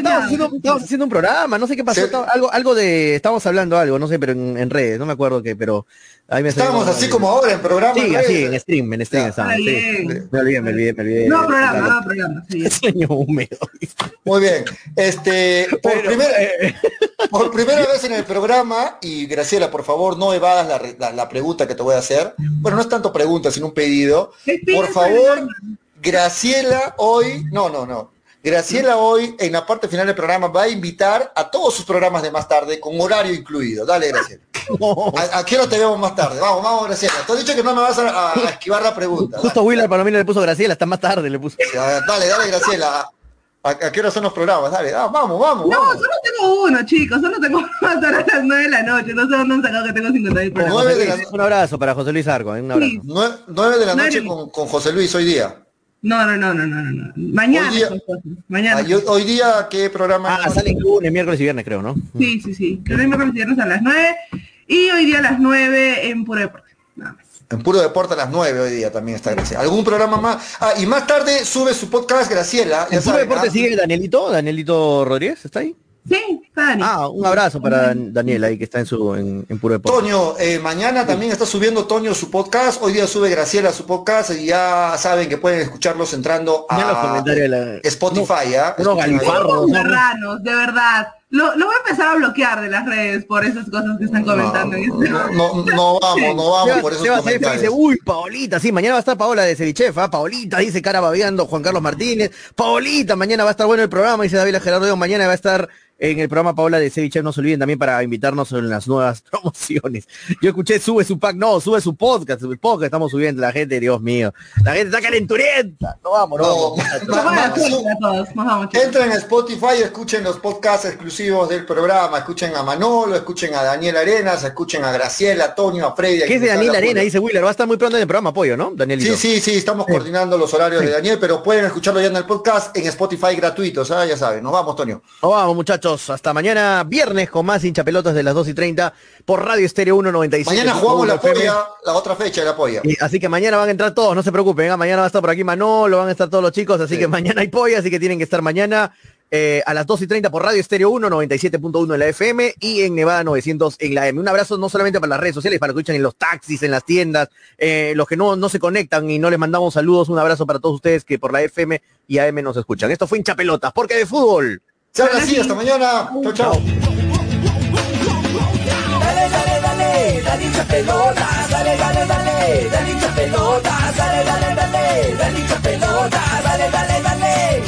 no. haciendo, estábamos haciendo un programa, no sé qué pasó, Sí. estaba- algo, algo de, estábamos hablando algo, no sé, pero en, en redes, no me acuerdo qué, pero ahí me Estábamos salió- así como ahora en programa. Sí, en así, en stream, en stream Está sí. bien. Me olvidé, me olvidé, me olvidé. No, programa, no, programa. sí. Sueño húmedo. Muy bien. Este, por, Pero, primer- eh, por primera vez en el programa, y Graciela, por favor, no evadas la, la- la pregunta que te voy a hacer. Bueno, no es tanto pregunta, sino un pedido. Por favor. Graciela hoy, no, no, no. Graciela hoy, en la parte final del programa, va a invitar a todos sus programas de más tarde, con horario incluido. Dale, Graciela. no. ¿A, a qué hora te vemos más tarde? Vamos, vamos, Graciela. Te he dicho que no me vas a, a esquivar la pregunta. Justo Willer Palomino le puso Graciela, hasta más tarde le puso. Dale, dale, dale, Graciela. ¿A, a qué hora son los programas? Dale, ah, vamos, vamos, No, vamos. solo tengo uno, chicos. Solo tengo uno hasta las 9 de la noche. No sé dónde han sacado que tengo 50 programas. José Luis, la- Un abrazo para José Luis Arco, ¿eh? un abrazo. Sí. Nue- Nueve de la noche con, con José Luis hoy día. No, no, no, no, no, no. Mañana. Hoy día-. Mañana. Ah, yo- hoy día, ¿qué programa? Ah, sale lunes, miércoles y viernes creo, ¿no? Sí, sí, sí. El miércoles y viernes a las 9. Y hoy día a las 9 en Puro Deporte. Nada más. En Puro Deporte a las 9 hoy día también está Graciela. ¿Algún programa más? Ah, y más tarde sube su podcast Graciela. ¿En Puro saben, Deporte ¿ah? sigue Danielito? ¿Danielito Rodríguez? ¿Está ahí? Sí, está Dani. Ah, un abrazo para Daniel ahí que está en su en, en Puro Deporte. Toño, eh, mañana también está subiendo Toño su podcast, hoy día sube Graciela su podcast y ya saben que pueden escucharlos entrando Mira los a comentarios de la... Spotify, ¿ah? ¿no? marranos, de verdad. Lo, lo voy a empezar a bloquear de las redes por esas cosas que están comentando. en este- No, no, no vamos, no vamos por esos Seba Saife dice, comentarios. uy, Paolita, sí, mañana va a estar Paola de Cevichef, ¿ah? Paolita, dice cara babeando Juan Carlos Martínez, Paolita, mañana va a estar bueno el programa, dice David Gerardo, mañana va a estar en el programa Paola de Cevichef, no se olviden también para invitarnos en las nuevas promociones. Yo escuché, sube su pack, no, sube su podcast, el podcast estamos subiendo, la gente, Dios mío, la gente está calenturienta, no vamos, no, No, vamos. Entren a Spotify, escuchen los podcasts exclusivos del programa, escuchen a Manolo, escuchen a Daniel Arenas, escuchen a Graciela, a a Freddy. ¿Qué es de Daniel salga Arena? por- Dice Willer, va a estar muy pronto en el programa Apoyo, ¿no? Danielito. Sí, sí, sí, estamos coordinando los horarios de Daniel, pero pueden escucharlo ya en el podcast en Spotify gratuito, ¿sabes? Ya saben. Nos vamos, Toño. Nos vamos, muchachos. Hasta mañana, viernes, con más hinchapelotas de las 2 y 30 por Radio Estéreo 197. Mañana jugamos la polla, la otra fecha de la polla. Y- Así que mañana van a entrar todos, no se preocupen. venga, mañana va a estar por aquí Manolo, van a estar todos los chicos. Así Sí. que mañana hay polla, así que tienen que estar mañana eh, a las 2 y 30 por Radio Estéreo 1, 97.1 en la FM y en Nevada 900 en la M. Un abrazo no solamente para las redes sociales, para los que escuchan en los taxis, en las tiendas, eh, los que no, no se conectan y no les mandamos saludos. Un abrazo para todos ustedes que por la FM y AM nos escuchan. Esto fue hinchapelotas, porque de fútbol. Se habla así, hasta mañana. Chau, chau. Dale, dale, dale, dale hincha pelota, dale, dale, dale, dale hincha pelota, dale, dale, dale, dale hincha pelota, dale, dale, dale.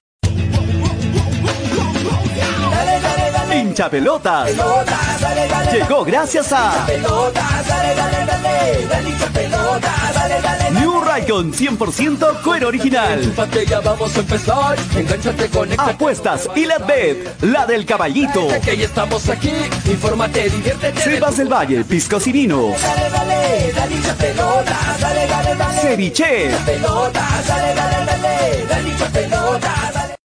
Hincha pelotas. Llegó gracias a New Raycon 100% cuero original. Vamos a empezar. Apuestas y la bet, la del caballito. Que ya estamos aquí. Infórmate, diviértete. Sebas del Valle, piscos y vinos. Ceviche,